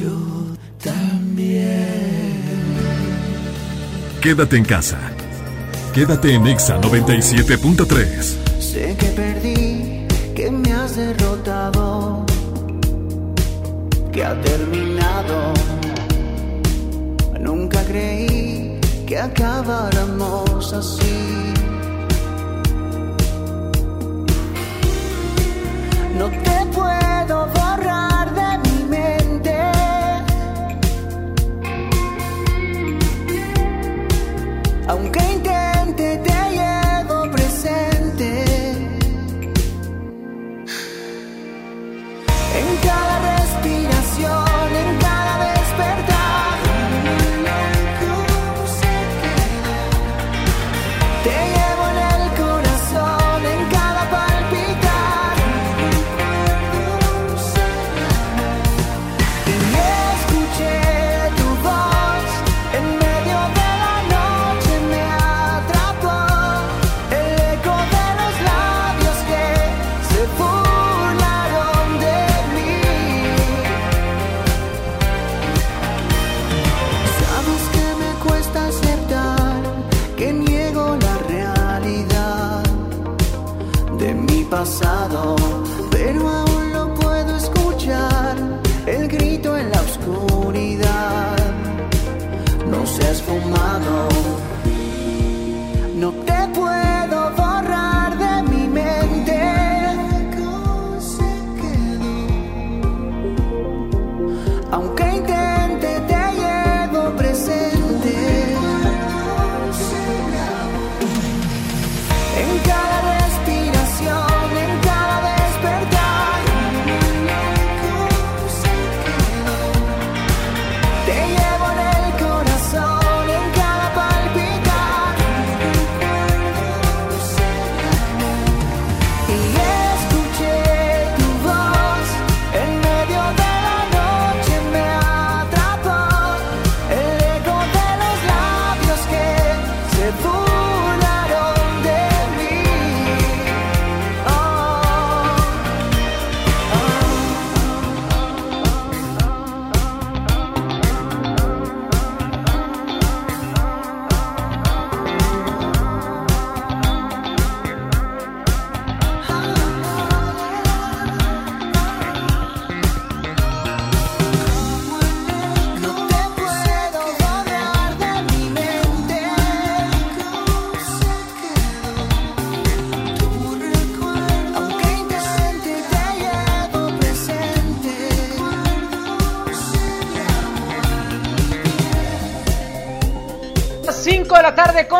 yo también. Quédate en casa. Quédate en Exa 97.3. Sé que perdí, que me has derrotado, que ha terminado. Nunca creí que acabáramos así. No te puedo pasado, ông cái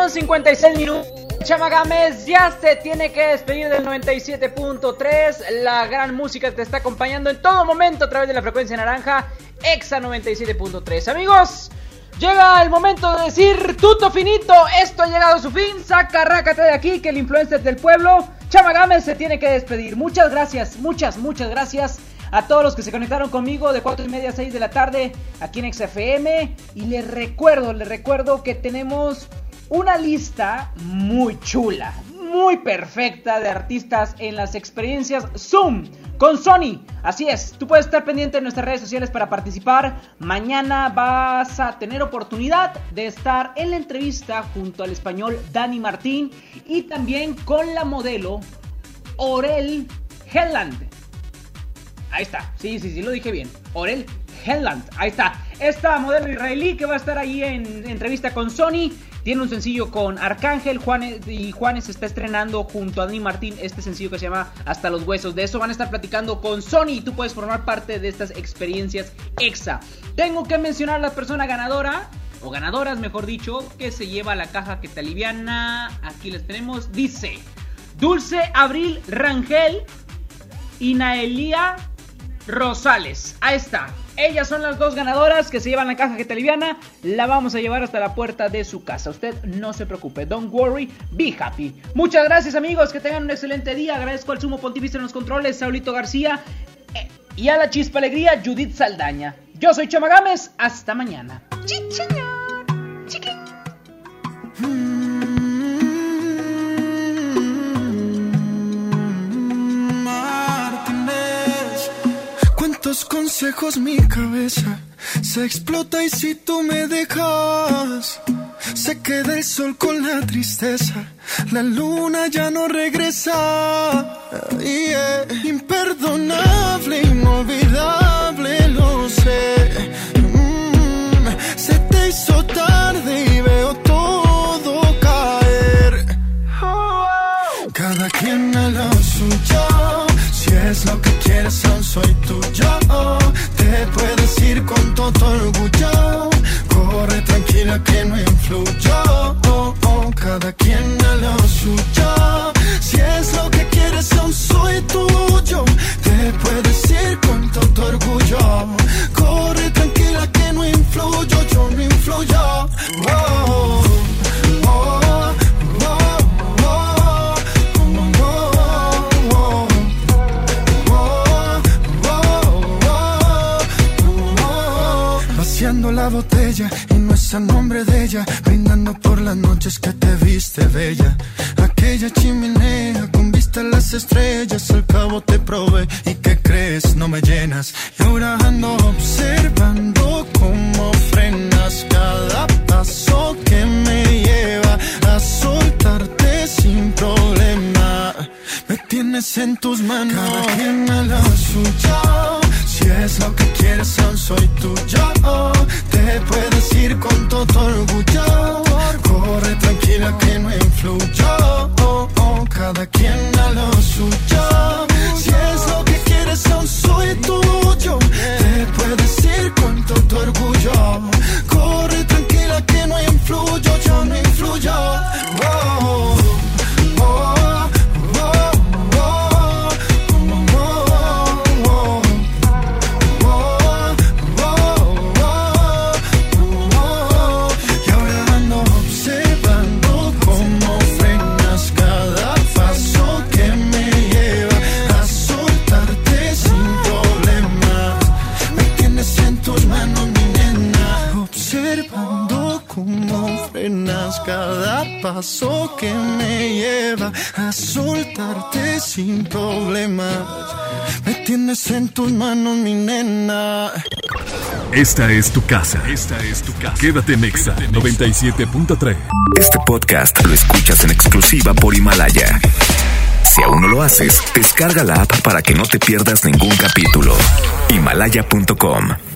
con 56 minutos. Chama Gámez ya se tiene que despedir del 97.3. La gran música te está acompañando en todo momento a través de la frecuencia naranja, Exa 97.3. Amigos, llega el momento de decir tuto finito. Esto ha llegado a su fin. Saca, rácate de aquí que el influencer del pueblo, Chama Gámez, se tiene que despedir. Muchas gracias, muchas, muchas gracias a todos los que se conectaron conmigo de 4 y media a 6 de la tarde aquí en XFM. Y les recuerdo, les recuerdo que tenemos una lista muy chula, muy perfecta de artistas en las experiencias Zoom con Sony. Así es, tú puedes estar pendiente en nuestras redes sociales para participar. Mañana vas a tener oportunidad de estar en la entrevista junto al español Dani Martín y también con la modelo Orel Helland. Ahí está, sí, sí, sí, lo dije bien. Orel Helland, ahí está. Esta modelo israelí que va a estar ahí en entrevista con Sony. Tiene un sencillo con Arcángel Juanes, y Juanes está estrenando junto a Dani Martín este sencillo que se llama Hasta los Huesos. De eso van a estar platicando con Sony y tú puedes formar parte de estas experiencias EXA. Tengo que mencionar la persona ganadora, o ganadoras mejor dicho, que se lleva la caja que te aliviana. Aquí les tenemos, dice Dulce Abril Rangel y Naelia Rosales. Ahí está. Ellas son las dos ganadoras que se llevan la caja que te liviana. La vamos a llevar hasta la puerta de su casa. Usted no se preocupe. Don't worry. Be happy. Muchas gracias amigos. Que tengan un excelente día. Agradezco al sumo pontífice en los controles, Saulito García. eh, Y a la chispa alegría, Judith Saldaña. Yo soy Chama Gámez. Hasta mañana. Martínez. ¿Cuántos consejos mi cabeza se explota y si tú me dejas? Se queda el sol con la tristeza, la luna ya no regresa. Imperdonable, inolvidable, lo sé. Mm, se te hizo tarde y veo todo caer. Cada quien a lo suyo. Soy tuyo. Te puedes ir con todo orgullo. Corre tranquila que no influyo. Cada quien a lo suyo. Si es lo que quieres, aún soy tuyo. Te puedes ir con todo orgullo. Corre tranquila que no influyo. Yo no influyo. Oh, la botella y no es a nombre de ella, brindando por las noches que te viste bella. Aquella chimenea con vista a las estrellas, al cabo te probé y que crees no me llenas. Y ahora ando observando cómo frenas cada paso que me lleva a soltarte sin problema. Me tienes en tus manos. Cada quien a lo suyo. Si es lo que quieres, aún soy tuyo. Te puedes ir con todo orgullo. Corre tranquila que no influyo. Cada quien a lo suyo. Si es lo que quieres, aún soy tuyo. Te puedes ir con todo orgullo. Paso que me lleva a soltarte sin problemas. Me tienes en tus manos, mi nena. Esta es tu casa. Esta es tu casa. Quédate en Exa 97.3. Este podcast lo escuchas en exclusiva por Himalaya. Si aún no lo haces, descarga la app para que no te pierdas ningún capítulo. Himalaya.com